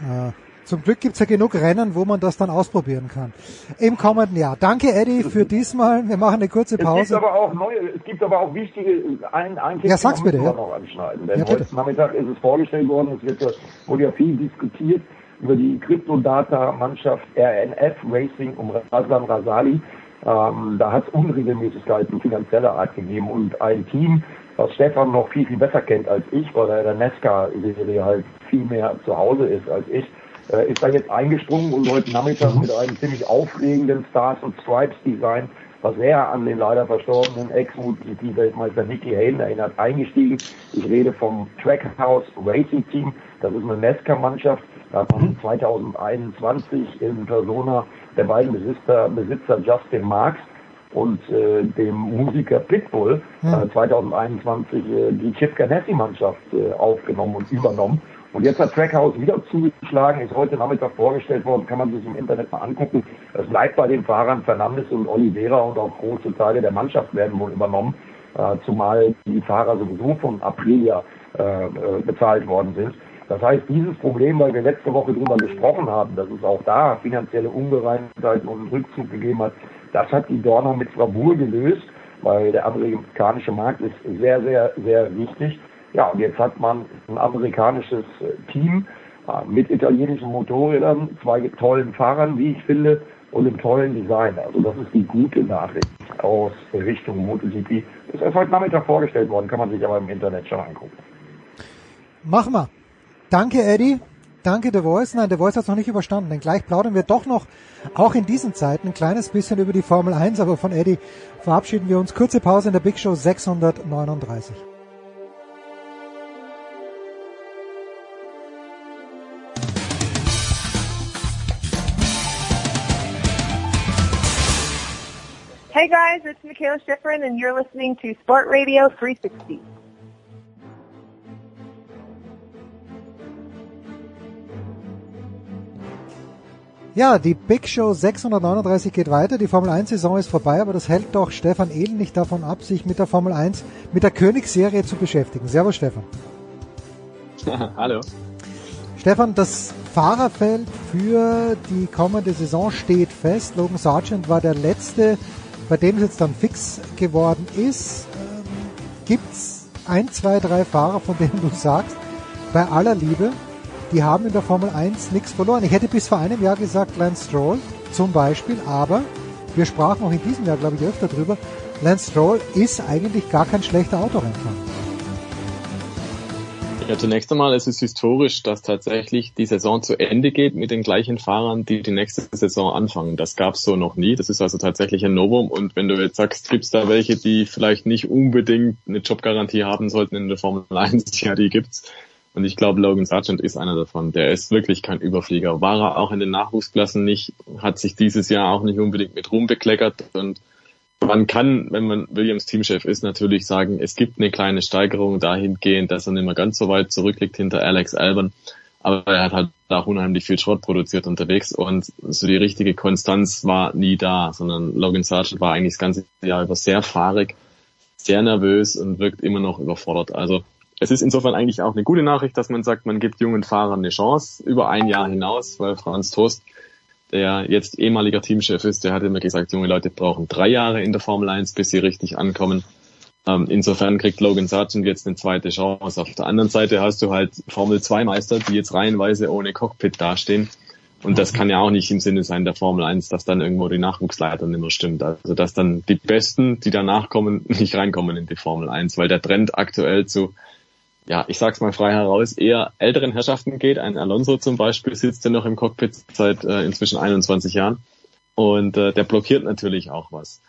äh, zum Glück gibt's ja genug Rennen, wo man das dann ausprobieren kann. Im kommenden Jahr. Danke, Eddie, für diesmal. Wir machen eine kurze Pause. Es gibt aber auch neue, es gibt aber auch wichtige, ein, ein ja, sag's bitte, ja. noch anschneiden. Denn ja, heute Nachmittag ist es vorgestellt worden, es wird, wurde ja viel diskutiert. über die Cryptodata-Mannschaft RNF Racing um Razan Rasali. Ähm, da hat es Unregelmäßigkeiten finanzieller Art gegeben und ein Team, was Stefan noch viel, viel besser kennt als ich, weil er in der Nesca-Serie halt viel mehr zu Hause ist als ich, äh, ist da jetzt eingesprungen und heute Nachmittag mit einem ziemlich aufregenden Stars und Stripes Design, was sehr an den leider verstorbenen Ex-MotoGP-Weltmeister Nicky Hayden erinnert, eingestiegen. Ich rede vom Trackhouse Racing Team. Das ist eine Nesca-Mannschaft. Da hat man 2021 in Persona der beiden Besitzer, Besitzer Justin Marks und äh, dem Musiker Pitbull äh, 2021 äh, die Chip Ganassi-Mannschaft äh, aufgenommen und übernommen. Und jetzt hat Trackhouse wieder zugeschlagen, ist heute Nachmittag vorgestellt worden, kann man sich im Internet mal angucken. Es bleibt bei den Fahrern Fernandes und Oliveira und auch große Teile der Mannschaft werden wohl übernommen, äh, zumal die Fahrer sowieso von Aprilia äh, äh, bezahlt worden sind. Das heißt, dieses Problem, weil wir letzte Woche darüber gesprochen haben, dass es auch da finanzielle Ungereimtheiten und einen Rückzug gegeben hat, das hat die Dorner mit Bravour gelöst, weil der amerikanische Markt ist sehr, sehr, sehr wichtig. Ja, und jetzt hat man ein amerikanisches Team mit italienischen Motorrädern, zwei tollen Fahrern, wie ich finde, und einem tollen Design. Also das ist die gute Nachricht aus Richtung MotoGP. Ist heute Nachmittag vorgestellt worden, kann man sich aber im Internet schon angucken. Machen wir. Danke, Eddie. Danke, The Voice. Nein, The Voice hat es noch nicht überstanden, denn gleich plaudern wir doch noch, auch in diesen Zeiten, ein kleines bisschen über die Formel 1, aber von Eddie verabschieden wir uns. Kurze Pause in der Big Show 639. Hey guys, it's Michaela Schifrin and you're listening to Sport Radio 360. Ja, die Big Show 639 geht weiter. Die Formel 1 Saison ist vorbei, aber das hält doch Stefan Ehlen nicht davon ab, sich mit der Formel 1, mit der Königsserie zu beschäftigen. Servus Stefan. Hallo. Stefan, das Fahrerfeld für die kommende Saison steht fest. Logan Sargent war der letzte, bei dem es jetzt dann fix geworden ist. Ähm, gibt's ein, zwei, drei Fahrer, von denen du sagst, bei aller Liebe, die haben in der Formel 1 nichts verloren. Ich hätte bis vor einem Jahr gesagt Lance Stroll zum Beispiel, aber wir sprachen auch in diesem Jahr, glaube ich, öfter drüber. Lance Stroll ist eigentlich gar kein schlechter Autorennfahrer. Ja, zunächst einmal ist es historisch, dass tatsächlich die Saison zu Ende geht mit den gleichen Fahrern, die die nächste Saison anfangen. Das gab es so noch nie. Das ist also tatsächlich ein Novum. Und wenn du jetzt sagst, gibt es da welche, die vielleicht nicht unbedingt eine Jobgarantie haben sollten in der Formel 1? Ja, die gibt's. Und ich glaube, Logan Sargent ist einer davon. Der ist wirklich kein Überflieger. War er auch in den Nachwuchsklassen nicht, hat sich dieses Jahr auch nicht unbedingt mit Ruhm bekleckert. Und man kann, wenn man Williams Teamchef ist, natürlich sagen, es gibt eine kleine Steigerung dahingehend, dass er nicht mehr ganz so weit zurückliegt hinter Alex Albon. Aber er hat halt auch unheimlich viel Schrott produziert unterwegs und so die richtige Konstanz war nie da, sondern Logan Sargent war eigentlich das ganze Jahr über sehr fahrig, sehr nervös und wirkt immer noch überfordert. Also es ist insofern eigentlich auch eine gute Nachricht, dass man sagt, man gibt jungen Fahrern eine Chance über ein Jahr hinaus, weil Franz Tost, der jetzt ehemaliger Teamchef ist, der hat immer gesagt, junge Leute brauchen drei Jahre in der Formel 1, bis sie richtig ankommen. Ähm, insofern kriegt Logan Sargent jetzt eine zweite Chance. Auf der anderen Seite hast du halt Formel 2 Meister, die jetzt reihenweise ohne Cockpit dastehen. Und das kann ja auch nicht im Sinne sein der Formel 1, dass dann irgendwo die Nachwuchsleiter nicht mehr stimmt. Also dass dann die Besten, die danach kommen, nicht reinkommen in die Formel 1, weil der Trend aktuell zu ja, ich sag's mal frei heraus, eher älteren Herrschaften geht. Ein Alonso zum Beispiel sitzt ja noch im Cockpit seit äh, inzwischen 21 Jahren und äh, der blockiert natürlich auch was.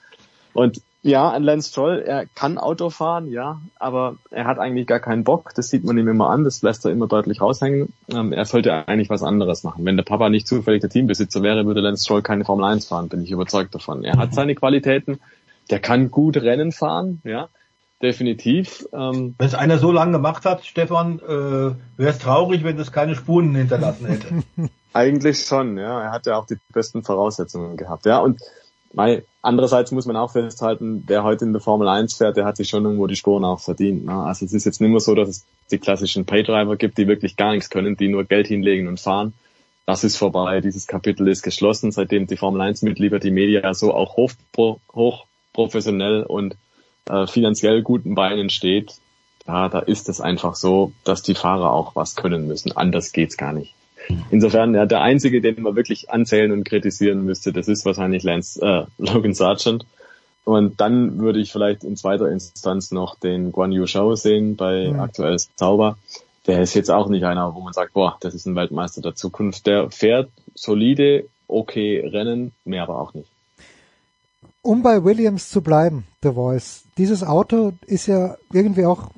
Und ja, ein Lance Stroll, er kann Auto fahren, ja, aber er hat eigentlich gar keinen Bock. Das sieht man ihm immer an, das lässt er immer deutlich raushängen. Ähm, er sollte eigentlich was anderes machen. Wenn der Papa nicht zufällig der Teambesitzer wäre, würde Lance Stroll keine Formel 1 fahren, bin ich überzeugt davon. Er hat seine Qualitäten, der kann gut Rennen fahren, ja, definitiv. Ähm, wenn es einer so lange gemacht hat, Stefan, äh, wäre es traurig, wenn es keine Spuren hinterlassen hätte. Eigentlich schon, ja. Er hat ja auch die besten Voraussetzungen gehabt, ja. Und mei, andererseits muss man auch festhalten, wer heute in der Formel 1 fährt, der hat sich schon irgendwo die Spuren auch verdient. Ne? Also es ist jetzt nicht mehr so, dass es die klassischen Paydriver gibt, die wirklich gar nichts können, die nur Geld hinlegen und fahren. Das ist vorbei. Dieses Kapitel ist geschlossen, seitdem die Formel 1 mit Liberty Media so auch hoch, hoch professionell und äh, finanziell guten Beinen steht, ja, da ist es einfach so, dass die Fahrer auch was können müssen. Anders geht's gar nicht. insofern, ja, der einzige, den man wirklich anzählen und kritisieren müsste, das ist wahrscheinlich Lance, äh, Logan Sargent. Und dann würde ich vielleicht in zweiter Instanz noch den Guan Yu Shao sehen bei mhm. aktuell Zauber. Der ist jetzt auch nicht einer, wo man sagt, boah, das ist ein Weltmeister der Zukunft. Der fährt solide, okay Rennen, mehr aber auch nicht. Um bei Williams zu bleiben, The Voice. Dieses Auto ist ja irgendwie auch,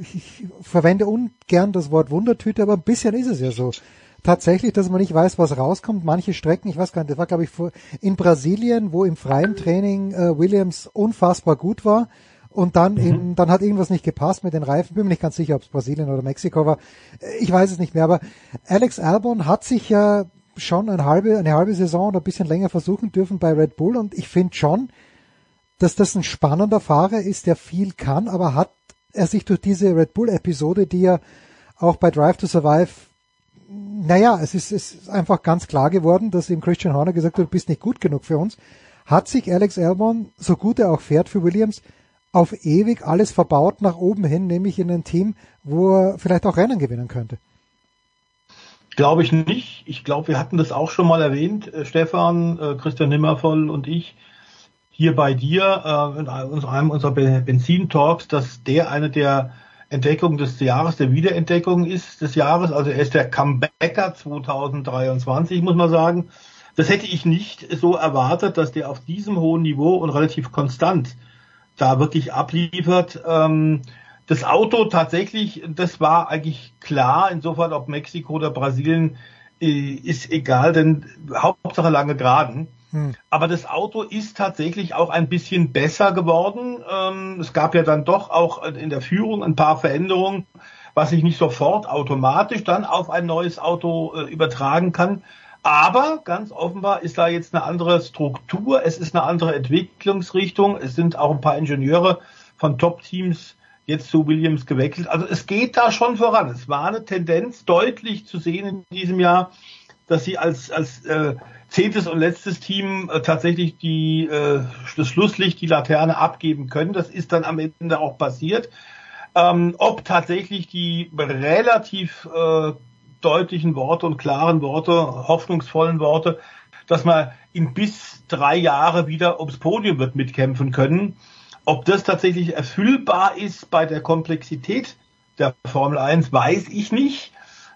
ich verwende ungern das Wort Wundertüte, aber ein bisschen ist es ja so tatsächlich, dass man nicht weiß, was rauskommt. Manche Strecken, ich weiß gar nicht, das war glaube ich in Brasilien, wo im freien Training äh, Williams unfassbar gut war und dann mhm. eben, dann hat irgendwas nicht gepasst mit den Reifen. Bin mir nicht ganz sicher, ob es Brasilien oder Mexiko war. Äh, ich weiß es nicht mehr, aber Alex Albon hat sich ja schon eine halbe, eine halbe Saison oder ein bisschen länger versuchen dürfen bei Red Bull und ich finde schon, dass das ein spannender Fahrer ist, der viel kann, aber hat er sich durch diese Red Bull Episode, die er auch bei Drive to Survive naja, es ist, es ist einfach ganz klar geworden, dass ihm Christian Horner gesagt hat, du bist nicht gut genug für uns. Hat sich Alex Albon, so gut er auch fährt für Williams, auf ewig alles verbaut nach oben hin, nämlich in ein Team, wo er vielleicht auch Rennen gewinnen könnte? Glaube ich nicht. Ich glaube, wir hatten das auch schon mal erwähnt, äh, Stefan, äh, Christian Nimmervoll und ich, hier bei dir äh, in einem unserer Benzin-Talks, dass der eine der Entdeckung des Jahres, der Wiederentdeckung ist des Jahres. Also er ist der Comebacker 2023, muss man sagen. Das hätte ich nicht so erwartet, dass der auf diesem hohen Niveau und relativ konstant da wirklich abliefert. Ähm, das Auto tatsächlich, das war eigentlich klar, insofern ob Mexiko oder Brasilien, äh, ist egal, denn Hauptsache lange Geraden. Hm. Aber das Auto ist tatsächlich auch ein bisschen besser geworden. Ähm, es gab ja dann doch auch in der Führung ein paar Veränderungen, was sich nicht sofort automatisch dann auf ein neues Auto äh, übertragen kann. Aber ganz offenbar ist da jetzt eine andere Struktur, es ist eine andere Entwicklungsrichtung, es sind auch ein paar Ingenieure von Top-Teams jetzt zu Williams gewechselt. Also es geht da schon voran. Es war eine Tendenz deutlich zu sehen in diesem Jahr, dass sie als, als äh, zehntes und letztes Team äh, tatsächlich die, äh, das Schlusslicht, die Laterne abgeben können. Das ist dann am Ende auch passiert. Ähm, ob tatsächlich die relativ äh, deutlichen Worte und klaren Worte, hoffnungsvollen Worte, dass man in bis drei Jahre wieder ums Podium wird mitkämpfen können. Ob das tatsächlich erfüllbar ist bei der Komplexität der Formel 1, weiß ich nicht.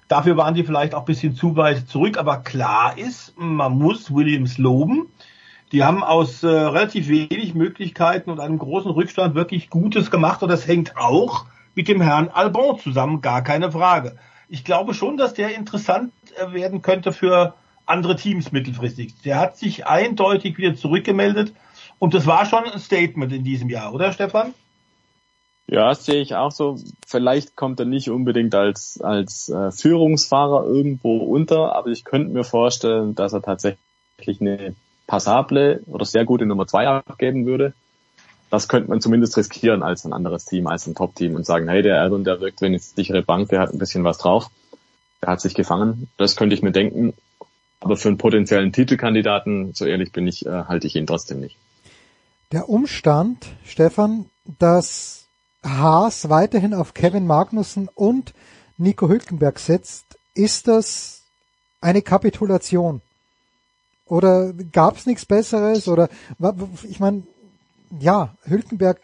Dafür waren die vielleicht auch ein bisschen zu weit zurück, aber klar ist, man muss Williams loben. Die haben aus äh, relativ wenig Möglichkeiten und einem großen Rückstand wirklich Gutes gemacht und das hängt auch mit dem Herrn Albon zusammen, gar keine Frage. Ich glaube schon, dass der interessant äh, werden könnte für andere Teams mittelfristig. Der hat sich eindeutig wieder zurückgemeldet und das war schon ein Statement in diesem Jahr, oder Stefan? Ja, sehe ich auch so. Vielleicht kommt er nicht unbedingt als, als äh, Führungsfahrer irgendwo unter, aber ich könnte mir vorstellen, dass er tatsächlich eine passable oder sehr gute Nummer zwei abgeben würde. Das könnte man zumindest riskieren als ein anderes Team, als ein Top-Team und sagen, hey, der Albon, der wirkt eine sichere Bank, der hat ein bisschen was drauf. Der hat sich gefangen. Das könnte ich mir denken. Aber für einen potenziellen Titelkandidaten, so ehrlich bin ich, äh, halte ich ihn trotzdem nicht. Der Umstand, Stefan, dass Haas weiterhin auf Kevin Magnussen und Nico Hülkenberg setzt, ist das eine Kapitulation? Oder gab es nichts Besseres? Oder ich meine, ja, Hülkenberg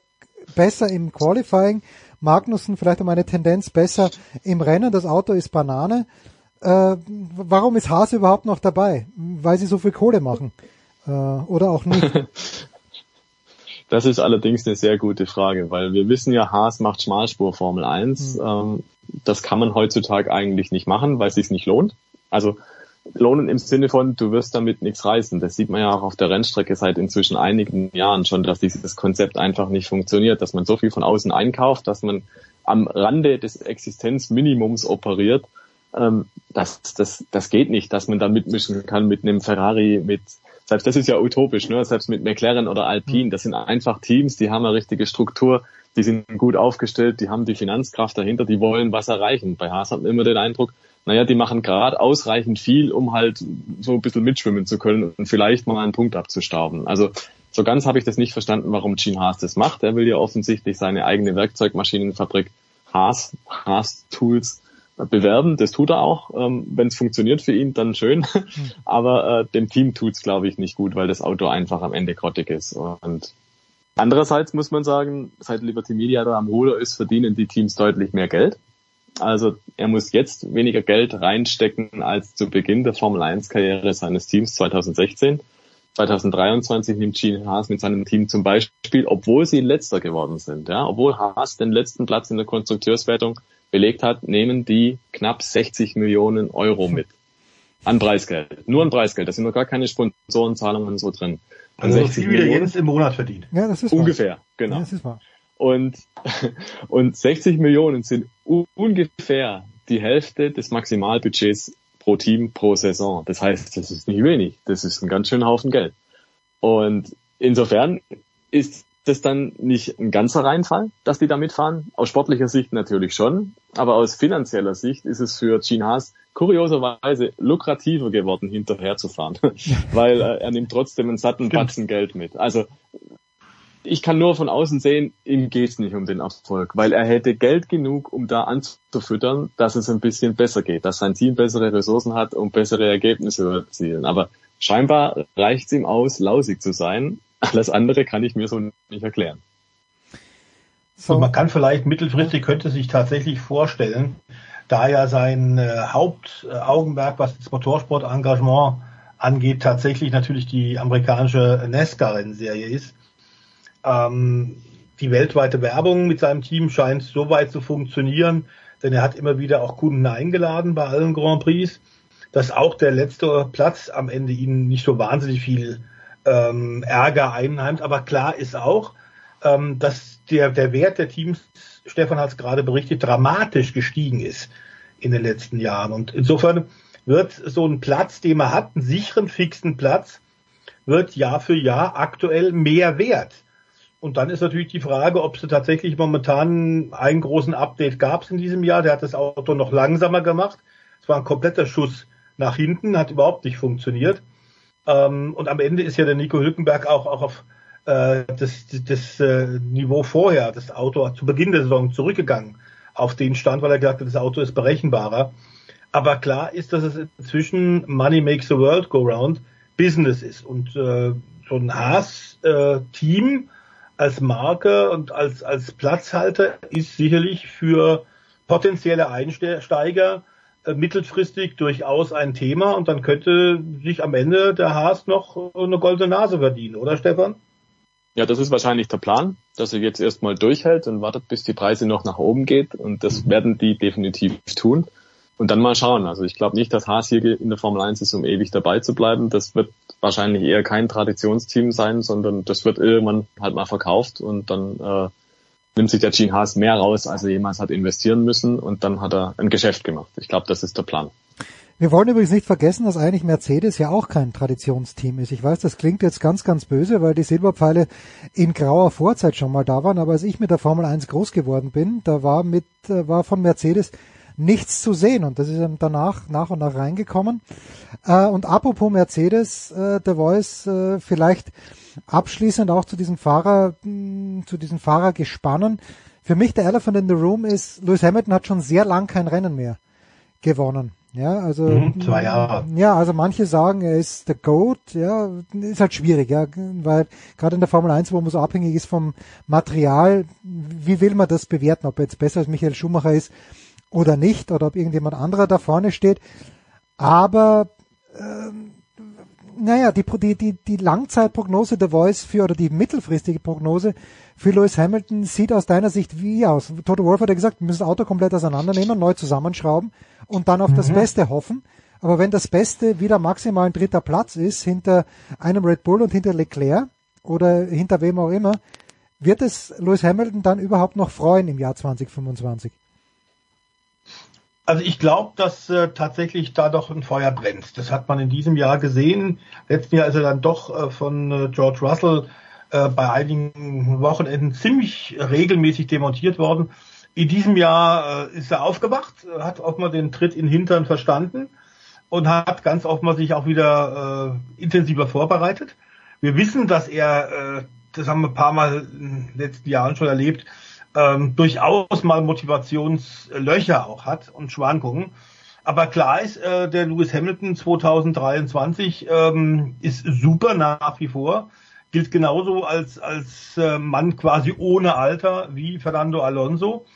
besser im Qualifying, Magnussen vielleicht um eine Tendenz besser im Rennen. Das Auto ist Banane. Äh, warum ist Haas überhaupt noch dabei? Weil sie so viel Kohle machen. Äh, oder auch nicht. Das ist allerdings eine sehr gute Frage, weil wir wissen ja, Haas macht Schmalspur Formel 1. Mhm. Ähm, das kann man heutzutage eigentlich nicht machen, weil es sich nicht lohnt. Also lohnen im Sinne von, du wirst damit nichts reißen. Das sieht man ja auch auf der Rennstrecke seit inzwischen einigen Jahren schon, dass dieses Konzept einfach nicht funktioniert, dass man so viel von außen einkauft, dass man am Rande des Existenzminimums operiert. Ähm, das, das, das geht nicht, dass man da mitmischen kann mit einem Ferrari, mit selbst das ist ja utopisch, ne? selbst mit McLaren oder Alpine, mhm. das sind einfach Teams, die haben eine richtige Struktur, die sind gut aufgestellt, die haben die Finanzkraft dahinter, die wollen was erreichen. Bei Haas hat man immer den Eindruck, naja, die machen gerade ausreichend viel, um halt so ein bisschen mitschwimmen zu können und vielleicht mal einen Punkt abzustauben. Also so ganz habe ich das nicht verstanden, warum Gene Haas das macht. Er will ja offensichtlich seine eigene Werkzeugmaschinenfabrik Haas, Haas Tools bewerben. Das tut er auch. Ähm, Wenn es funktioniert für ihn, dann schön. Aber äh, dem Team tut's, glaube ich, nicht gut, weil das Auto einfach am Ende grottig ist. Und andererseits muss man sagen, seit Liberty Media da am Ruder ist, verdienen die Teams deutlich mehr Geld. Also er muss jetzt weniger Geld reinstecken als zu Beginn der Formel 1 Karriere seines Teams 2016. 2023 nimmt Gene Haas mit seinem Team zum Beispiel, obwohl sie letzter geworden sind, ja, obwohl Haas den letzten Platz in der Konstrukteurswertung belegt hat, nehmen die knapp 60 Millionen Euro mit. An Preisgeld. Nur an Preisgeld. Da sind noch gar keine Sponsorenzahlungen so drin. An also 60 viel wieder Jens im Monat verdient. Ja, das ist Ungefähr, wahr. genau. Ja, das ist wahr. Und, und 60 Millionen sind ungefähr die Hälfte des Maximalbudgets pro Team pro Saison. Das heißt, das ist nicht wenig. Das ist ein ganz schöner Haufen Geld. Und insofern ist das dann nicht ein ganzer Reinfall, dass die da mitfahren? Aus sportlicher Sicht natürlich schon, aber aus finanzieller Sicht ist es für Gene Haas kurioserweise lukrativer geworden, hinterher zu fahren, weil äh, er nimmt trotzdem einen satten Batzen Geld mit. Also ich kann nur von außen sehen, ihm geht's nicht um den Erfolg, weil er hätte Geld genug, um da anzufüttern, dass es ein bisschen besser geht, dass sein Team bessere Ressourcen hat, um bessere Ergebnisse zu erzielen. Aber scheinbar reicht's ihm aus, lausig zu sein. Alles andere kann ich mir so nicht erklären. So. Und man kann vielleicht mittelfristig könnte sich tatsächlich vorstellen, da ja sein äh, Hauptaugenmerk, was das Motorsportengagement angeht, tatsächlich natürlich die amerikanische NASCAR-Rennserie ist, ähm, die weltweite Werbung mit seinem Team scheint so weit zu funktionieren, denn er hat immer wieder auch Kunden eingeladen bei allen Grand Prix, dass auch der letzte Platz am Ende ihnen nicht so wahnsinnig viel ähm, Ärger einheimt. Aber klar ist auch, ähm, dass der, der Wert der Teams, Stefan hat es gerade berichtet, dramatisch gestiegen ist in den letzten Jahren. Und insofern wird so ein Platz, den man hat, einen sicheren, fixen Platz, wird Jahr für Jahr aktuell mehr wert. Und dann ist natürlich die Frage, ob es tatsächlich momentan einen großen Update gab in diesem Jahr. Der hat das Auto noch langsamer gemacht. Es war ein kompletter Schuss nach hinten, hat überhaupt nicht funktioniert. Ähm, und am Ende ist ja der Nico Hülkenberg auch, auch auf äh, das, das äh, Niveau vorher, das Auto zu Beginn der Saison zurückgegangen auf den Stand, weil er gesagt hat, das Auto ist berechenbarer. Aber klar ist, dass es inzwischen Money makes the world go round Business ist. Und äh, so ein Haas-Team äh, als Marke und als, als Platzhalter ist sicherlich für potenzielle Einsteiger mittelfristig durchaus ein Thema und dann könnte sich am Ende der Haas noch eine goldene Nase verdienen, oder Stefan? Ja, das ist wahrscheinlich der Plan, dass er jetzt erstmal durchhält und wartet, bis die Preise noch nach oben geht und das werden die definitiv tun und dann mal schauen. Also ich glaube nicht, dass Haas hier in der Formel 1 ist, um ewig dabei zu bleiben. Das wird wahrscheinlich eher kein Traditionsteam sein, sondern das wird irgendwann halt mal verkauft und dann äh, nimmt sich der Gene Haas mehr raus, als er jemals hat investieren müssen und dann hat er ein Geschäft gemacht. Ich glaube, das ist der Plan. Wir wollen übrigens nicht vergessen, dass eigentlich Mercedes ja auch kein Traditionsteam ist. Ich weiß, das klingt jetzt ganz, ganz böse, weil die Silberpfeile in grauer Vorzeit schon mal da waren, aber als ich mit der Formel 1 groß geworden bin, da war mit, äh, war von Mercedes nichts zu sehen und das ist danach nach und nach reingekommen. Äh, und apropos Mercedes, äh, The Voice, vielleicht abschließend auch zu diesem Fahrer, hm, zu diesen Fahrergespannen. Für mich der Elephant in the Room ist, Lewis Hamilton hat schon sehr lang kein Rennen mehr gewonnen. Ja, also mhm, zwei Jahre. Ja, also manche sagen, er ist der Goat, ja, ist halt schwierig, ja, weil gerade in der Formel 1, wo man so abhängig ist vom Material, wie will man das bewerten, ob er jetzt besser als Michael Schumacher ist oder nicht oder ob irgendjemand anderer da vorne steht. Aber ähm, naja, die, die, die, die Langzeitprognose der Voice für oder die mittelfristige Prognose für Lewis Hamilton sieht aus deiner Sicht wie aus? Toto Wolf hat ja gesagt, wir müssen das Auto komplett auseinandernehmen, neu zusammenschrauben und dann auf mhm. das Beste hoffen. Aber wenn das Beste wieder maximal ein dritter Platz ist, hinter einem Red Bull und hinter Leclerc oder hinter wem auch immer, wird es Lewis Hamilton dann überhaupt noch freuen im Jahr 2025? Also ich glaube, dass äh, tatsächlich da doch ein Feuer brennt. Das hat man in diesem Jahr gesehen. Letzten Jahr ist er dann doch äh, von äh, George Russell äh, bei einigen Wochenenden ziemlich regelmäßig demontiert worden. In diesem Jahr äh, ist er aufgewacht, hat offenbar den Tritt in den Hintern verstanden und hat ganz offenbar sich auch wieder äh, intensiver vorbereitet. Wir wissen, dass er, äh, das haben wir ein paar Mal in den letzten Jahren schon erlebt, ähm, durchaus mal Motivationslöcher auch hat und Schwankungen. Aber klar ist, äh, der Lewis Hamilton 2023 ähm, ist super nach wie vor. Gilt genauso als, als äh, Mann quasi ohne Alter wie Fernando Alonso.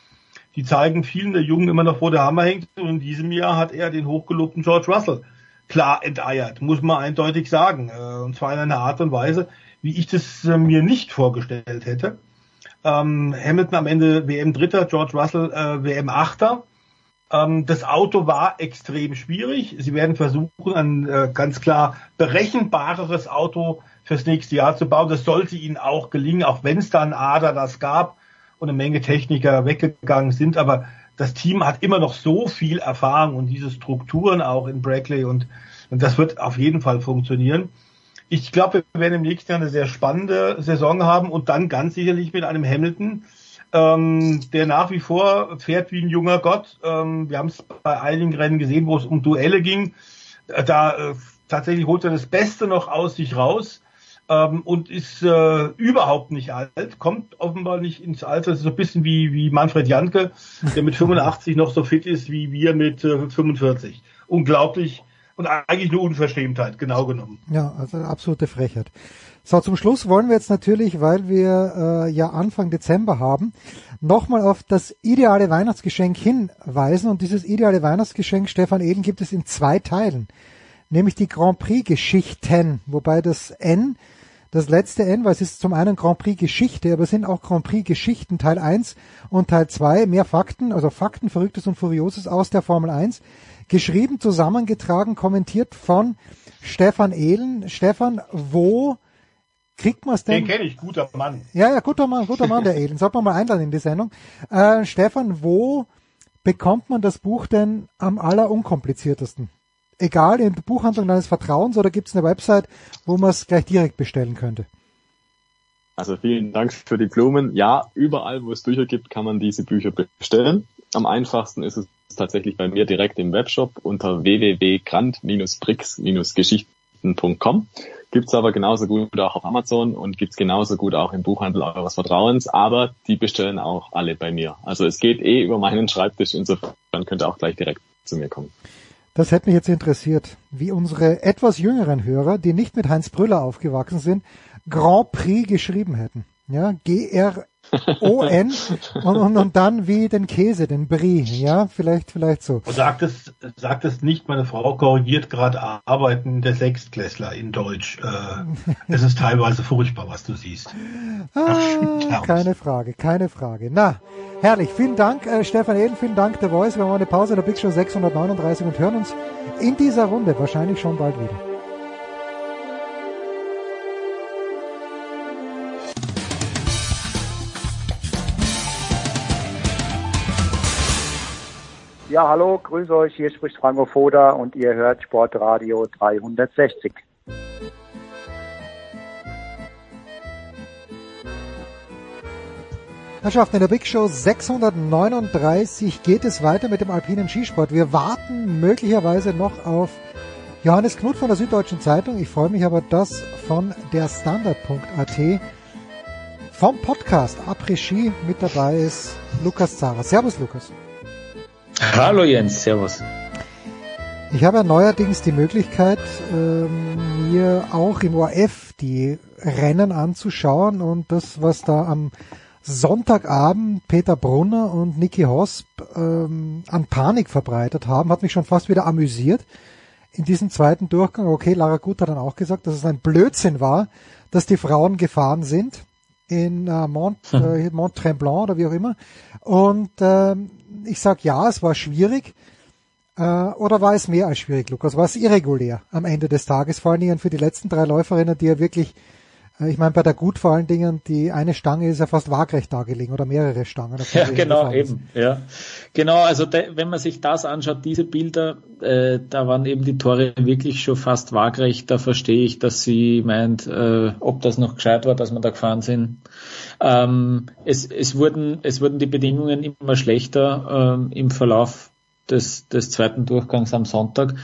Die zeigen vielen der Jungen immer noch, wo der Hammer hängt. Und in diesem Jahr hat er den hochgelobten George Russell klar enteiert, muss man eindeutig sagen. Äh, und zwar in einer Art und Weise, wie ich das äh, mir nicht vorgestellt hätte. Ähm, Hamilton am Ende WM Dritter, George Russell äh, WM Achter. Ähm, das Auto war extrem schwierig. Sie werden versuchen, ein äh, ganz klar berechenbareres Auto fürs nächste Jahr zu bauen. Das sollte ihnen auch gelingen, auch wenn es dann Ader das gab und eine Menge Techniker weggegangen sind. Aber das Team hat immer noch so viel Erfahrung und diese Strukturen auch in Brackley und, und das wird auf jeden Fall funktionieren ich glaube, wir werden im nächsten Jahr eine sehr spannende Saison haben und dann ganz sicherlich mit einem Hamilton, ähm, der nach wie vor fährt wie ein junger Gott. Ähm, wir haben es bei einigen Rennen gesehen, wo es um Duelle ging. Äh, da äh, tatsächlich holt er das Beste noch aus sich raus ähm, und ist äh, überhaupt nicht alt, kommt offenbar nicht ins Alter. Das ist so ein bisschen wie, wie Manfred Janke, der mit 85 noch so fit ist wie wir mit äh, 45. Unglaublich und eigentlich eine Unverschämtheit, genau genommen. Ja, also eine absolute Frechheit. So, zum Schluss wollen wir jetzt natürlich, weil wir äh, ja Anfang Dezember haben, nochmal auf das ideale Weihnachtsgeschenk hinweisen. Und dieses ideale Weihnachtsgeschenk, Stefan Eden, gibt es in zwei Teilen. Nämlich die Grand Prix-Geschichten, wobei das N, das letzte N, weil es ist zum einen Grand Prix Geschichte, aber es sind auch Grand Prix Geschichten Teil 1 und Teil 2, mehr Fakten, also Fakten, Verrücktes und Furioses aus der Formel 1 geschrieben, zusammengetragen, kommentiert von Stefan Ehlen. Stefan, wo kriegt man es denn? Den kenne ich, guter Mann. Ja, ja, guter Mann, guter Mann, der Ehlen. Sollte man mal einladen in die Sendung. Äh, Stefan, wo bekommt man das Buch denn am allerunkompliziertesten? Egal, in der Buchhandlung deines Vertrauens oder gibt es eine Website, wo man es gleich direkt bestellen könnte? Also vielen Dank für die Blumen. Ja, überall, wo es Bücher gibt, kann man diese Bücher bestellen. Am einfachsten ist es tatsächlich bei mir direkt im Webshop unter www.grant-bricks-geschichten.com. Gibt's aber genauso gut auch auf Amazon und gibt's genauso gut auch im Buchhandel eures Vertrauens, aber die bestellen auch alle bei mir. Also es geht eh über meinen Schreibtisch, insofern könnt ihr auch gleich direkt zu mir kommen. Das hätte mich jetzt interessiert, wie unsere etwas jüngeren Hörer, die nicht mit Heinz Brüller aufgewachsen sind, Grand Prix geschrieben hätten. Ja, G-R O-N und, und, und dann wie den Käse, den Brie, ja, vielleicht, vielleicht so. Und sagt es, sagt es nicht, meine Frau korrigiert gerade Arbeiten der Sechstklässler in Deutsch. Äh, es ist teilweise furchtbar, was du siehst. Ah, keine Frage, keine Frage. Na, herrlich. Vielen Dank, äh, Stefan Eden, vielen Dank, der Voice. Wir haben eine Pause, der Big Show 639 und hören uns in dieser Runde wahrscheinlich schon bald wieder. Ja, hallo, grüße euch, hier spricht Franco Foda und ihr hört Sportradio 360. Herrschaften, in der Big Show 639 geht es weiter mit dem alpinen Skisport. Wir warten möglicherweise noch auf Johannes Knut von der Süddeutschen Zeitung. Ich freue mich aber, dass von der Standard.at vom Podcast Après Ski mit dabei ist Lukas Zara. Servus, Lukas. Hallo Jens, Servus. Ich habe ja neuerdings die Möglichkeit, ähm, mir auch im ORF die Rennen anzuschauen und das, was da am Sonntagabend Peter Brunner und Niki Hosp ähm, an Panik verbreitet haben, hat mich schon fast wieder amüsiert. In diesem zweiten Durchgang, okay, Lara Gut hat dann auch gesagt, dass es ein Blödsinn war, dass die Frauen gefahren sind in äh, Mont, äh, Mont Tremblant oder wie auch immer. Und ähm, ich sag ja, es war schwierig. Äh, oder war es mehr als schwierig, Lukas? War es irregulär am Ende des Tages? Vor allen Dingen für die letzten drei Läuferinnen, die ja wirklich, ich meine bei der Gut vor allen Dingen, die eine Stange ist ja fast waagrecht dargelegen oder mehrere Stangen. Ja, genau, eben. Ja, genau. Also de, wenn man sich das anschaut, diese Bilder, äh, da waren eben die Tore wirklich schon fast waagrecht. Da verstehe ich, dass sie meint, äh, ob das noch gescheit war, dass wir da gefahren sind. Ähm, es, es, wurden, es wurden die Bedingungen immer schlechter ähm, im Verlauf des, des zweiten Durchgangs am Sonntag.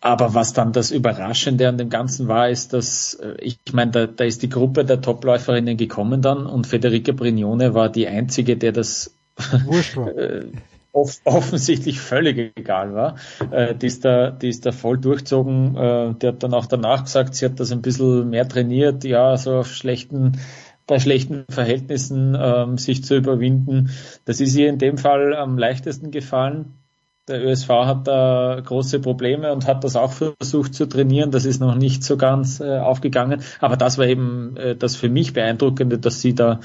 Aber was dann das Überraschende an dem Ganzen war, ist, dass äh, ich meine, da, da ist die Gruppe der Topläuferinnen gekommen dann und Federica Brignone war die einzige, der das äh, off offensichtlich völlig egal war. Äh, die, ist da, die ist da voll durchzogen. Äh, die hat dann auch danach gesagt, sie hat das ein bisschen mehr trainiert, ja, so auf schlechten bei schlechten Verhältnissen ähm, sich zu überwinden. Das ist ihr in dem Fall am leichtesten gefallen. Der ÖSV hat da große Probleme und hat das auch versucht zu trainieren. Das ist noch nicht so ganz äh, aufgegangen. Aber das war eben äh, das für mich beeindruckende, dass sie da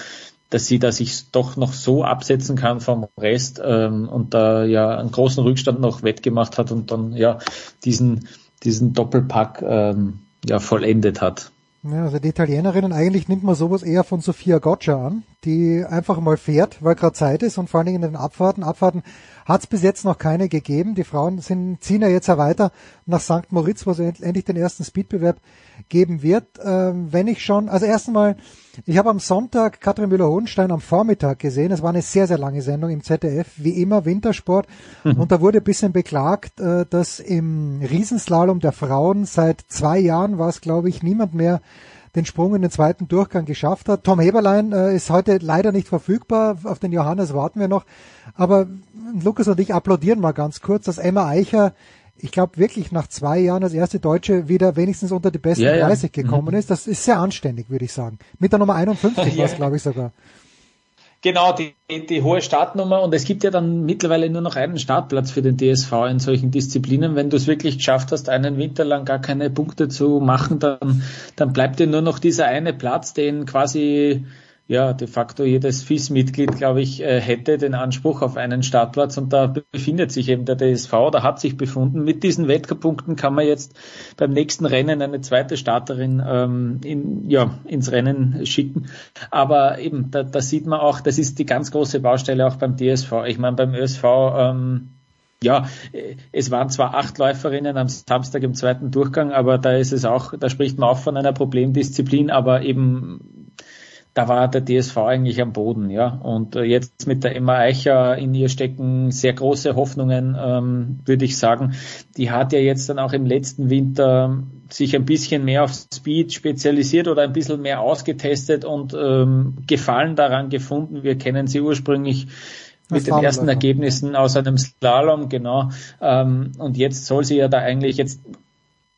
dass sie da sich doch noch so absetzen kann vom Rest ähm, und da ja einen großen Rückstand noch wettgemacht hat und dann ja diesen diesen Doppelpack ähm, ja vollendet hat. Ja, also die Italienerinnen, eigentlich nimmt man sowas eher von Sofia Goccia an, die einfach mal fährt, weil gerade Zeit ist und vor allen Dingen in den Abfahrten. Abfahrten hat es bis jetzt noch keine gegeben. Die Frauen sind, ziehen ja jetzt ja weiter nach St. Moritz, wo es endlich den ersten Speedbewerb geben wird. Ähm, wenn ich schon, also erst einmal, ich habe am Sonntag Katrin Müller-Hohenstein am Vormittag gesehen. Es war eine sehr, sehr lange Sendung im ZDF, wie immer Wintersport. Mhm. Und da wurde ein bisschen beklagt, äh, dass im Riesenslalom der Frauen seit zwei Jahren war es, glaube ich, niemand mehr den Sprung in den zweiten Durchgang geschafft hat. Tom Heberlein äh, ist heute leider nicht verfügbar. Auf den Johannes warten wir noch. Aber Lukas und ich applaudieren mal ganz kurz, dass Emma Eicher ich glaube wirklich nach zwei Jahren als erste Deutsche wieder wenigstens unter die besten ja, 30 ja. gekommen mhm. ist. Das ist sehr anständig, würde ich sagen. Mit der Nummer 51 war es, glaube ich, sogar. Genau, die, die hohe Startnummer und es gibt ja dann mittlerweile nur noch einen Startplatz für den DSV in solchen Disziplinen. Wenn du es wirklich geschafft hast, einen Winter lang gar keine Punkte zu machen, dann, dann bleibt dir nur noch dieser eine Platz, den quasi ja, de facto jedes FIS-Mitglied, glaube ich, äh, hätte den Anspruch auf einen Startplatz und da befindet sich eben der DSV oder hat sich befunden. Mit diesen Wettkampfpunkten kann man jetzt beim nächsten Rennen eine zweite Starterin ähm, in, ja, ins Rennen schicken. Aber eben, da, da sieht man auch, das ist die ganz große Baustelle auch beim DSV. Ich meine, beim ÖSV ähm, ja, es waren zwar acht Läuferinnen am Samstag im zweiten Durchgang, aber da ist es auch, da spricht man auch von einer Problemdisziplin, aber eben da war der DSV eigentlich am Boden, ja. Und äh, jetzt mit der Emma Eicher in ihr stecken sehr große Hoffnungen, ähm, würde ich sagen. Die hat ja jetzt dann auch im letzten Winter sich ein bisschen mehr auf Speed spezialisiert oder ein bisschen mehr ausgetestet und ähm, Gefallen daran gefunden. Wir kennen sie ursprünglich mit den ersten Ergebnissen aus einem Slalom, genau. Ähm, und jetzt soll sie ja da eigentlich, jetzt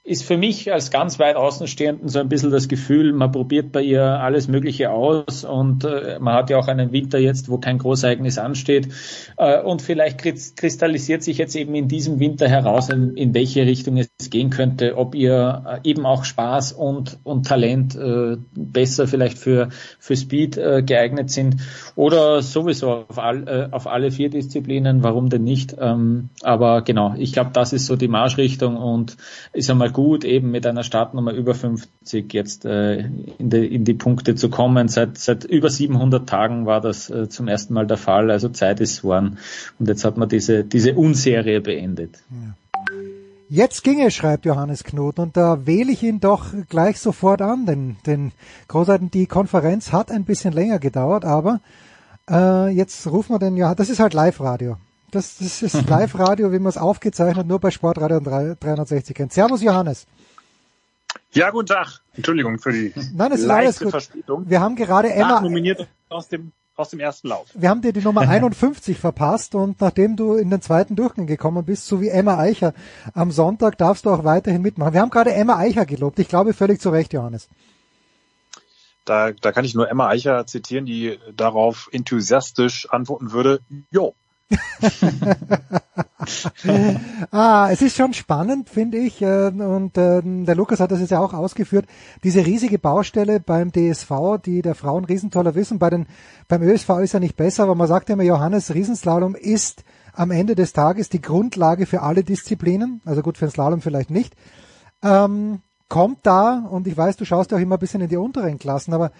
ist für mich als ganz weit Außenstehenden so ein bisschen das Gefühl, man probiert bei ihr alles Mögliche aus und äh, man hat ja auch einen Winter jetzt, wo kein Großereignis ansteht äh, und vielleicht kristallisiert sich jetzt eben in diesem Winter heraus, in, in welche Richtung es gehen könnte, ob ihr äh, eben auch Spaß und, und Talent äh, besser vielleicht für, für Speed äh, geeignet sind oder sowieso auf, all, äh, auf alle vier Disziplinen, warum denn nicht? Ähm, aber genau, ich glaube, das ist so die Marschrichtung und ist einmal gut, eben mit einer Startnummer über 50 jetzt äh, in, die, in die Punkte zu kommen. Seit, seit über 700 Tagen war das äh, zum ersten Mal der Fall. Also Zeit ist worden. Und jetzt hat man diese, diese Unserie beendet. Ja. Jetzt ginge, schreibt Johannes Knot, und da wähle ich ihn doch gleich sofort an, denn, denn großartig, die Konferenz hat ein bisschen länger gedauert, aber äh, jetzt rufen wir den, ja, das ist halt Live-Radio. Das, das ist Live-Radio, wie man es aufgezeichnet, nur bei Sportradio 360 kennt. Servus Johannes. Ja, guten Tag. Entschuldigung für die Nein, es ist alles gut. Verspätung. Wir haben gerade Emma nominiert aus dem aus dem ersten Lauf. Wir haben dir die Nummer 51 verpasst und nachdem du in den zweiten Durchgang gekommen bist, so wie Emma Eicher am Sonntag, darfst du auch weiterhin mitmachen. Wir haben gerade Emma Eicher gelobt. Ich glaube völlig zu Recht, Johannes. Da, da kann ich nur Emma Eicher zitieren, die darauf enthusiastisch antworten würde, jo, ah, es ist schon spannend, finde ich, äh, und äh, der Lukas hat das jetzt ja auch ausgeführt, diese riesige Baustelle beim DSV, die der Frauen Riesentoller wissen, bei den, beim ÖSV ist ja nicht besser, aber man sagt ja immer, Johannes, Riesenslalom ist am Ende des Tages die Grundlage für alle Disziplinen, also gut, für den Slalom vielleicht nicht. Ähm, kommt da, und ich weiß, du schaust ja auch immer ein bisschen in die unteren Klassen, aber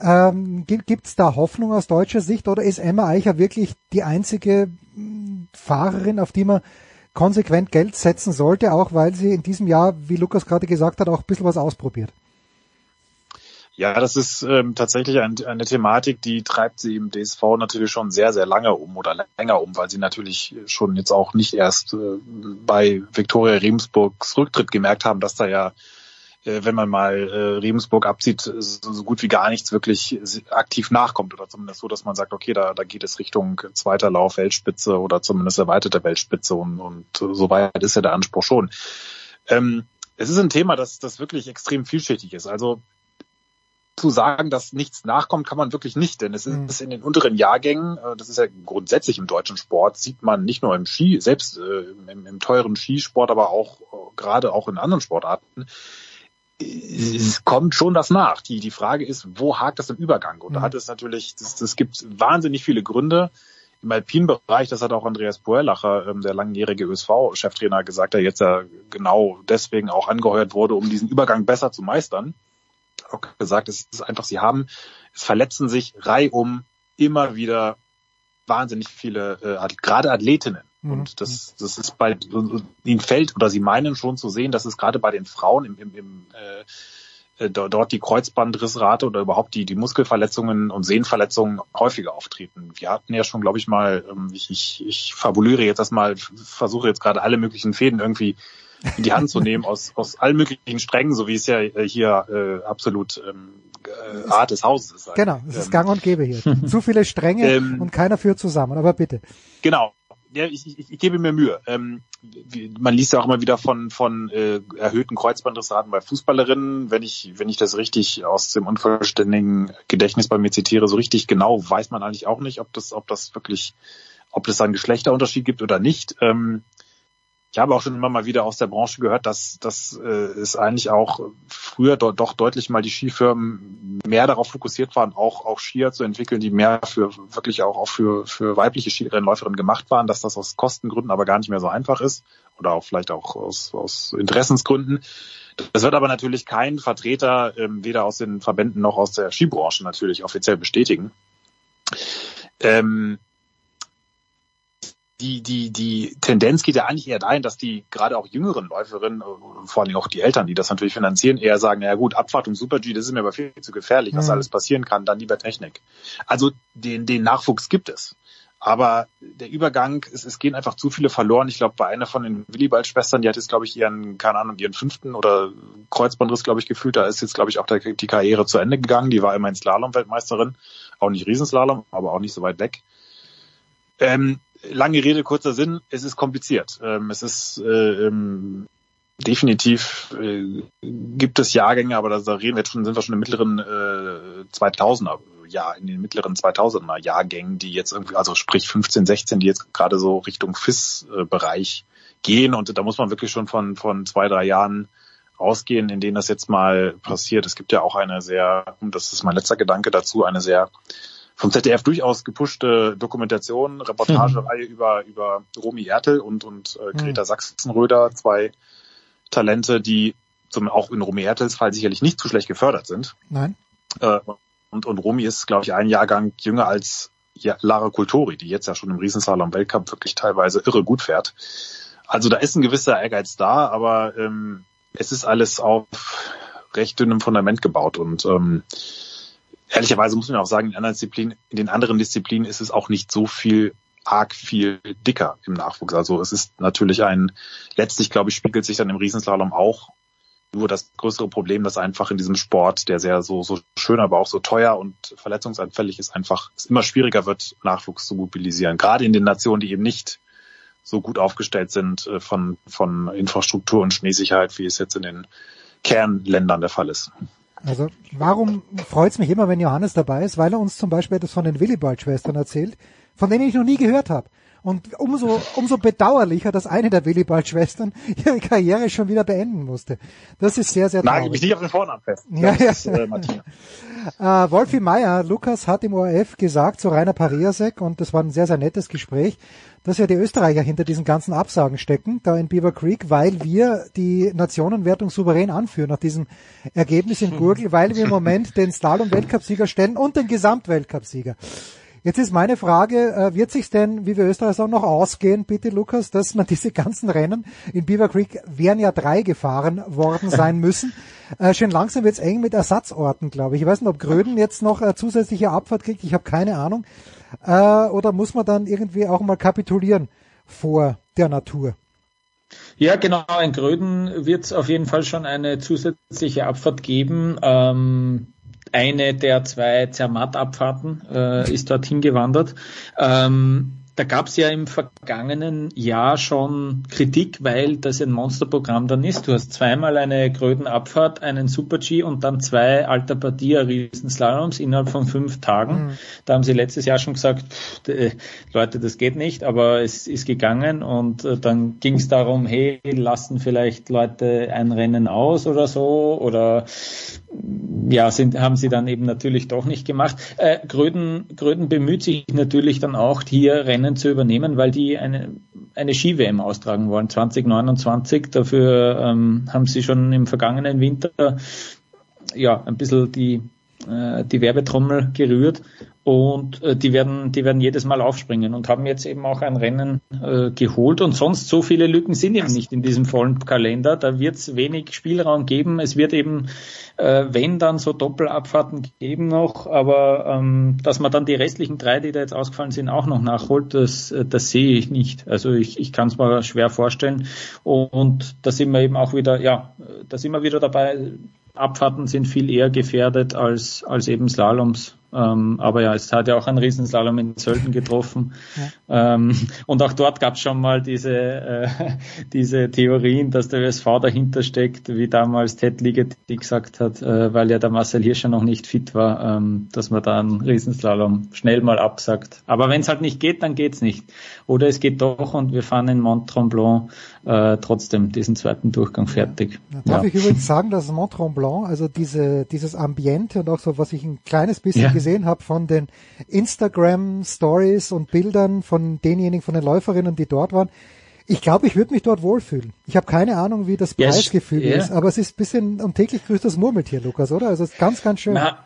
ähm, gibt es da Hoffnung aus deutscher Sicht oder ist Emma Eicher wirklich die einzige mm, Fahrerin, auf die man konsequent Geld setzen sollte, auch weil sie in diesem Jahr, wie Lukas gerade gesagt hat, auch ein bisschen was ausprobiert? Ja, das ist ähm, tatsächlich ein, eine Thematik, die treibt sie im DSV natürlich schon sehr, sehr lange um oder länger um, weil sie natürlich schon jetzt auch nicht erst äh, bei Viktoria Remsburgs Rücktritt gemerkt haben, dass da ja, wenn man mal äh, Remsburg abzieht, so, so gut wie gar nichts wirklich aktiv nachkommt oder zumindest so, dass man sagt, okay, da, da geht es Richtung zweiter Lauf Weltspitze oder zumindest erweiterte Weltspitze und, und so weit ist ja der Anspruch schon. Ähm, es ist ein Thema, das, das wirklich extrem vielschichtig ist. Also zu sagen, dass nichts nachkommt, kann man wirklich nicht, denn es ist in den unteren Jahrgängen, äh, das ist ja grundsätzlich im deutschen Sport, sieht man nicht nur im Ski, selbst äh, im, im teuren Skisport, aber auch äh, gerade auch in anderen Sportarten, es kommt schon das nach. Die, die Frage ist, wo hakt das im Übergang? Und da hat es natürlich, es gibt wahnsinnig viele Gründe. Im alpinen Bereich, das hat auch Andreas Puerlacher, ähm, der langjährige ÖSV-Cheftrainer, gesagt, der jetzt ja genau deswegen auch angeheuert wurde, um diesen Übergang besser zu meistern auch gesagt, es ist einfach, sie haben, es verletzen sich reihum immer wieder wahnsinnig viele, äh, gerade Athletinnen. Mhm. Und das, das ist bei ihnen fällt oder sie meinen schon zu sehen, dass es gerade bei den Frauen im, im, im äh, äh dort die Kreuzbandrissrate oder überhaupt die, die Muskelverletzungen und Sehnenverletzungen häufiger auftreten. Wir hatten ja schon, glaube ich, mal, ähm, ich, ich, ich fabuliere jetzt erstmal, versuche jetzt gerade alle möglichen Fäden irgendwie in die Hand zu nehmen aus, aus allen möglichen Strängen, so wie es ja äh, hier äh, absolut ähm, äh, Art des Hauses ist. Genau, es ist ähm, gang und gäbe hier. Zu viele Stränge ähm, und keiner führt zusammen, aber bitte. Genau. Ja, ich, ich, ich gebe mir Mühe. Ähm, man liest ja auch immer wieder von, von äh, erhöhten Kreuzbandrissraten bei Fußballerinnen. Wenn ich, wenn ich das richtig aus dem unvollständigen Gedächtnis bei mir zitiere, so richtig genau weiß man eigentlich auch nicht, ob das, ob das wirklich, ob es da einen Geschlechterunterschied gibt oder nicht. Ähm, ich habe auch schon immer mal wieder aus der Branche gehört, dass, dass äh, es eigentlich auch früher do, doch deutlich mal die Skifirmen mehr darauf fokussiert waren, auch, auch Skier zu entwickeln, die mehr für wirklich auch, auch für, für weibliche Skirennläuferinnen gemacht waren, dass das aus Kostengründen aber gar nicht mehr so einfach ist oder auch vielleicht auch aus, aus Interessensgründen. Das wird aber natürlich kein Vertreter ähm, weder aus den Verbänden noch aus der Skibranche natürlich offiziell bestätigen. Ähm, die, die, die Tendenz geht ja eigentlich eher dahin, dass die gerade auch jüngeren Läuferinnen, äh, vor allem auch die Eltern, die das natürlich finanzieren, eher sagen, ja gut, Abfahrt und Super-G, das ist mir aber viel zu gefährlich, was mhm. alles passieren kann, dann lieber Technik. Also den, den Nachwuchs gibt es. Aber der Übergang, es, es gehen einfach zu viele verloren. Ich glaube, bei einer von den Willibald-Schwestern, die hat jetzt, glaube ich, ihren, keine Ahnung, ihren fünften oder Kreuzbandriss, glaube ich, gefühlt. Da ist jetzt, glaube ich, auch der, die Karriere zu Ende gegangen. Die war immerhin Slalom-Weltmeisterin. Auch nicht Riesenslalom, aber auch nicht so weit weg. Ähm, lange Rede, kurzer Sinn, es ist kompliziert. Ähm, es ist äh, ähm, definitiv äh, gibt es Jahrgänge, aber da reden wir jetzt schon, sind wir schon im mittleren äh, 2000er ja in den mittleren 2000er Jahrgängen, die jetzt irgendwie, also sprich 15, 16, die jetzt gerade so Richtung FIS-Bereich gehen und da muss man wirklich schon von von zwei, drei Jahren ausgehen, in denen das jetzt mal passiert. Es gibt ja auch eine sehr, und das ist mein letzter Gedanke dazu, eine sehr vom ZDF durchaus gepushte Dokumentation, Reportagereihe mhm. über, über Romy Ertel und, und äh, Greta mhm. Sachsenröder, zwei Talente, die zum, auch in Romy Ertels Fall sicherlich nicht zu schlecht gefördert sind. Nein. Äh, und, und Romy ist, glaube ich, ein Jahrgang jünger als ja, Lara Kultori, die jetzt ja schon im Riesenslalom Weltcup wirklich teilweise irre gut fährt. Also da ist ein gewisser Ehrgeiz da, aber ähm, es ist alles auf recht dünnem Fundament gebaut und ähm, ehrlicherweise muss man auch sagen, in anderen Disziplinen, in den anderen Disziplinen ist es auch nicht so viel arg viel dicker im Nachwuchs. Also es ist natürlich ein, letztlich glaube ich, spiegelt sich dann im Riesenslalom auch nur das größere Problem, dass einfach in diesem Sport, der sehr so, so schön, aber auch so teuer und verletzungsanfällig ist, einfach es immer schwieriger wird, Nachwuchs zu mobilisieren. Gerade in den Nationen, die eben nicht so gut aufgestellt sind äh, von, von Infrastruktur und Schneesicherheit, wie es jetzt in den Kernländern der Fall ist. Also warum freut's mich immer, wenn Johannes dabei ist? Weil er uns zum Beispiel etwas von den Willibald-Schwestern erzählt, von denen ich noch nie gehört habe. Und umso, umso bedauerlicher, dass eine der Willibald-Schwestern ihre Karriere schon wieder beenden musste. Das ist sehr, sehr traurig. Nagel mich nicht auf den Vornamen fest. Ja, ja. Ist, äh, Martina. Äh, Wolfi Meier, Lukas hat im ORF gesagt zu Rainer Pariasek, und das war ein sehr, sehr nettes Gespräch, dass ja die Österreicher hinter diesen ganzen Absagen stecken, da in Beaver Creek, weil wir die Nationenwertung souverän anführen nach diesem Ergebnis in Gurgel, weil wir im Moment den Slalom-Weltcupsieger stellen und den Gesamtweltcupsieger. Jetzt ist meine Frage, äh, wird sich denn, wie wir Österreicher sagen, noch ausgehen, bitte Lukas, dass man diese ganzen Rennen in Beaver Creek wären ja drei gefahren worden sein müssen. Äh, schön langsam wird's eng mit Ersatzorten, glaube ich. Ich weiß nicht, ob Gröden jetzt noch äh, zusätzliche Abfahrt kriegt, ich habe keine Ahnung. Äh, oder muss man dann irgendwie auch mal kapitulieren vor der Natur? Ja, genau. In Gröden wird es auf jeden Fall schon eine zusätzliche Abfahrt geben. Ähm, eine der zwei Zermatt-Abfahrten äh, ist dorthin gewandert. Ähm, da gab es ja im vergangenen Jahr schon Kritik, weil das ein Monsterprogramm dann ist. Du hast zweimal eine Grödenabfahrt, einen Super-G und dann zwei Alta Partia Riesenslaloms innerhalb von fünf Tagen. Mhm. Da haben sie letztes Jahr schon gesagt, pff, äh, Leute, das geht nicht, aber es ist gegangen und äh, dann ging es darum, hey, lassen vielleicht Leute ein Rennen aus oder so oder ja, sind, haben sie dann eben natürlich doch nicht gemacht. Äh, Gröden, Gröden bemüht sich natürlich dann auch hier Rennen zu übernehmen, weil die eine, eine Ski-WM austragen wollen, 2029. Dafür ähm, haben sie schon im vergangenen Winter ja ein bisschen die, äh, die Werbetrommel gerührt und äh, die werden, die werden jedes Mal aufspringen und haben jetzt eben auch ein Rennen äh, geholt und sonst so viele Lücken sind eben nicht in diesem vollen Kalender. Da wird es wenig Spielraum geben. Es wird eben, äh, wenn dann so Doppelabfahrten geben noch, aber ähm, dass man dann die restlichen drei, die da jetzt ausgefallen sind, auch noch nachholt, das, äh, das sehe ich nicht. Also ich, ich kann es mir schwer vorstellen und da sind wir eben auch wieder, ja, da sind wir wieder dabei. Abfahrten sind viel eher gefährdet als, als eben Slaloms. Ähm, aber ja, es hat ja auch einen Riesenslalom in Sölden getroffen. Ja. Ähm, und auch dort gab es schon mal diese, äh, diese Theorien, dass der USV dahinter steckt, wie damals Ted Ligeti gesagt hat, äh, weil ja der Marcel Hirscher noch nicht fit war, ähm, dass man da einen Riesenslalom schnell mal absagt. Aber wenn es halt nicht geht, dann geht's nicht. Oder es geht doch und wir fahren in Mont Tremblant äh, trotzdem diesen zweiten Durchgang fertig. Ja. Darf ja. ich übrigens sagen, dass Mont Tremblant, also diese, dieses Ambiente und auch so, was ich ein kleines bisschen ja gesehen habe von den Instagram Stories und Bildern von denjenigen, von den Läuferinnen, die dort waren. Ich glaube, ich würde mich dort wohlfühlen. Ich habe keine Ahnung, wie das Preisgefühl yes, yeah. ist, aber es ist ein bisschen und täglich grüßt das Murmeltier, Lukas, oder? Also es ist ganz, ganz schön. Na,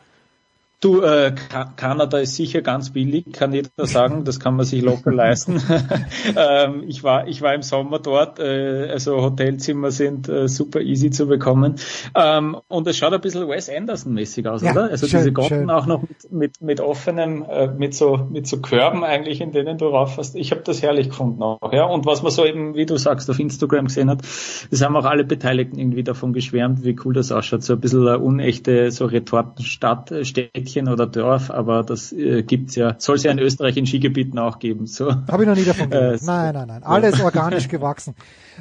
Du, äh, Kanada ist sicher ganz billig, kann jeder sagen, das kann man sich locker leisten. ähm, ich war, ich war im Sommer dort, äh, also Hotelzimmer sind äh, super easy zu bekommen. Ähm, und es schaut ein bisschen Wes Anderson-mäßig aus, ja, oder? Also schön, diese Gotten auch noch mit, mit, mit offenem, äh, mit so, mit so Körben eigentlich, in denen du rauffährst. Ich habe das herrlich gefunden auch, ja. Und was man so eben, wie du sagst, auf Instagram gesehen hat, das haben auch alle Beteiligten irgendwie davon geschwärmt, wie cool das ausschaut. So ein bisschen eine unechte, so Retortenstadt, äh, Städtchen oder Dorf, aber das äh, gibt's ja, soll es ja in Österreich in Skigebieten auch geben. So. Habe ich noch nie davon gehört. Äh, nein, nein, nein. Alles organisch gewachsen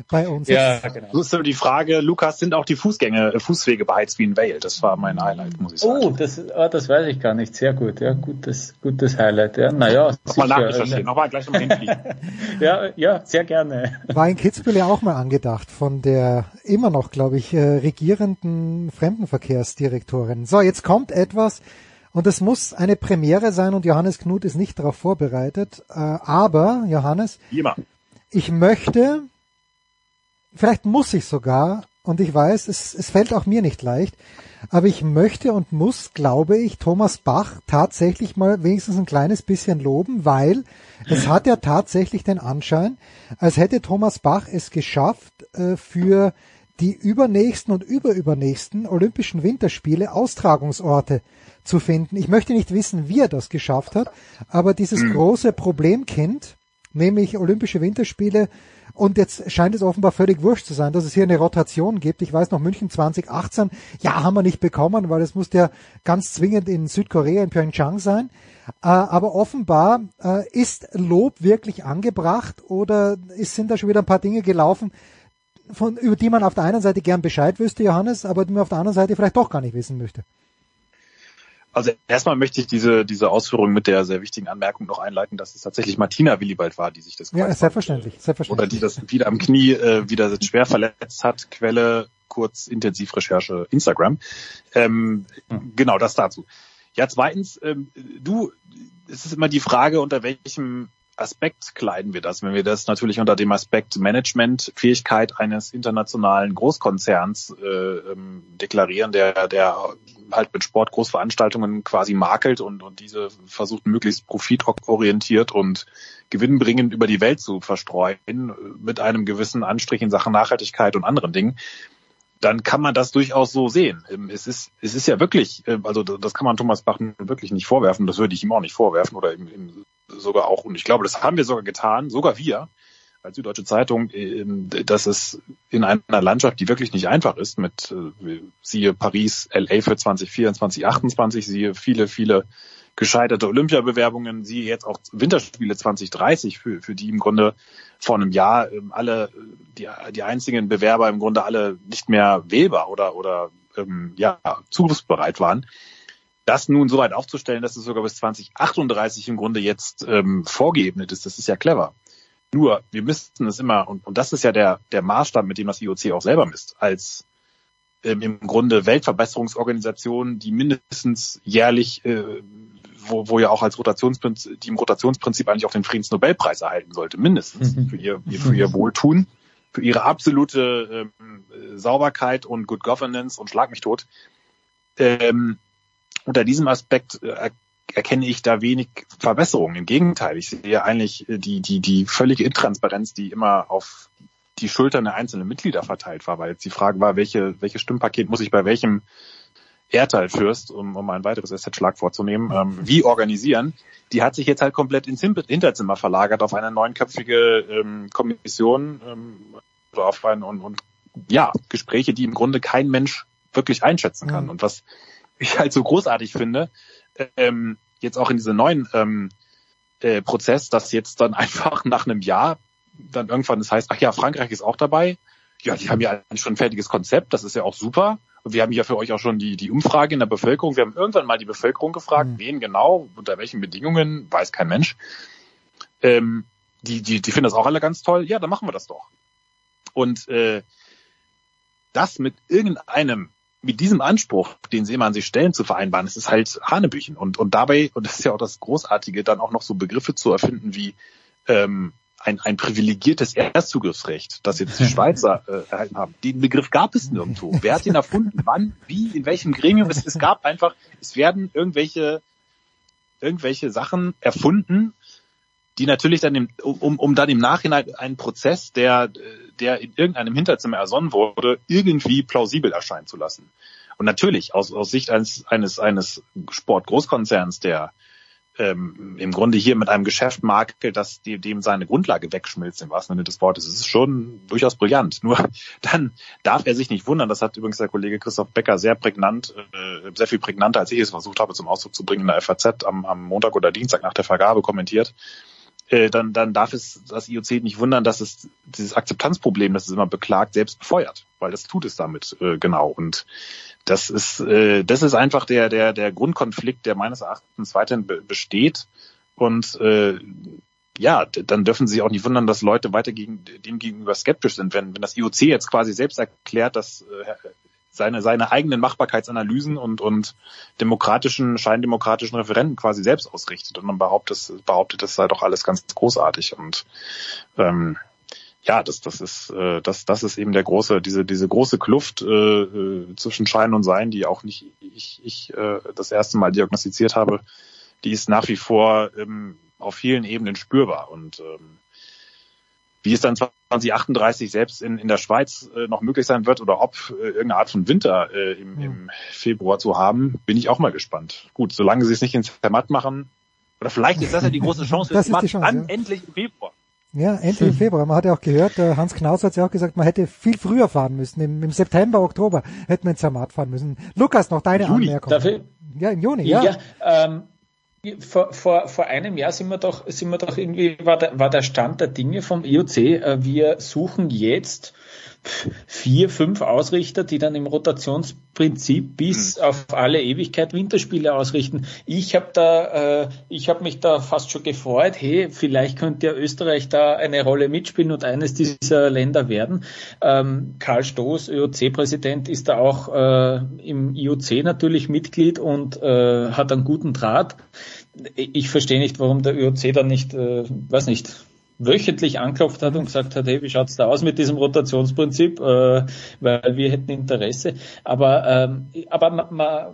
bei uns. Ja, genau. So ist die Frage, Lukas, sind auch die Fußgänge, äh, Fußwege beheizt wie in Vale? Das war mein Highlight, muss ich sagen. Oh, das, oh, das weiß ich gar nicht. Sehr gut, ja, gutes, gutes Highlight. Ja, naja, nochmal nachrecherchieren, nochmal gleich nochmal hinfliegen. ja, ja, sehr gerne. War in Kitzbühel ja auch mal angedacht von der immer noch, glaube ich, äh, regierenden Fremdenverkehrsdirektorin. So, jetzt kommt etwas, und es muss eine Premiere sein und Johannes Knut ist nicht darauf vorbereitet. Äh, aber, Johannes, Immer. ich möchte, vielleicht muss ich sogar, und ich weiß, es, es fällt auch mir nicht leicht, aber ich möchte und muss, glaube ich, Thomas Bach tatsächlich mal wenigstens ein kleines bisschen loben, weil es hat ja tatsächlich den Anschein, als hätte Thomas Bach es geschafft, äh, für die übernächsten und überübernächsten Olympischen Winterspiele Austragungsorte zu finden. Ich möchte nicht wissen, wie er das geschafft hat, aber dieses mhm. große Problemkind, nämlich Olympische Winterspiele, und jetzt scheint es offenbar völlig wurscht zu sein, dass es hier eine Rotation gibt. Ich weiß noch, München 2018, ja, haben wir nicht bekommen, weil es musste ja ganz zwingend in Südkorea, in Pyeongchang sein. Äh, aber offenbar äh, ist Lob wirklich angebracht oder sind da schon wieder ein paar Dinge gelaufen, von, über die man auf der einen Seite gern Bescheid wüsste, Johannes, aber die man auf der anderen Seite vielleicht doch gar nicht wissen möchte. Also erstmal möchte ich diese, diese Ausführung mit der sehr wichtigen Anmerkung noch einleiten, dass es tatsächlich Martina Willibald war, die sich das Ja, selbstverständlich, selbstverständlich. Oder die das wieder am Knie äh, wieder schwer verletzt hat. Quelle, kurz Intensivrecherche, Instagram. Ähm. Genau, das dazu. Ja, zweitens, ähm, du, es ist immer die Frage, unter welchem Aspekt kleiden wir das? Wenn wir das natürlich unter dem Aspekt Managementfähigkeit eines internationalen Großkonzerns äh, ähm, deklarieren, der, der halt mit Sportgroßveranstaltungen quasi makelt und, und diese versucht möglichst profitorientiert und gewinnbringend über die Welt zu verstreuen mit einem gewissen Anstrich in Sachen Nachhaltigkeit und anderen Dingen dann kann man das durchaus so sehen. Ähm, es ist, es ist ja wirklich, äh, also das kann man Thomas Bach wirklich nicht vorwerfen, das würde ich ihm auch nicht vorwerfen oder ihm, sogar auch, und ich glaube, das haben wir sogar getan, sogar wir, als Süddeutsche Zeitung, ähm, dass es in einer Landschaft, die wirklich nicht einfach ist, mit äh, siehe Paris, LA für 2024, 2028, siehe viele, viele gescheiterte Olympiabewerbungen, siehe jetzt auch Winterspiele 2030, für, für die im Grunde vor einem Jahr ähm, alle, die, die einzigen Bewerber im Grunde alle nicht mehr wählbar oder, oder ähm, ja, zugriffsbereit waren. Das nun so weit aufzustellen, dass es sogar bis 2038 im Grunde jetzt ähm, vorgeebnet ist, das ist ja clever. Nur, wir müssten es immer, und, und das ist ja der, der Maßstab, mit dem das IOC auch selber misst, als ähm, im Grunde Weltverbesserungsorganisation, die mindestens jährlich, äh, wo, wo ja auch als Rotationsprinzip, die im Rotationsprinzip eigentlich auch den Friedensnobelpreis erhalten sollte, mindestens mhm. für ihr, für ihr Wohltun, für ihre absolute ähm, Sauberkeit und Good Governance und Schlag mich tot. Ähm, unter diesem Aspekt äh, erkenne ich da wenig Verbesserungen. Im Gegenteil, ich sehe eigentlich äh, die, die, die völlige Intransparenz, die immer auf die Schultern der einzelnen Mitglieder verteilt war, weil jetzt die Frage war, welche, welche Stimmpaket muss ich bei welchem Erdteilfürst, um, um ein weiteres Asset-Schlag vorzunehmen, ähm, wie organisieren, die hat sich jetzt halt komplett ins Hinterzimmer verlagert auf eine neunköpfige ähm, Kommission ähm, oder auf ein, und, und ja, Gespräche, die im Grunde kein Mensch wirklich einschätzen kann. Mhm. Und was ich halt so großartig finde, ähm, jetzt auch in diesem neuen ähm, äh, Prozess, dass jetzt dann einfach nach einem Jahr dann irgendwann das heißt, ach ja, Frankreich ist auch dabei. Ja, die haben ja eigentlich schon ein fertiges Konzept, das ist ja auch super. Und wir haben ja für euch auch schon die, die Umfrage in der Bevölkerung. Wir haben irgendwann mal die Bevölkerung gefragt, mhm. wen genau, unter welchen Bedingungen, weiß kein Mensch. Ähm, die, die, die finden das auch alle ganz toll. Ja, dann machen wir das doch. Und äh, das mit irgendeinem mit diesem Anspruch, den sie immer an sich stellen, zu vereinbaren, das ist halt Hanebüchen. Und, und dabei, und das ist ja auch das Großartige, dann auch noch so Begriffe zu erfinden wie ähm, ein, ein privilegiertes Erstzugriffsrecht, das jetzt die Schweizer äh, erhalten haben. Den Begriff gab es nirgendwo. Wer hat den erfunden? Wann? Wie? In welchem Gremium? Es, es gab einfach, es werden irgendwelche, irgendwelche Sachen erfunden, die natürlich dann im, um, um dann im Nachhinein einen Prozess, der, der in irgendeinem Hinterzimmer ersonnen wurde, irgendwie plausibel erscheinen zu lassen. Und natürlich aus, aus Sicht eines, eines, eines Sportgroßkonzerns, der ähm, im Grunde hier mit einem Geschäft makelt, das die, dem seine Grundlage wegschmilzt, im wahrsten Sinne des Wortes. Es ist schon durchaus brillant. Nur dann darf er sich nicht wundern, das hat übrigens der Kollege Christoph Becker sehr prägnant, äh, sehr viel prägnanter, als ich es versucht habe zum Ausdruck zu bringen, in der FAZ am, am Montag oder Dienstag nach der Vergabe kommentiert äh, dann, dann darf es das IOC nicht wundern, dass es dieses Akzeptanzproblem, das es immer beklagt, selbst befeuert, weil das tut es damit äh, genau. Und das ist, äh, das ist einfach der, der, der Grundkonflikt, der meines Erachtens weiterhin be besteht. Und äh, ja, dann dürfen Sie auch nicht wundern, dass Leute weiter gegen, dem gegenüber skeptisch sind. Wenn, wenn das IOC jetzt quasi selbst erklärt, dass äh, seine, seine eigenen Machbarkeitsanalysen und, und demokratischen, scheindemokratischen Referenten quasi selbst ausrichtet. Und man behauptet, behauptet, das sei doch alles ganz großartig. Und ähm, ja, das, das ist, äh, das, das ist eben der große, diese, diese große Kluft äh, äh, zwischen Schein und Sein, die auch nicht ich, ich äh, das erste Mal diagnostiziert habe, die ist nach wie vor ähm, auf vielen Ebenen spürbar. Und ähm, wie es dann 2038 selbst in, in der Schweiz äh, noch möglich sein wird oder ob äh, irgendeine Art von Winter äh, im, im Februar zu haben, bin ich auch mal gespannt. Gut, solange sie es nicht ins Zermatt machen, oder vielleicht ist das ja die große Chance das ist die Chance, an, ja. endlich im Februar. Ja, endlich im Februar. Man hat ja auch gehört, äh, Hans Knaus hat ja auch gesagt, man hätte viel früher fahren müssen. Im, im September, Oktober hätte man in Zermatt fahren müssen. Lukas, noch deine Juni. Anmerkung. Ja, im Juni, ja. ja ähm, vor, vor, vor einem Jahr sind wir doch, sind wir doch irgendwie, war der, war der Stand der Dinge vom IOC, äh, wir suchen jetzt vier, fünf Ausrichter, die dann im Rotationsprinzip bis mhm. auf alle Ewigkeit Winterspiele ausrichten. Ich habe da, äh, ich habe mich da fast schon gefreut. Hey, vielleicht könnte ja Österreich da eine Rolle mitspielen und eines dieser Länder werden. Ähm, Karl Stoß, IOC-Präsident, ist da auch äh, im IOC natürlich Mitglied und äh, hat einen guten Draht. Ich verstehe nicht, warum der IOC dann nicht, äh, weiß nicht, wöchentlich anklopft hat und gesagt hat, hey, wie schaut's da aus mit diesem Rotationsprinzip, äh, weil wir hätten Interesse. Aber, ähm, aber man, man,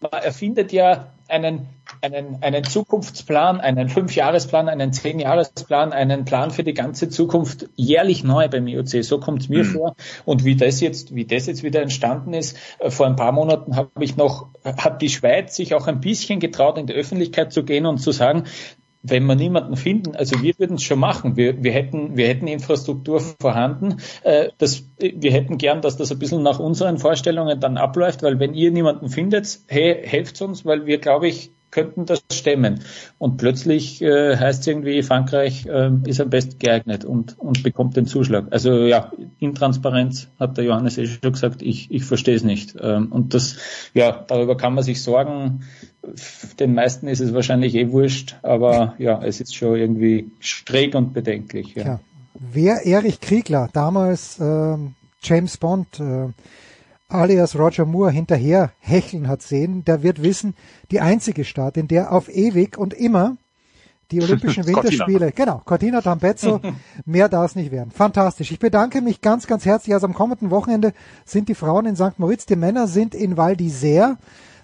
man erfindet ja einen, einen, einen Zukunftsplan, einen Fünfjahresplan, einen Zehnjahresplan, einen Plan für die ganze Zukunft jährlich neu beim IOC. So kommt es mir mhm. vor. Und wie das jetzt, wie das jetzt wieder entstanden ist, äh, vor ein paar Monaten habe ich noch, hat die Schweiz sich auch ein bisschen getraut, in die Öffentlichkeit zu gehen und zu sagen, wenn wir niemanden finden, also wir würden es schon machen. Wir, wir, hätten, wir hätten Infrastruktur vorhanden. Äh, das, wir hätten gern, dass das ein bisschen nach unseren Vorstellungen dann abläuft, weil wenn ihr niemanden findet, hey, helft uns, weil wir, glaube ich, könnten das stemmen. Und plötzlich äh, heißt es irgendwie, Frankreich äh, ist am besten geeignet und, und bekommt den Zuschlag. Also ja, Intransparenz hat der Johannes eh schon gesagt, ich, ich verstehe es nicht. Ähm, und das, ja, darüber kann man sich sorgen. Den meisten ist es wahrscheinlich eh wurscht, aber ja, es ist schon irgendwie schräg und bedenklich. Ja. ja. Wer Erich Kriegler, damals äh, James Bond, äh, alias Roger Moore hinterher hecheln hat sehen, der wird wissen, die einzige Stadt, in der auf ewig und immer die Olympischen Winterspiele, genau, Cortina d'Ampezzo, mehr darf es nicht werden. Fantastisch. Ich bedanke mich ganz, ganz herzlich. Also am kommenden Wochenende sind die Frauen in St. Moritz, die Männer sind in Val d'Isère.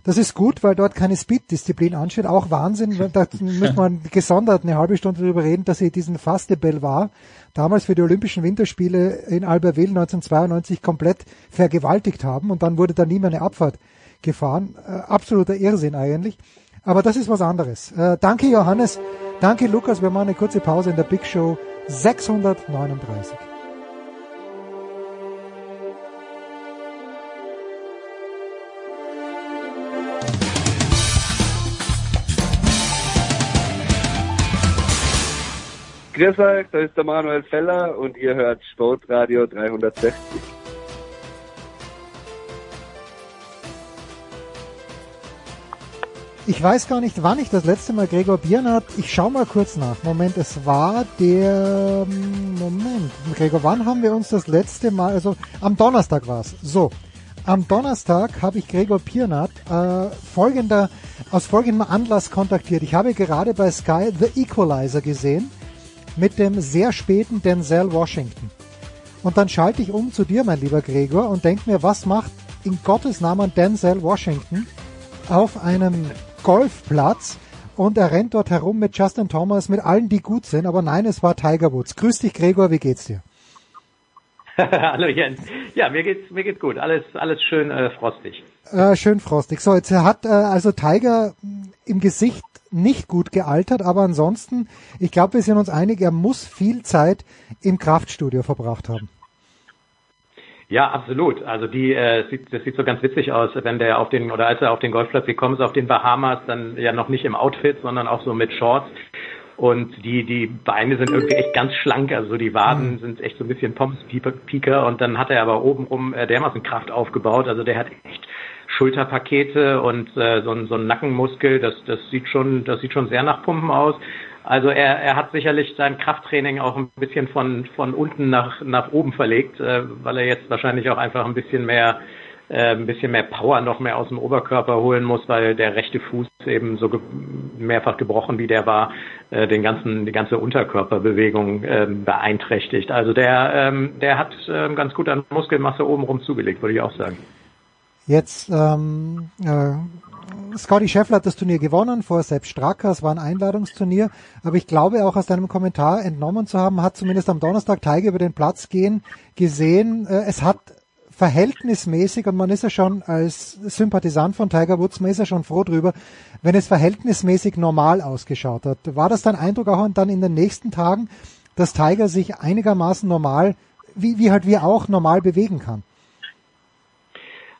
Das ist gut, weil dort keine Speed-Disziplin ansteht. Auch Wahnsinn. Da müssen wir gesondert eine halbe Stunde darüber reden, dass sie diesen Fastebel war damals für die Olympischen Winterspiele in Albertville 1992 komplett vergewaltigt haben und dann wurde da nie mehr eine Abfahrt gefahren. Äh, absoluter Irrsinn eigentlich. Aber das ist was anderes. Äh, danke Johannes, danke Lukas. Wir machen eine kurze Pause in der Big Show 639. Grüß euch, da ist der Manuel Feller und ihr hört Sportradio 360. Ich weiß gar nicht, wann ich das letzte Mal Gregor Biernat, ich schau mal kurz nach. Moment, es war der, Moment, Gregor, wann haben wir uns das letzte Mal, also am Donnerstag war's. So, am Donnerstag habe ich Gregor Piernat äh, folgender, aus folgendem Anlass kontaktiert. Ich habe gerade bei Sky The Equalizer gesehen mit dem sehr späten Denzel Washington. Und dann schalte ich um zu dir, mein lieber Gregor, und denke mir, was macht in Gottes Namen Denzel Washington auf einem Golfplatz und er rennt dort herum mit Justin Thomas, mit allen, die gut sind, aber nein, es war Tiger Woods. Grüß dich, Gregor, wie geht's dir? Hallo Jens. Ja, mir geht's mir geht's gut. Alles alles schön äh, frostig. Äh, schön frostig. So, jetzt hat äh, also Tiger im Gesicht nicht gut gealtert, aber ansonsten, ich glaube, wir sind uns einig, er muss viel Zeit im Kraftstudio verbracht haben. Ja, absolut. Also die, äh, sieht, das sieht so ganz witzig aus, wenn der auf den oder als er auf den Golfplatz gekommen ist auf den Bahamas, dann ja noch nicht im Outfit, sondern auch so mit Shorts. Und die, die Beine sind irgendwie echt ganz schlank, also die Waden mhm. sind echt so ein bisschen Pommes-Pieker und dann hat er aber obenrum äh, dermaßen Kraft aufgebaut, also der hat echt Schulterpakete und äh, so, ein, so ein Nackenmuskel, das, das sieht schon, das sieht schon sehr nach Pumpen aus. Also er, er hat sicherlich sein Krafttraining auch ein bisschen von, von unten nach, nach oben verlegt, äh, weil er jetzt wahrscheinlich auch einfach ein bisschen mehr äh, ein bisschen mehr Power noch mehr aus dem Oberkörper holen muss, weil der rechte Fuß eben so ge mehrfach gebrochen wie der war, äh, den ganzen, die ganze Unterkörperbewegung äh, beeinträchtigt. Also der, ähm, der hat äh, ganz gut an Muskelmasse obenrum zugelegt, würde ich auch sagen. Jetzt ähm, äh, Scotty Scheffler hat das Turnier gewonnen vor Sepp Stracker, es war ein Einladungsturnier, aber ich glaube auch aus deinem Kommentar entnommen zu haben, hat zumindest am Donnerstag Teige über den Platz gehen gesehen, äh, es hat verhältnismäßig, und man ist ja schon als Sympathisant von Tiger Woods, man ist ja schon froh drüber, wenn es verhältnismäßig normal ausgeschaut hat. War das dein Eindruck auch dann in den nächsten Tagen, dass Tiger sich einigermaßen normal, wie, wie halt wir auch, normal bewegen kann?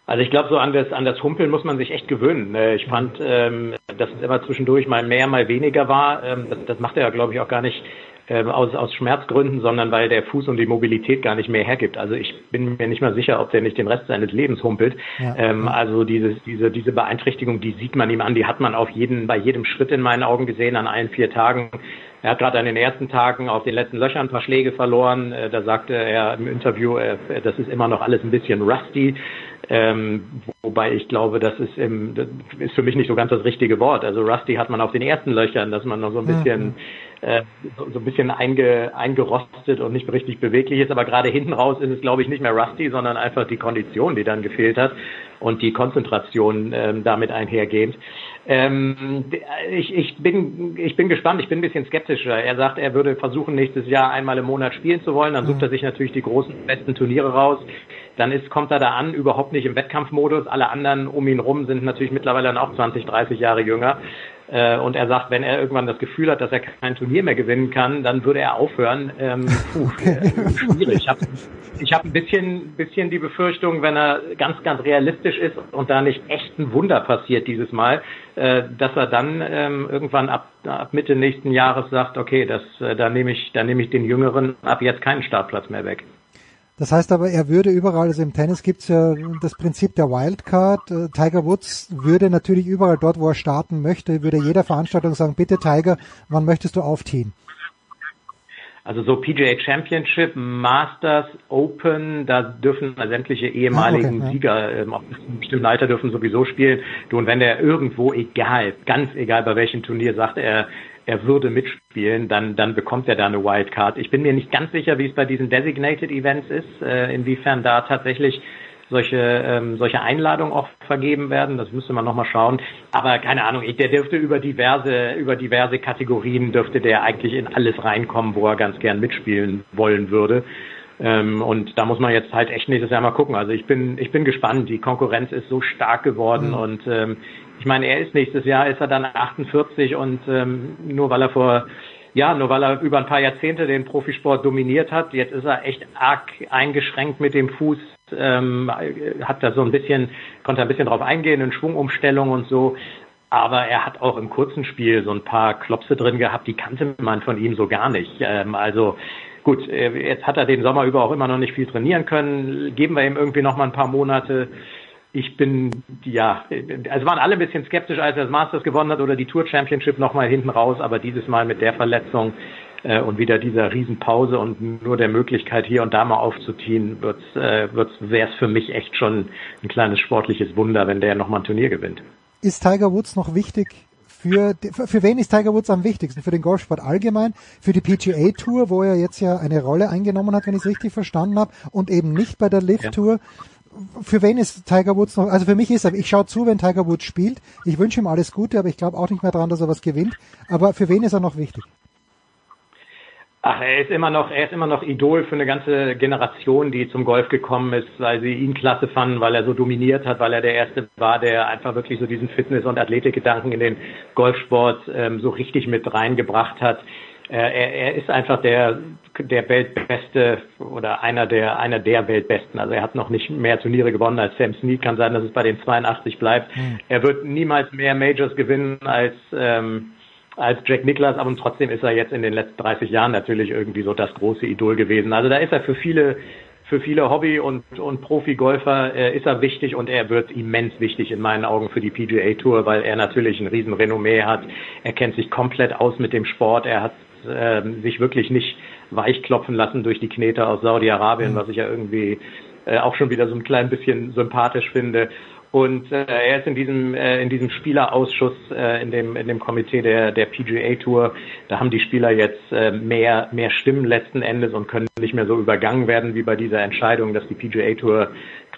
Also ich glaube, so an das, an das Humpeln muss man sich echt gewöhnen. Äh, ich fand, ähm, dass es immer zwischendurch mal mehr, mal weniger war. Ähm, das, das macht er ja, glaube ich, auch gar nicht äh, aus, aus Schmerzgründen, sondern weil der Fuß und die Mobilität gar nicht mehr hergibt. Also ich bin mir nicht mal sicher, ob der nicht den Rest seines Lebens humpelt. Ja. Ähm, also diese, diese, diese Beeinträchtigung, die sieht man ihm an, die hat man auf jeden, bei jedem Schritt in meinen Augen gesehen, an allen vier Tagen. Er hat gerade an den ersten Tagen auf den letzten Löchern ein paar Schläge verloren. Äh, da sagte er im Interview, äh, das ist immer noch alles ein bisschen rusty. Ähm, wobei ich glaube, das ist, im, das ist für mich nicht so ganz das richtige Wort. Also Rusty hat man auf den ersten Löchern, dass man noch so ein bisschen äh, so, so ein bisschen einge, eingerostet und nicht richtig beweglich ist. Aber gerade hinten raus ist es, glaube ich, nicht mehr rusty, sondern einfach die Kondition, die dann gefehlt hat und die Konzentration ähm, damit einhergehend. Ähm, ich, ich, bin, ich bin gespannt, ich bin ein bisschen skeptischer. Er sagt, er würde versuchen, nächstes Jahr einmal im Monat spielen zu wollen. Dann sucht er sich natürlich die großen, besten Turniere raus. Dann ist, kommt er da an, überhaupt nicht im Wettkampfmodus. Alle anderen um ihn rum sind natürlich mittlerweile dann auch 20, 30 Jahre jünger. Äh, und er sagt, wenn er irgendwann das Gefühl hat, dass er kein Turnier mehr gewinnen kann, dann würde er aufhören. Ähm, puh, schwierig. Ich habe ich hab ein bisschen, bisschen die Befürchtung, wenn er ganz, ganz realistisch ist und da nicht echt ein Wunder passiert dieses Mal, äh, dass er dann ähm, irgendwann ab, ab Mitte nächsten Jahres sagt, okay, das, äh, da nehme ich, da nehme ich den Jüngeren ab jetzt keinen Startplatz mehr weg. Das heißt aber, er würde überall, also im Tennis gibt's ja das Prinzip der Wildcard. Äh, Tiger Woods würde natürlich überall dort, wo er starten möchte, würde jeder Veranstaltung sagen, bitte Tiger, wann möchtest du aufziehen? Also so PGA Championship, Masters, Open, da dürfen sämtliche ehemaligen ah, okay, Sieger ähm, auf einem bestimmten Alter dürfen sowieso spielen. Du, und wenn der irgendwo, egal, ganz egal bei welchem Turnier, sagt er, er würde mitspielen, dann, dann bekommt er da eine Wildcard. Ich bin mir nicht ganz sicher, wie es bei diesen Designated Events ist, äh, inwiefern da tatsächlich solche, ähm, solche Einladungen auch vergeben werden. Das müsste man nochmal schauen. Aber keine Ahnung, der dürfte über diverse, über diverse Kategorien dürfte der eigentlich in alles reinkommen, wo er ganz gern mitspielen wollen würde. Ähm, und da muss man jetzt halt echt nächstes Jahr mal gucken. Also ich bin, ich bin gespannt. Die Konkurrenz ist so stark geworden mhm. und ähm, ich meine, er ist nächstes Jahr, ist er dann 48 und ähm, nur weil er vor, ja, nur weil er über ein paar Jahrzehnte den Profisport dominiert hat, jetzt ist er echt arg eingeschränkt mit dem Fuß, ähm, hat da so ein bisschen, konnte ein bisschen drauf eingehen, in Schwungumstellung und so. Aber er hat auch im kurzen Spiel so ein paar Klopse drin gehabt, die kannte man von ihm so gar nicht. Ähm, also gut, äh, jetzt hat er den Sommer über auch immer noch nicht viel trainieren können. Geben wir ihm irgendwie noch mal ein paar Monate ich bin, ja, also waren alle ein bisschen skeptisch, als er das Masters gewonnen hat oder die Tour Championship nochmal hinten raus, aber dieses Mal mit der Verletzung äh, und wieder dieser Riesenpause und nur der Möglichkeit hier und da mal aufzuziehen, wird's, äh, wird's, wäre es für mich echt schon ein kleines sportliches Wunder, wenn der nochmal ein Turnier gewinnt. Ist Tiger Woods noch wichtig für, für wen ist Tiger Woods am wichtigsten? Für den Golfsport allgemein, für die PGA Tour, wo er jetzt ja eine Rolle eingenommen hat, wenn ich es richtig verstanden habe, und eben nicht bei der Lift Tour. Ja für wen ist Tiger Woods noch, also für mich ist er, ich schaue zu, wenn Tiger Woods spielt. Ich wünsche ihm alles Gute, aber ich glaube auch nicht mehr daran, dass er was gewinnt. Aber für wen ist er noch wichtig? Ach, er ist immer noch, er ist immer noch Idol für eine ganze Generation, die zum Golf gekommen ist, weil sie ihn klasse fanden, weil er so dominiert hat, weil er der Erste war, der einfach wirklich so diesen Fitness- und Athletikgedanken in den Golfsport ähm, so richtig mit reingebracht hat. Er, er ist einfach der, der Weltbeste oder einer der, einer der Weltbesten. Also er hat noch nicht mehr Turniere gewonnen als Sam Snead. Kann sein, dass es bei den 82 bleibt. Mhm. Er wird niemals mehr Majors gewinnen als, ähm, als Jack Nicklaus, aber trotzdem ist er jetzt in den letzten 30 Jahren natürlich irgendwie so das große Idol gewesen. Also da ist er für viele für viele Hobby- und, und Profi-Golfer äh, ist er wichtig und er wird immens wichtig in meinen Augen für die PGA Tour, weil er natürlich ein riesen Renommee hat. Er kennt sich komplett aus mit dem Sport. Er hat äh, sich wirklich nicht weichklopfen lassen durch die Knete aus Saudi-Arabien, mhm. was ich ja irgendwie äh, auch schon wieder so ein klein bisschen sympathisch finde. Und äh, er ist in diesem äh, in diesem Spielerausschuss äh, in dem in dem Komitee der der PGA Tour. Da haben die Spieler jetzt äh, mehr mehr Stimmen letzten Endes und können nicht mehr so übergangen werden wie bei dieser Entscheidung, dass die PGA Tour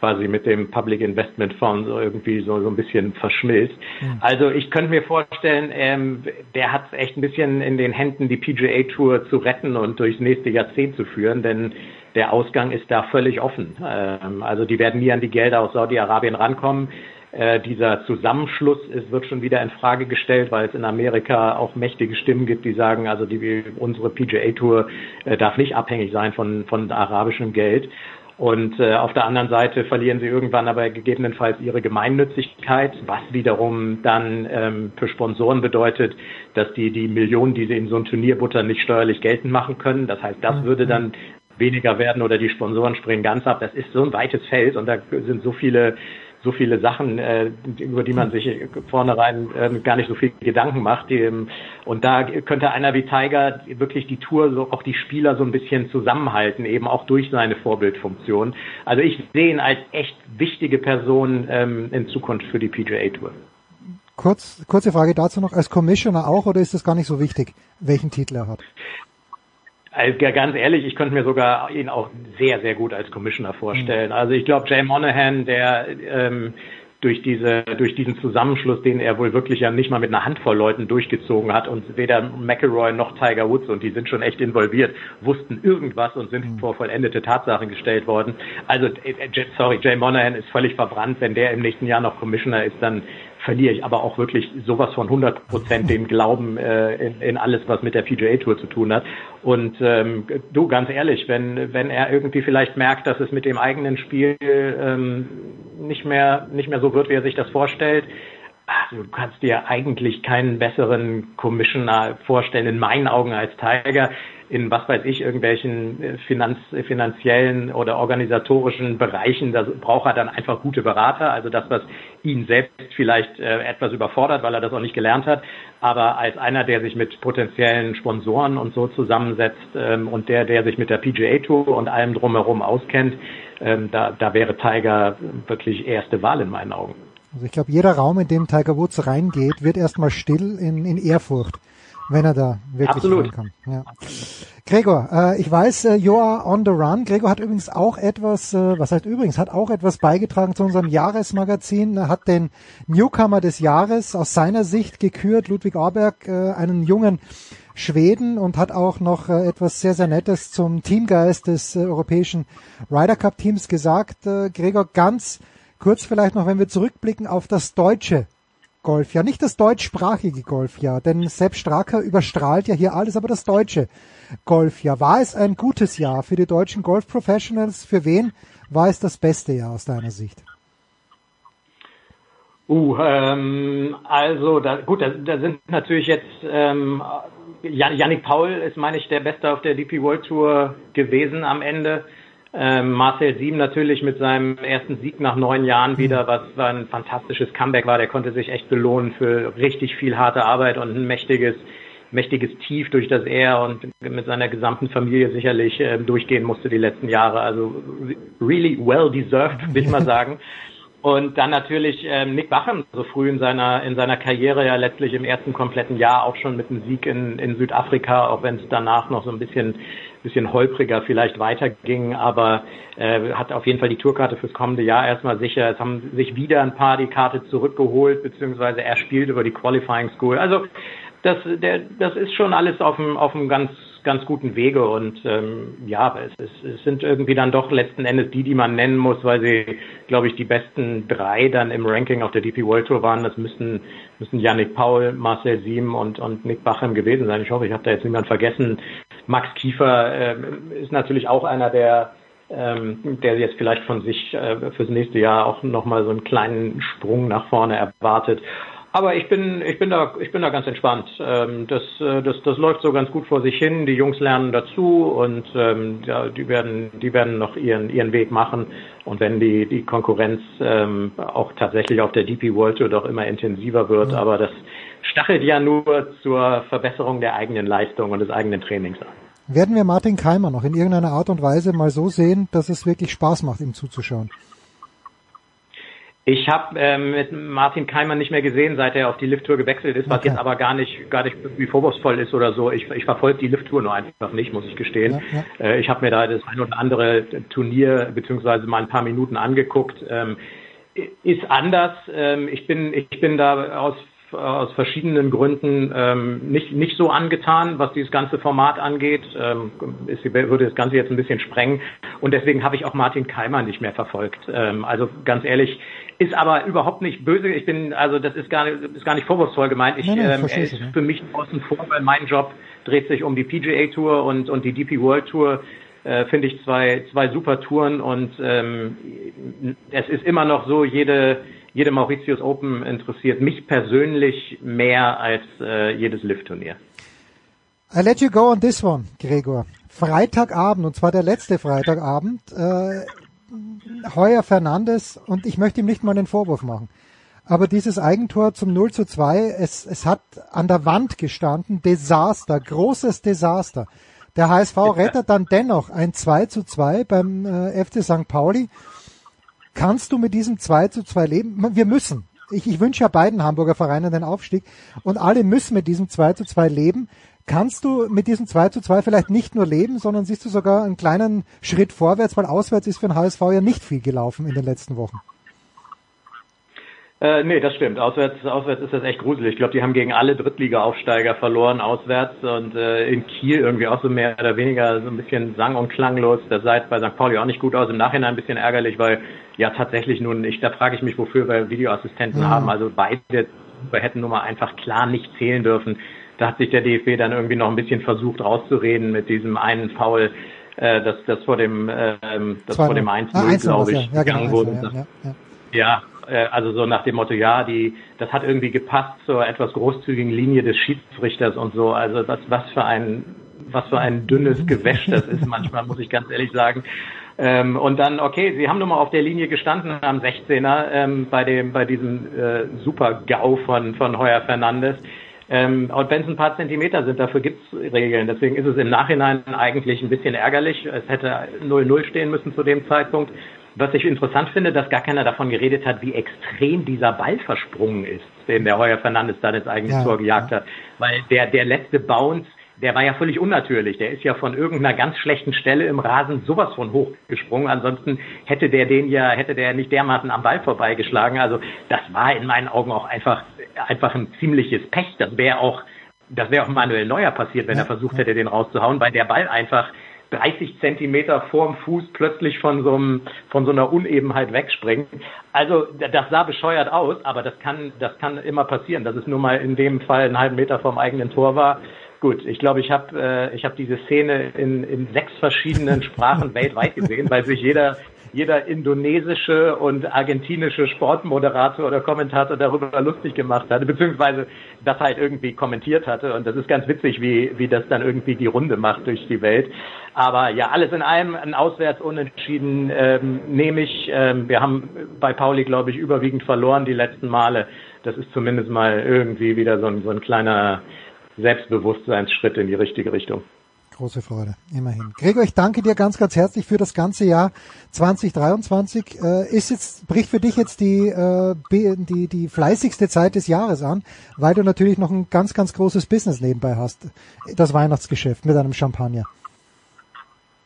quasi mit dem Public Investment Fonds so irgendwie so, so ein bisschen verschmilzt. Mhm. Also ich könnte mir vorstellen, ähm, der hat echt ein bisschen in den Händen, die PGA Tour zu retten und durchs nächste Jahrzehnt zu führen, denn der Ausgang ist da völlig offen. Ähm, also die werden nie an die Gelder aus Saudi-Arabien rankommen. Äh, dieser Zusammenschluss ist, wird schon wieder in Frage gestellt, weil es in Amerika auch mächtige Stimmen gibt, die sagen, also die, unsere PGA Tour äh, darf nicht abhängig sein von, von arabischem Geld. Und äh, auf der anderen Seite verlieren sie irgendwann aber gegebenenfalls ihre Gemeinnützigkeit, was wiederum dann ähm, für Sponsoren bedeutet, dass die die Millionen, die sie in so ein Turnier buttern, nicht steuerlich geltend machen können. Das heißt, das würde dann weniger werden oder die Sponsoren springen ganz ab. Das ist so ein weites Feld und da sind so viele so viele Sachen, äh, über die man sich vornherein äh, gar nicht so viel Gedanken macht. Ähm, und da könnte einer wie Tiger wirklich die Tour, so auch die Spieler so ein bisschen zusammenhalten, eben auch durch seine Vorbildfunktion. Also ich sehe ihn als echt wichtige Person ähm, in Zukunft für die PGA Tour. Kurz, kurze Frage dazu noch, als Commissioner auch oder ist das gar nicht so wichtig, welchen Titel er hat? Also ganz ehrlich, ich könnte mir sogar ihn auch sehr, sehr gut als Commissioner vorstellen. Also ich glaube, Jay Monahan, der ähm, durch diese durch diesen Zusammenschluss, den er wohl wirklich ja nicht mal mit einer Handvoll Leuten durchgezogen hat und weder McElroy noch Tiger Woods und die sind schon echt involviert, wussten irgendwas und sind vor vollendete Tatsachen gestellt worden. Also äh, sorry, Jay Monahan ist völlig verbrannt. Wenn der im nächsten Jahr noch Commissioner ist, dann verliere ich aber auch wirklich sowas von 100 Prozent den Glauben äh, in, in alles, was mit der PGA Tour zu tun hat. Und ähm, du, ganz ehrlich, wenn wenn er irgendwie vielleicht merkt, dass es mit dem eigenen Spiel ähm, nicht mehr nicht mehr so wird, wie er sich das vorstellt, also du kannst dir eigentlich keinen besseren Commissioner vorstellen, in meinen Augen als Tiger in was weiß ich, irgendwelchen äh, Finanz, finanziellen oder organisatorischen Bereichen, da braucht er dann einfach gute Berater, also das, was ihn selbst vielleicht äh, etwas überfordert, weil er das auch nicht gelernt hat, aber als einer, der sich mit potenziellen Sponsoren und so zusammensetzt ähm, und der, der sich mit der PGA Tour und allem drumherum auskennt, ähm, da, da wäre Tiger wirklich erste Wahl in meinen Augen. Also ich glaube, jeder Raum, in dem Tiger Woods reingeht, wird erstmal still in, in Ehrfurcht wenn er da wirklich Absolut. kann. Ja. Gregor, äh, ich weiß, äh, you are on the run. Gregor hat übrigens auch etwas, äh, was heißt übrigens, hat auch etwas beigetragen zu unserem Jahresmagazin, er hat den Newcomer des Jahres aus seiner Sicht gekürt, Ludwig Auerberg, äh, einen jungen Schweden und hat auch noch äh, etwas sehr, sehr Nettes zum Teamgeist des äh, europäischen Ryder Cup Teams gesagt. Äh, Gregor, ganz kurz vielleicht noch, wenn wir zurückblicken auf das deutsche Golfjahr, nicht das deutschsprachige Golfjahr, denn Sepp Stracker überstrahlt ja hier alles, aber das deutsche Golfjahr. War es ein gutes Jahr für die deutschen Golf-Professionals? Für wen war es das beste Jahr aus deiner Sicht? Uh, ähm, also da, gut, da, da sind natürlich jetzt ähm, Yannick Paul ist, meine ich, der Beste auf der DP World Tour gewesen am Ende. Ähm, Marcel Sieben natürlich mit seinem ersten Sieg nach neun Jahren mhm. wieder, was ein fantastisches Comeback war. Der konnte sich echt belohnen für richtig viel harte Arbeit und ein mächtiges, mächtiges Tief, durch das er und mit seiner gesamten Familie sicherlich äh, durchgehen musste die letzten Jahre. Also really well deserved, würde ich mal sagen. Und dann natürlich ähm, Nick Bachem, so früh in seiner in seiner Karriere ja letztlich im ersten kompletten Jahr auch schon mit einem Sieg in, in Südafrika, auch wenn es danach noch so ein bisschen bisschen holpriger vielleicht weiterging, aber äh, hat auf jeden Fall die Tourkarte fürs kommende Jahr erstmal sicher. Es haben sich wieder ein paar die Karte zurückgeholt, beziehungsweise er spielt über die Qualifying School. Also das, der, das ist schon alles auf einem, auf einem ganz, ganz guten Wege und ähm, ja, es, es, es sind irgendwie dann doch letzten Endes die, die man nennen muss, weil sie, glaube ich, die besten drei dann im Ranking auf der DP World Tour waren. Das müssten, müssen Yannick Paul, Marcel Siem und, und Nick Bachem gewesen sein. Ich hoffe, ich habe da jetzt niemand vergessen. Max Kiefer äh, ist natürlich auch einer der ähm, der jetzt vielleicht von sich äh, fürs nächste Jahr auch nochmal so einen kleinen Sprung nach vorne erwartet. Aber ich bin, ich bin da, ich bin da ganz entspannt. Ähm, das, äh, das, das läuft so ganz gut vor sich hin. Die Jungs lernen dazu und ähm, ja, die werden, die werden noch ihren, ihren Weg machen. Und wenn die, die Konkurrenz ähm, auch tatsächlich auf der DP World Tour doch immer intensiver wird, mhm. aber das stachelt ja nur zur Verbesserung der eigenen Leistung und des eigenen Trainings an. Werden wir Martin Keimer noch in irgendeiner Art und Weise mal so sehen, dass es wirklich Spaß macht, ihm zuzuschauen? Ich habe ähm, mit Martin Keimer nicht mehr gesehen, seit er auf die Lift-Tour gewechselt ist, was okay. jetzt aber gar nicht, gar nicht irgendwie vorwurfsvoll ist oder so. Ich, ich verfolge die Lift-Tour nur einfach nicht, muss ich gestehen. Ja, ja. Äh, ich habe mir da das ein oder andere Turnier beziehungsweise mal ein paar Minuten angeguckt. Ähm, ist anders. Ähm, ich bin, ich bin da aus aus verschiedenen Gründen ähm, nicht, nicht so angetan, was dieses ganze Format angeht. Ähm, es würde das Ganze jetzt ein bisschen sprengen. Und deswegen habe ich auch Martin Keimer nicht mehr verfolgt. Ähm, also ganz ehrlich, ist aber überhaupt nicht böse. Ich bin, also das ist gar nicht, ist gar nicht vorwurfsvoll gemeint. Ich, nein, nein, ähm, er ist für mich außen vor, weil mein Job dreht sich um die PGA Tour und, und die DP World Tour. Äh, Finde ich zwei, zwei super Touren und ähm, es ist immer noch so, jede, jede Mauritius Open interessiert mich persönlich mehr als äh, jedes Lift-Turnier. I let you go on this one, Gregor. Freitagabend, und zwar der letzte Freitagabend, äh, Heuer Fernandes, und ich möchte ihm nicht mal den Vorwurf machen, aber dieses Eigentor zum 0 zu 2, es, es hat an der Wand gestanden, Desaster, großes Desaster. Der HSV rettet dann dennoch ein 2 zu 2 beim äh, FC St. Pauli. Kannst du mit diesem 2 zu 2 leben? Wir müssen. Ich, ich wünsche ja beiden Hamburger Vereinen den Aufstieg und alle müssen mit diesem 2 zu 2 leben. Kannst du mit diesem 2 zu 2 vielleicht nicht nur leben, sondern siehst du sogar einen kleinen Schritt vorwärts, weil auswärts ist für den HSV ja nicht viel gelaufen in den letzten Wochen. Äh, nee, das stimmt. Auswärts, auswärts ist das echt gruselig. Ich glaube, die haben gegen alle Drittliga-Aufsteiger verloren, auswärts und äh, in Kiel irgendwie auch so mehr oder weniger so ein bisschen sang- und klanglos. Das sah bei St. Pauli auch nicht gut aus. Im Nachhinein ein bisschen ärgerlich, weil ja tatsächlich nun, ich, da frage ich mich, wofür wir Videoassistenten mhm. haben. Also beide hätten nun mal einfach klar nicht zählen dürfen. Da hat sich der DFB dann irgendwie noch ein bisschen versucht rauszureden mit diesem einen Foul, äh, das, das vor dem, äh, das vor dem 1-0, ah, glaube ich, ja, ja, genau, wurde. Ja, ja, ja. ja, äh, also so nach dem Motto, ja, die, das hat irgendwie gepasst zur etwas großzügigen Linie des Schiedsrichters und so. Also was, was für ein, was für ein dünnes Gewäsch das ist manchmal, muss ich ganz ehrlich sagen. Ähm, und dann, okay, sie haben nun mal auf der Linie gestanden am 16er ähm, bei dem, bei diesem äh, Super-GAU von, von Heuer Fernandes. Ähm, und wenn es ein paar Zentimeter sind, dafür gibt es Regeln. Deswegen ist es im Nachhinein eigentlich ein bisschen ärgerlich. Es hätte 0-0 stehen müssen zu dem Zeitpunkt. Was ich interessant finde, dass gar keiner davon geredet hat, wie extrem dieser Ball versprungen ist, den der Heuer Fernandes dann ins eigene ja, Tor gejagt ja. hat. Weil der, der letzte Bounce, der war ja völlig unnatürlich. Der ist ja von irgendeiner ganz schlechten Stelle im Rasen sowas von hoch gesprungen. Ansonsten hätte der den ja, hätte der nicht dermaßen am Ball vorbeigeschlagen. Also das war in meinen Augen auch einfach, einfach ein ziemliches Pech. Das wäre auch, das wäre auch Manuel Neuer passiert, wenn ja, er versucht hätte, den rauszuhauen, weil der Ball einfach 30 Zentimeter vorm Fuß plötzlich von so, einem, von so einer Unebenheit wegspringt. Also das sah bescheuert aus, aber das kann, das kann immer passieren, dass es nur mal in dem Fall einen halben Meter vom eigenen Tor war. Gut, ich glaube, ich habe äh, ich hab diese Szene in, in sechs verschiedenen Sprachen weltweit gesehen, weil sich jeder jeder indonesische und argentinische Sportmoderator oder Kommentator darüber lustig gemacht hatte, beziehungsweise das halt irgendwie kommentiert hatte. Und das ist ganz witzig, wie, wie das dann irgendwie die Runde macht durch die Welt. Aber ja, alles in allem ein auswärts unentschieden ähm, nehme ich. Ähm, wir haben bei Pauli, glaube ich, überwiegend verloren die letzten Male. Das ist zumindest mal irgendwie wieder so ein, so ein kleiner Selbstbewusstseinsschritt in die richtige Richtung. Große Freude, immerhin. Gregor, ich danke dir ganz, ganz herzlich für das ganze Jahr 2023. Äh, ist jetzt, bricht für dich jetzt die, äh, die, die fleißigste Zeit des Jahres an, weil du natürlich noch ein ganz, ganz großes Business nebenbei hast. Das Weihnachtsgeschäft mit einem Champagner.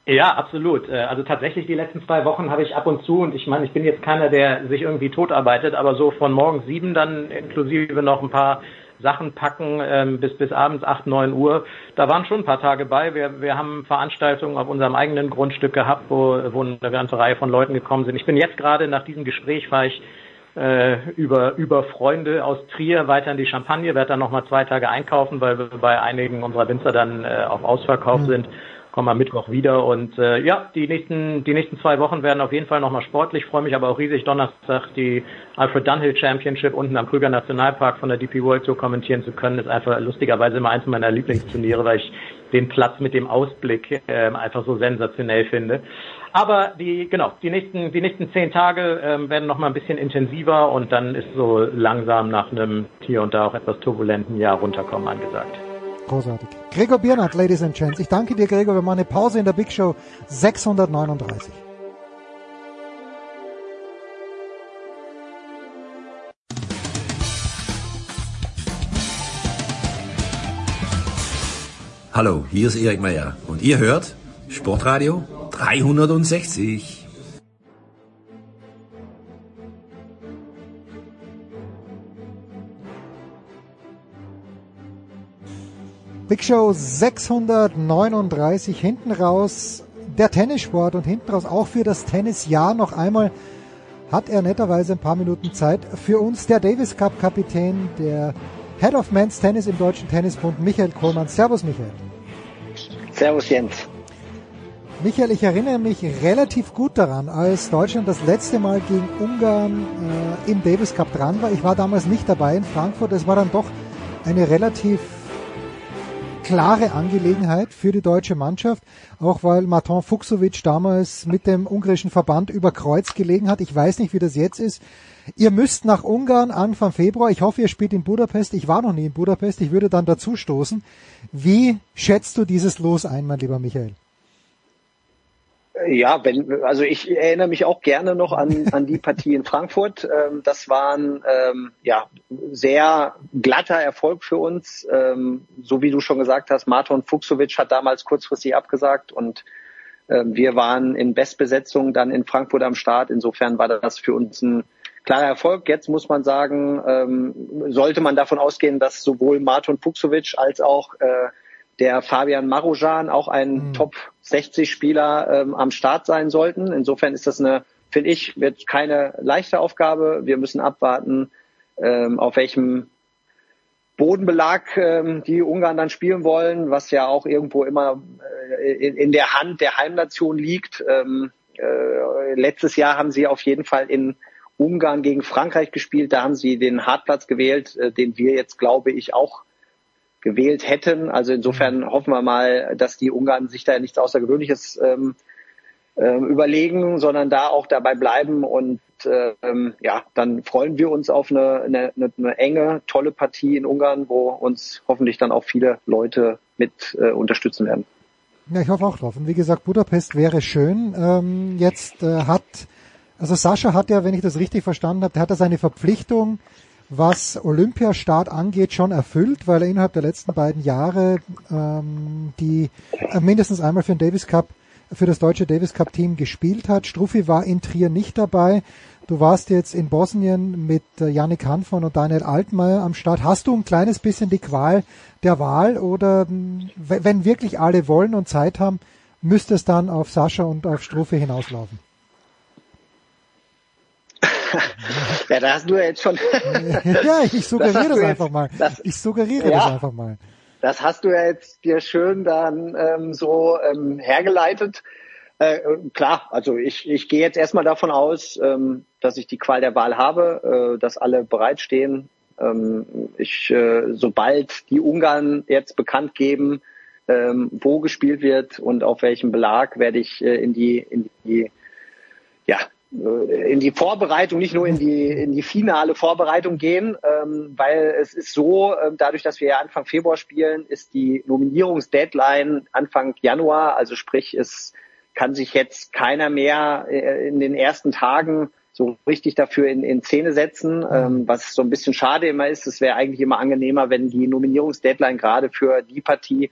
Ja, absolut. Äh, also tatsächlich die letzten zwei Wochen habe ich ab und zu, und ich meine, ich bin jetzt keiner, der sich irgendwie totarbeitet, aber so von morgens sieben dann inklusive noch ein paar Sachen packen ähm, bis, bis abends 8, 9 Uhr. Da waren schon ein paar Tage bei. Wir, wir haben Veranstaltungen auf unserem eigenen Grundstück gehabt, wo, wo eine ganze Reihe von Leuten gekommen sind. Ich bin jetzt gerade nach diesem Gespräch, fahre ich äh, über, über Freunde aus Trier weiter in die Champagne, werde dann nochmal zwei Tage einkaufen, weil wir bei einigen unserer Winzer dann äh, auf Ausverkauf mhm. sind kommen am Mittwoch wieder. Und äh, ja, die nächsten, die nächsten zwei Wochen werden auf jeden Fall nochmal sportlich. freue mich aber auch riesig, Donnerstag die Alfred Dunhill Championship unten am Krüger Nationalpark von der DP World Tour kommentieren zu können. Ist einfach lustigerweise immer eins meiner Lieblingsturniere, weil ich den Platz mit dem Ausblick äh, einfach so sensationell finde. Aber die, genau, die nächsten, die nächsten zehn Tage ähm, werden noch mal ein bisschen intensiver und dann ist so langsam nach einem hier und da auch etwas turbulenten Jahr runterkommen angesagt. Großartig. Gregor Biernat, Ladies and Gents. Ich danke dir, Gregor. Wir machen eine Pause in der Big Show 639. Hallo, hier ist Erik Meyer und ihr hört Sportradio 360. Big Show 639 hinten raus der Tennissport und hinten raus auch für das Tennisjahr noch einmal hat er netterweise ein paar Minuten Zeit für uns der Davis Cup Kapitän, der Head of Men's Tennis im Deutschen Tennisbund, Michael Kohlmann. Servus Michael. Servus Jens. Michael, ich erinnere mich relativ gut daran, als Deutschland das letzte Mal gegen Ungarn äh, im Davis Cup dran war. Ich war damals nicht dabei in Frankfurt. Es war dann doch eine relativ klare Angelegenheit für die deutsche Mannschaft, auch weil Martin Fuchsovic damals mit dem ungarischen Verband über Kreuz gelegen hat. Ich weiß nicht, wie das jetzt ist. Ihr müsst nach Ungarn Anfang Februar. Ich hoffe, ihr spielt in Budapest. Ich war noch nie in Budapest. Ich würde dann dazu stoßen. Wie schätzt du dieses Los ein, mein lieber Michael? Ja, wenn, also ich erinnere mich auch gerne noch an, an die Partie in Frankfurt. Ähm, das war ein ähm, ja, sehr glatter Erfolg für uns. Ähm, so wie du schon gesagt hast, Marton Fuchsovic hat damals kurzfristig abgesagt und ähm, wir waren in Bestbesetzung dann in Frankfurt am Start. Insofern war das für uns ein klarer Erfolg. Jetzt muss man sagen, ähm, sollte man davon ausgehen, dass sowohl Marton Fuchsovic als auch äh, der Fabian Marujan, auch ein mhm. Top 60 Spieler ähm, am Start sein sollten. Insofern ist das eine, finde ich, wird keine leichte Aufgabe. Wir müssen abwarten, ähm, auf welchem Bodenbelag ähm, die Ungarn dann spielen wollen, was ja auch irgendwo immer äh, in, in, der Hand der Heimnation liegt. Ähm, äh, letztes Jahr haben sie auf jeden Fall in Ungarn gegen Frankreich gespielt. Da haben sie den Hartplatz gewählt, äh, den wir jetzt, glaube ich, auch gewählt hätten. Also insofern mhm. hoffen wir mal, dass die Ungarn sich da nichts Außergewöhnliches ähm, äh, überlegen, sondern da auch dabei bleiben und ähm, ja, dann freuen wir uns auf eine, eine, eine enge, tolle Partie in Ungarn, wo uns hoffentlich dann auch viele Leute mit äh, unterstützen werden. Ja, ich hoffe auch drauf. Und wie gesagt, Budapest wäre schön. Ähm, jetzt äh, hat, also Sascha hat ja, wenn ich das richtig verstanden habe, der hat ja seine Verpflichtung was Olympiastart angeht, schon erfüllt, weil er innerhalb der letzten beiden Jahre ähm, die äh, mindestens einmal für den Davis Cup, für das deutsche Davis Cup Team gespielt hat. Struffi war in Trier nicht dabei. Du warst jetzt in Bosnien mit äh, Yannick Hanfmann und Daniel Altmaier am Start. Hast du ein kleines bisschen die Qual der Wahl oder wenn wirklich alle wollen und Zeit haben, müsste es dann auf Sascha und auf Struffi hinauslaufen? Ja, da hast du ja jetzt schon. ja, ich suggeriere das, das einfach jetzt, mal. Das, ich suggeriere ja, das einfach mal. Das hast du ja jetzt dir schön dann ähm, so ähm, hergeleitet. Äh, klar, also ich, ich gehe jetzt erstmal davon aus, ähm, dass ich die Qual der Wahl habe, äh, dass alle bereitstehen. Ähm, ich, äh, sobald die Ungarn jetzt bekannt geben, ähm, wo gespielt wird und auf welchem Belag, werde ich äh, in die in die ja in die Vorbereitung, nicht nur in die, in die finale Vorbereitung gehen, ähm, weil es ist so, äh, dadurch, dass wir ja Anfang Februar spielen, ist die Nominierungsdeadline Anfang Januar, also sprich, es kann sich jetzt keiner mehr äh, in den ersten Tagen so richtig dafür in, in Szene setzen, ähm, was so ein bisschen schade immer ist. Es wäre eigentlich immer angenehmer, wenn die Nominierungsdeadline gerade für die Partie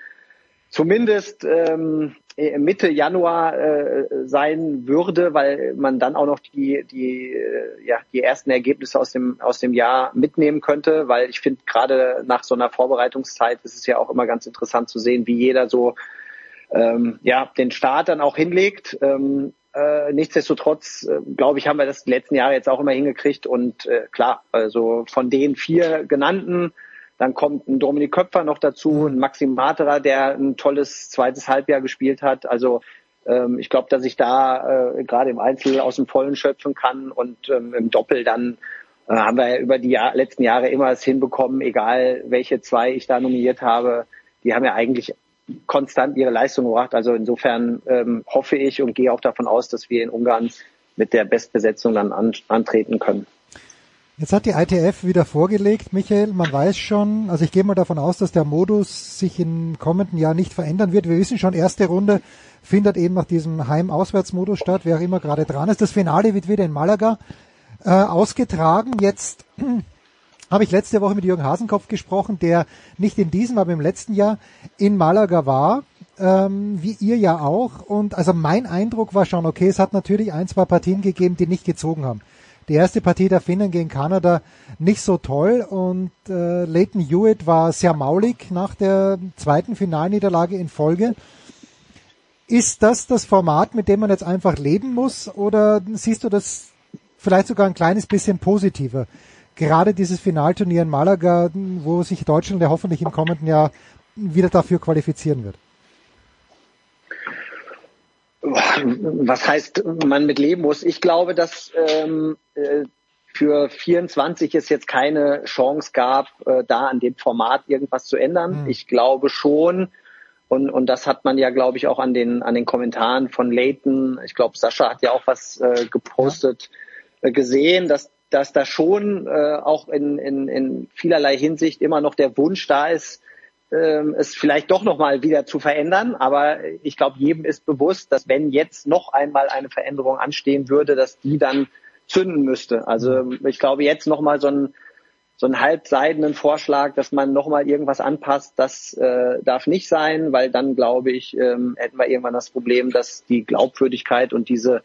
zumindest ähm, äh, Mitte Januar äh, sein würde, weil man dann auch noch die die äh, ja die ersten Ergebnisse aus dem aus dem Jahr mitnehmen könnte, weil ich finde gerade nach so einer Vorbereitungszeit ist es ja auch immer ganz interessant zu sehen, wie jeder so ähm, ja den Start dann auch hinlegt. Ähm, äh, nichtsdestotrotz, äh, glaube ich, haben wir das die letzten Jahre jetzt auch immer hingekriegt und äh, klar, also von den vier genannten dann kommt ein Dominik Köpfer noch dazu, mhm. ein Maxim Materer, der ein tolles zweites Halbjahr gespielt hat. Also ähm, ich glaube, dass ich da äh, gerade im Einzel aus dem Vollen schöpfen kann und ähm, im Doppel dann äh, haben wir ja über die Jahr letzten Jahre immer es hinbekommen, egal welche zwei ich da nominiert habe, die haben ja eigentlich konstant ihre Leistung gebracht. Also insofern ähm, hoffe ich und gehe auch davon aus, dass wir in Ungarn mit der Bestbesetzung dann an, antreten können. Jetzt hat die ITF wieder vorgelegt, Michael, man weiß schon, also ich gehe mal davon aus, dass der Modus sich im kommenden Jahr nicht verändern wird. Wir wissen schon, erste Runde findet eben nach diesem Heim-Auswärts-Modus statt, wer auch immer gerade dran ist. Das Finale wird wieder in Malaga äh, ausgetragen. Jetzt habe ich letzte Woche mit Jürgen Hasenkopf gesprochen, der nicht in diesem, aber im letzten Jahr in Malaga war, ähm, wie ihr ja auch. Und also mein Eindruck war schon, okay, es hat natürlich ein, zwei Partien gegeben, die nicht gezogen haben. Die erste Partie der Finnen gegen Kanada nicht so toll und äh, Leighton Hewitt war sehr maulig nach der zweiten Finalniederlage in Folge. Ist das das Format, mit dem man jetzt einfach leben muss oder siehst du das vielleicht sogar ein kleines bisschen positiver? Gerade dieses Finalturnier in Malaga, wo sich Deutschland ja hoffentlich im kommenden Jahr wieder dafür qualifizieren wird was heißt man mit leben muss? Ich glaube, dass ähm, äh, für 24 es jetzt keine Chance gab, äh, da an dem Format irgendwas zu ändern. Mhm. Ich glaube schon, und, und das hat man ja, glaube ich, auch an den, an den Kommentaren von Leighton, ich glaube, Sascha hat ja auch was äh, gepostet, äh, gesehen, dass, dass da schon äh, auch in, in, in vielerlei Hinsicht immer noch der Wunsch da ist, ähm, es vielleicht doch nochmal wieder zu verändern. Aber ich glaube, jedem ist bewusst, dass wenn jetzt noch einmal eine Veränderung anstehen würde, dass die dann zünden müsste. Also ich glaube, jetzt nochmal so ein so einen halbseidenen Vorschlag, dass man nochmal irgendwas anpasst, das äh, darf nicht sein, weil dann glaube ich, ähm, hätten wir irgendwann das Problem, dass die Glaubwürdigkeit und diese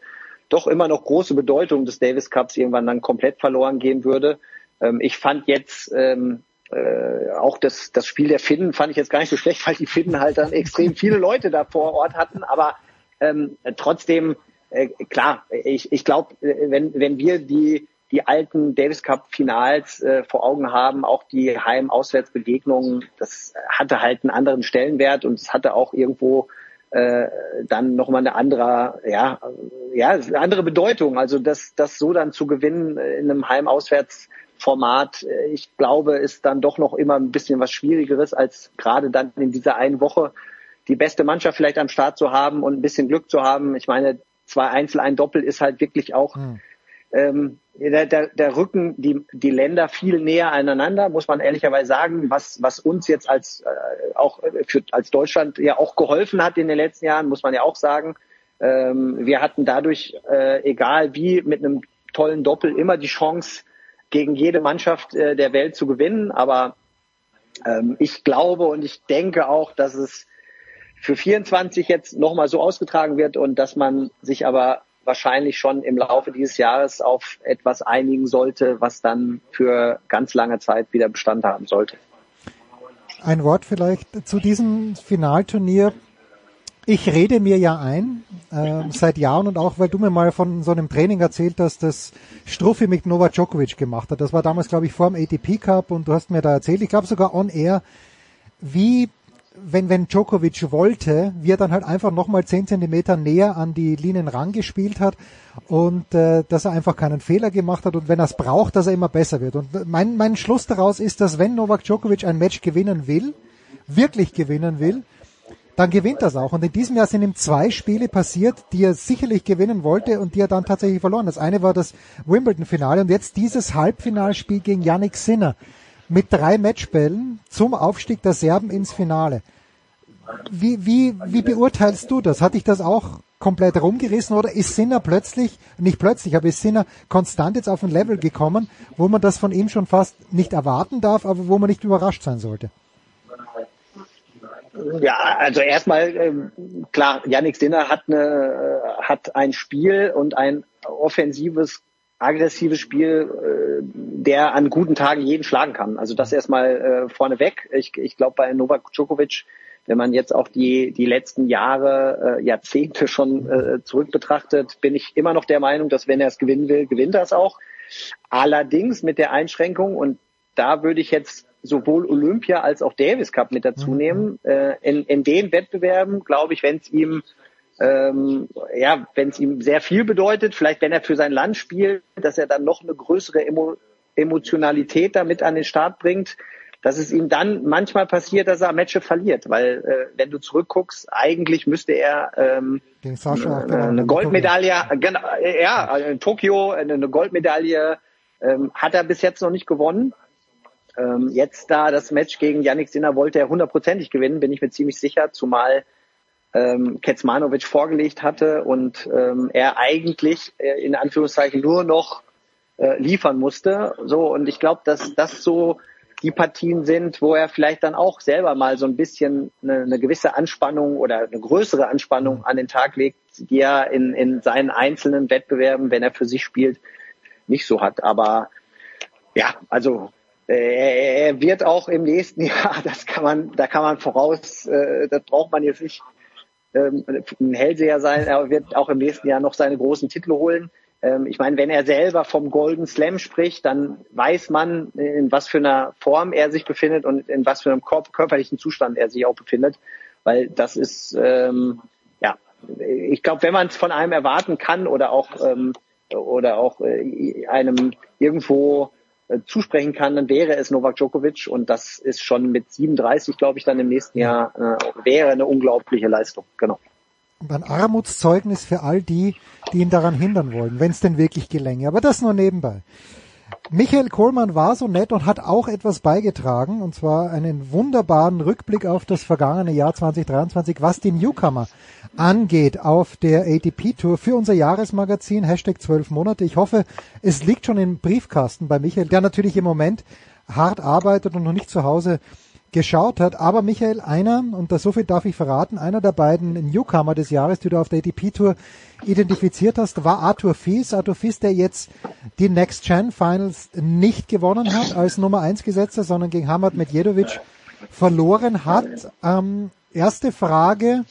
doch immer noch große Bedeutung des Davis Cups irgendwann dann komplett verloren gehen würde. Ähm, ich fand jetzt ähm, äh, auch das, das Spiel der Finnen fand ich jetzt gar nicht so schlecht, weil die Finnen halt dann extrem viele Leute da vor Ort hatten. Aber ähm, trotzdem, äh, klar, ich, ich glaube, wenn, wenn wir die, die alten Davis Cup Finals äh, vor Augen haben, auch die Heim-Auswärtsbegegnungen, das hatte halt einen anderen Stellenwert und es hatte auch irgendwo äh, dann nochmal eine andere, ja, ja, eine andere Bedeutung. Also das, das so dann zu gewinnen in einem Heim-Auswärts-Format, äh, ich glaube, ist dann doch noch immer ein bisschen was Schwierigeres, als gerade dann in dieser einen Woche die beste Mannschaft vielleicht am Start zu haben und ein bisschen Glück zu haben. Ich meine, zwei Einzel, ein Doppel ist halt wirklich auch ähm, der, der, der Rücken die, die Länder viel näher aneinander, muss man ehrlicherweise sagen, was, was uns jetzt als äh, auch für, als Deutschland ja auch geholfen hat in den letzten Jahren, muss man ja auch sagen. Ähm, wir hatten dadurch, äh, egal wie, mit einem tollen Doppel immer die Chance, gegen jede Mannschaft äh, der Welt zu gewinnen. Aber ähm, ich glaube und ich denke auch, dass es für 24 jetzt nochmal so ausgetragen wird und dass man sich aber wahrscheinlich schon im Laufe dieses Jahres auf etwas einigen sollte, was dann für ganz lange Zeit wieder Bestand haben sollte. Ein Wort vielleicht zu diesem Finalturnier. Ich rede mir ja ein, äh, seit Jahren und auch, weil du mir mal von so einem Training erzählt hast, das Struffi mit Novak Djokovic gemacht hat. Das war damals, glaube ich, vor dem ATP Cup und du hast mir da erzählt, ich glaube sogar on air, wie wenn, wenn Djokovic wollte, wie er dann halt einfach nochmal zehn Zentimeter näher an die Linien rangespielt hat und äh, dass er einfach keinen Fehler gemacht hat und wenn er es braucht, dass er immer besser wird. Und mein, mein Schluss daraus ist, dass wenn Novak Djokovic ein Match gewinnen will, wirklich gewinnen will, dann gewinnt es auch. Und in diesem Jahr sind ihm zwei Spiele passiert, die er sicherlich gewinnen wollte und die er dann tatsächlich verloren. Das eine war das Wimbledon-Finale und jetzt dieses Halbfinalspiel gegen Yannick Sinner mit drei Matchbällen zum Aufstieg der Serben ins Finale. Wie, wie, wie beurteilst du das? Hat dich das auch komplett rumgerissen oder ist Sinner plötzlich, nicht plötzlich, aber ist Sinner konstant jetzt auf ein Level gekommen, wo man das von ihm schon fast nicht erwarten darf, aber wo man nicht überrascht sein sollte? Ja, also erstmal ähm, klar, Yannick Sinner hat eine äh, hat ein Spiel und ein offensives aggressives Spiel, äh, der an guten Tagen jeden schlagen kann. Also das erstmal äh, vorneweg. Ich, ich glaube bei Novak Djokovic, wenn man jetzt auch die die letzten Jahre, äh, Jahrzehnte schon äh, zurück betrachtet, bin ich immer noch der Meinung, dass wenn er es gewinnen will, gewinnt er es auch. Allerdings mit der Einschränkung und da würde ich jetzt sowohl Olympia als auch Davis Cup mit dazu nehmen. Äh, in, in den Wettbewerben, glaube ich, wenn es ihm ähm, ja, wenn es ihm sehr viel bedeutet, vielleicht wenn er für sein Land spielt, dass er dann noch eine größere Emo Emotionalität damit an den Start bringt, dass es ihm dann manchmal passiert, dass er Matches verliert, weil äh, wenn du zurückguckst, eigentlich müsste er ähm, eine, eine Goldmedaille, genau, ja, in Tokio eine Goldmedaille ähm, hat er bis jetzt noch nicht gewonnen. Ähm, jetzt da das Match gegen Yannick Sinner wollte er hundertprozentig gewinnen, bin ich mir ziemlich sicher, zumal ähm, Kecmanovic vorgelegt hatte und ähm, er eigentlich äh, in Anführungszeichen nur noch äh, liefern musste. So und ich glaube, dass das so die Partien sind, wo er vielleicht dann auch selber mal so ein bisschen eine, eine gewisse Anspannung oder eine größere Anspannung an den Tag legt, die er in, in seinen einzelnen Wettbewerben, wenn er für sich spielt, nicht so hat. Aber ja, also er wird auch im nächsten Jahr, das kann man, da kann man voraus, äh, das braucht man jetzt nicht ähm, ein Hellseher sein. Er wird auch im nächsten Jahr noch seine großen Titel holen. Ähm, ich meine, wenn er selber vom Golden Slam spricht, dann weiß man, in was für einer Form er sich befindet und in was für einem körperlichen Zustand er sich auch befindet. Weil das ist, ähm, ja, ich glaube, wenn man es von einem erwarten kann oder auch ähm, oder auch äh, einem irgendwo äh, zusprechen kann, dann wäre es Novak Djokovic und das ist schon mit 37, glaube ich, dann im nächsten Jahr äh, wäre eine unglaubliche Leistung. Genau. Und ein Armutszeugnis für all die, die ihn daran hindern wollen, wenn es denn wirklich gelänge. Aber das nur nebenbei. Michael Kohlmann war so nett und hat auch etwas beigetragen, und zwar einen wunderbaren Rückblick auf das vergangene Jahr 2023, was die Newcomer angeht auf der ATP Tour für unser Jahresmagazin, Hashtag 12 Monate. Ich hoffe, es liegt schon im Briefkasten bei Michael, der natürlich im Moment hart arbeitet und noch nicht zu Hause geschaut hat. Aber Michael, einer, und das so viel darf ich verraten, einer der beiden Newcomer des Jahres, die du auf der ATP-Tour identifiziert hast, war Arthur Fies. Arthur Fies, der jetzt die Next Gen Finals nicht gewonnen hat als Nummer 1 Gesetzer, sondern gegen Hamad Medjedovic verloren hat. Ähm, erste Frage,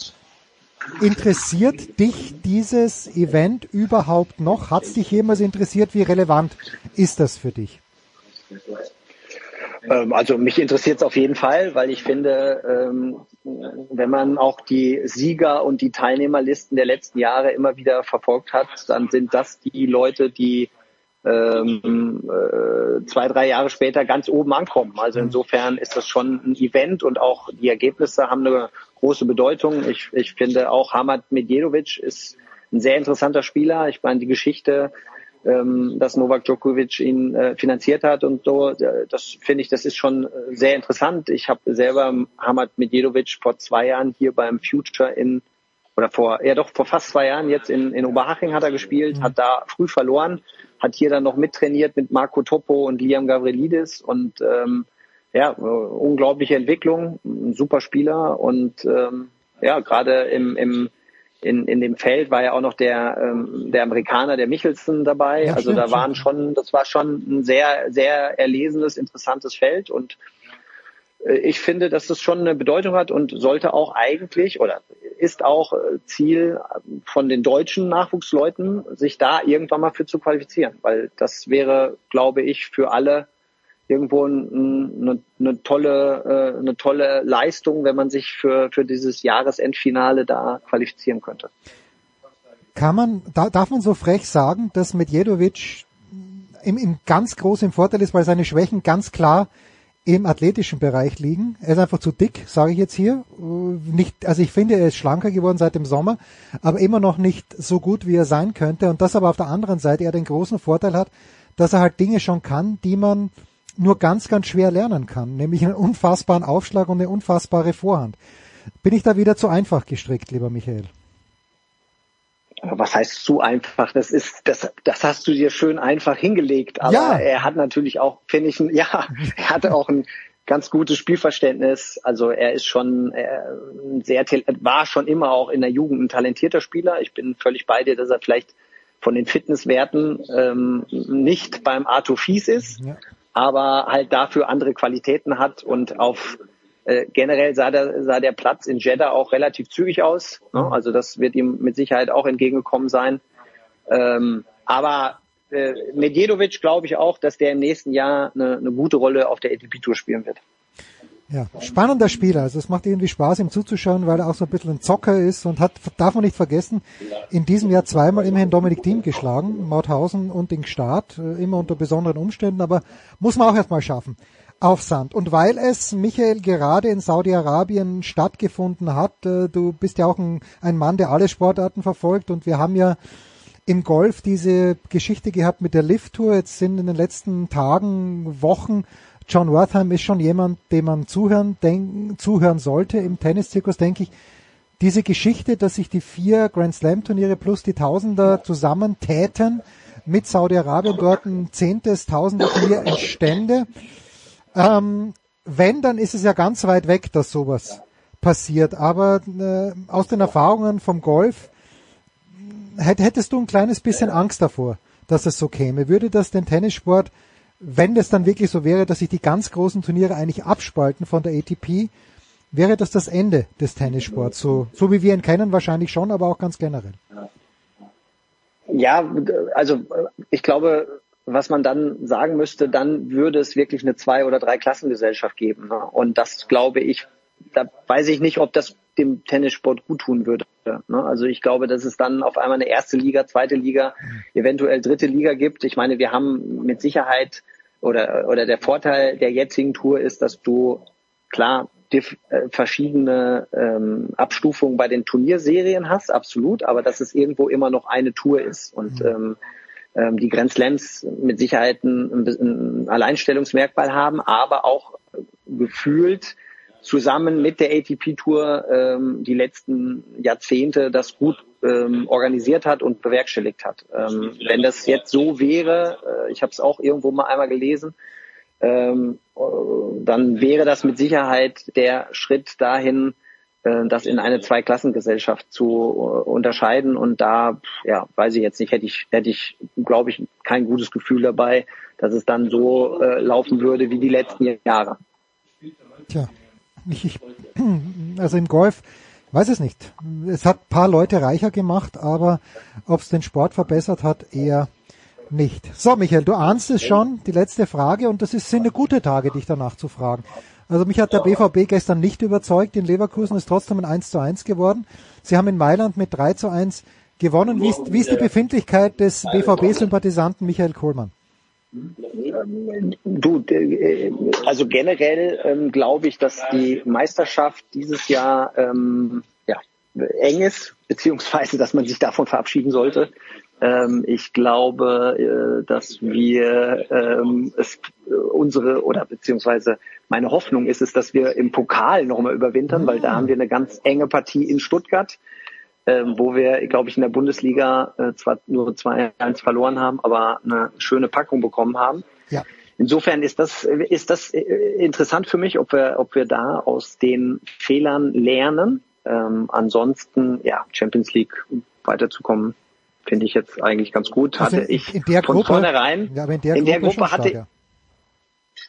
interessiert dich dieses Event überhaupt noch? Hat es dich jemals interessiert? Wie relevant ist das für dich? Ähm, also mich interessiert es auf jeden Fall, weil ich finde, ähm, wenn man auch die Sieger und die Teilnehmerlisten der letzten Jahre immer wieder verfolgt hat, dann sind das die Leute, die ähm, äh, zwei, drei Jahre später ganz oben ankommen. Also mhm. insofern ist das schon ein Event und auch die Ergebnisse haben eine große Bedeutung. Ich, ich finde auch Hamad Medjedovic ist ein sehr interessanter Spieler. Ich meine, die Geschichte ähm, dass Novak Djokovic ihn äh, finanziert hat und so. Das finde ich, das ist schon äh, sehr interessant. Ich habe selber Hamad Medjedovic vor zwei Jahren hier beim Future in oder vor, ja doch vor fast zwei Jahren jetzt in, in Oberhaching hat er gespielt, mhm. hat da früh verloren, hat hier dann noch mittrainiert mit Marco Topo und Liam Gavrilidis und ähm, ja, äh, unglaubliche Entwicklung, ein super Spieler und ähm, ja, gerade im, im in, in dem Feld war ja auch noch der, ähm, der Amerikaner, der Michelson dabei. Ja, also da waren schon, das war schon ein sehr, sehr erlesenes, interessantes Feld. Und äh, ich finde, dass das schon eine Bedeutung hat und sollte auch eigentlich oder ist auch äh, Ziel von den deutschen Nachwuchsleuten, sich da irgendwann mal für zu qualifizieren, weil das wäre, glaube ich, für alle irgendwo eine, eine tolle, äh, eine tolle Leistung, wenn man sich für, für dieses Jahresendfinale da qualifizieren könnte. Kann man, da, darf man so frech sagen, dass Medjedovic im, im ganz groß im Vorteil ist, weil seine Schwächen ganz klar im athletischen Bereich liegen. Er ist einfach zu dick, sage ich jetzt hier. Nicht, also ich finde, er ist schlanker geworden seit dem Sommer, aber immer noch nicht so gut, wie er sein könnte. Und das aber auf der anderen Seite er den großen Vorteil hat, dass er halt Dinge schon kann, die man nur ganz, ganz schwer lernen kann, nämlich einen unfassbaren Aufschlag und eine unfassbare Vorhand. Bin ich da wieder zu einfach gestrickt, lieber Michael? Was heißt zu einfach? Das ist, das, das hast du dir schön einfach hingelegt. Aber ja. er hat natürlich auch, finde ich, ein, ja, er hatte auch ein ganz gutes Spielverständnis. Also er ist schon er, sehr, war schon immer auch in der Jugend ein talentierter Spieler. Ich bin völlig bei dir, dass er vielleicht von den Fitnesswerten ähm, nicht beim Arthur Fies ist. Ja aber halt dafür andere Qualitäten hat und auf äh, generell sah der, sah der Platz in Jeddah auch relativ zügig aus. Ne? Mhm. Also das wird ihm mit Sicherheit auch entgegengekommen sein. Ähm, aber äh, Medjedovic glaube ich auch, dass der im nächsten Jahr eine, eine gute Rolle auf der ATP Tour spielen wird. Ja, spannender Spieler. Also es macht irgendwie Spaß, ihm zuzuschauen, weil er auch so ein bisschen ein Zocker ist und hat, darf man nicht vergessen, in diesem Jahr zweimal immerhin Dominik Thiem geschlagen, Mauthausen und den Start, äh, immer unter besonderen Umständen, aber muss man auch erstmal schaffen. Auf Sand. Und weil es, Michael, gerade in Saudi-Arabien stattgefunden hat, äh, du bist ja auch ein, ein Mann, der alle Sportarten verfolgt und wir haben ja im Golf diese Geschichte gehabt mit der Lift-Tour. Jetzt sind in den letzten Tagen, Wochen John Wortham ist schon jemand, dem man zuhören, denk, zuhören sollte im Tenniszirkus, denke ich. Diese Geschichte, dass sich die vier Grand Slam Turniere plus die Tausender zusammentäten, mit Saudi-Arabien dort ein zehntes Tausender Turnier entstände. Ähm, wenn, dann ist es ja ganz weit weg, dass sowas passiert. Aber äh, aus den Erfahrungen vom Golf hättest du ein kleines bisschen Angst davor, dass es so käme. Würde das den Tennissport wenn das dann wirklich so wäre, dass sich die ganz großen Turniere eigentlich abspalten von der ATP, wäre das das Ende des Tennissports, so, so wie wir ihn kennen wahrscheinlich schon, aber auch ganz generell. Ja, also ich glaube, was man dann sagen müsste, dann würde es wirklich eine Zwei- oder Drei-Klassengesellschaft geben. Ne? Und das glaube ich, da weiß ich nicht, ob das dem Tennissport gut tun würde. Ne? Also ich glaube, dass es dann auf einmal eine erste Liga, zweite Liga, eventuell dritte Liga gibt. Ich meine, wir haben mit Sicherheit oder, oder der Vorteil der jetzigen Tour ist, dass du klar äh, verschiedene ähm, Abstufungen bei den Turnierserien hast, absolut, aber dass es irgendwo immer noch eine Tour ist und ähm, ähm, die Grand Slams mit Sicherheit ein, ein Alleinstellungsmerkmal haben, aber auch gefühlt zusammen mit der ATP Tour ähm, die letzten Jahrzehnte das gut ähm, organisiert hat und bewerkstelligt hat. Ähm, wenn das jetzt so wäre, äh, ich habe es auch irgendwo mal einmal gelesen, ähm, äh, dann wäre das mit Sicherheit der Schritt dahin, äh, das in eine Zweiklassengesellschaft zu äh, unterscheiden. Und da, ja, weiß ich jetzt nicht, hätte ich, hätte ich, glaube ich, kein gutes Gefühl dabei, dass es dann so äh, laufen würde wie die letzten Jahre. Tja, ich, also im Golf, weiß es nicht. Es hat paar Leute reicher gemacht, aber ob es den Sport verbessert hat, eher nicht. So, Michael, du ahnst es schon, die letzte Frage, und das ist, sind eine gute Tage, dich danach zu fragen. Also mich hat der BVB gestern nicht überzeugt. In Leverkusen ist trotzdem ein 1 zu 1 geworden. Sie haben in Mailand mit 3 zu 1 gewonnen. Wie ist, wie ist die Befindlichkeit des BVB-Sympathisanten Michael Kohlmann? Du, also generell ähm, glaube ich, dass die Meisterschaft dieses Jahr ähm, ja, eng ist, beziehungsweise dass man sich davon verabschieden sollte. Ähm, ich glaube, äh, dass wir ähm, es äh, unsere oder beziehungsweise meine Hoffnung ist es, dass wir im Pokal nochmal überwintern, weil da haben wir eine ganz enge Partie in Stuttgart ähm, wo wir, glaube ich, in der Bundesliga äh, zwar nur 2-1 verloren haben, aber eine schöne Packung bekommen haben. Ja. Insofern ist das, ist das äh, interessant für mich, ob wir, ob wir da aus den Fehlern lernen. Ähm, ansonsten, ja, Champions League weiterzukommen, finde ich jetzt eigentlich ganz gut. Also hatte in, ich in der von Gruppe, vornherein, ja, in der in der Gruppe, Gruppe schon hatte, stark,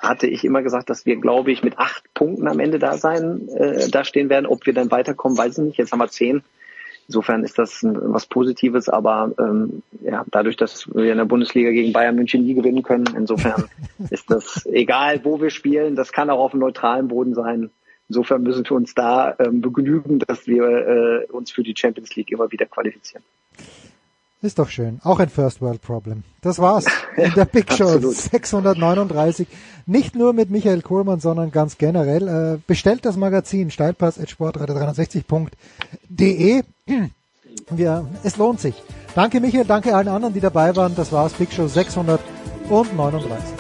hatte ich immer gesagt, dass wir, glaube ich, mit acht Punkten am Ende da sein, äh, da stehen werden. Ob wir dann weiterkommen, weiß ich nicht. Jetzt haben wir zehn. Insofern ist das was Positives, aber ähm, ja, dadurch, dass wir in der Bundesliga gegen Bayern München nie gewinnen können, insofern ist das egal, wo wir spielen, das kann auch auf einem neutralen Boden sein. Insofern müssen wir uns da ähm, begnügen, dass wir äh, uns für die Champions League immer wieder qualifizieren. Ist doch schön. Auch ein First World Problem. Das war's in der Big Show Absolut. 639. Nicht nur mit Michael Kohlmann, sondern ganz generell. Äh, bestellt das Magazin steilpass.sportradio360.de. Wir, es lohnt sich. Danke Michael, danke allen anderen, die dabei waren. Das war's. Big Show 639.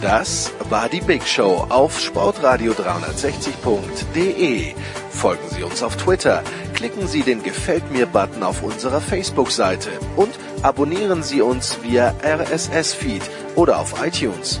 Das war die Big Show auf sportradio360.de. Folgen Sie uns auf Twitter, klicken Sie den Gefällt mir-Button auf unserer Facebook-Seite und abonnieren Sie uns via RSS-Feed oder auf iTunes.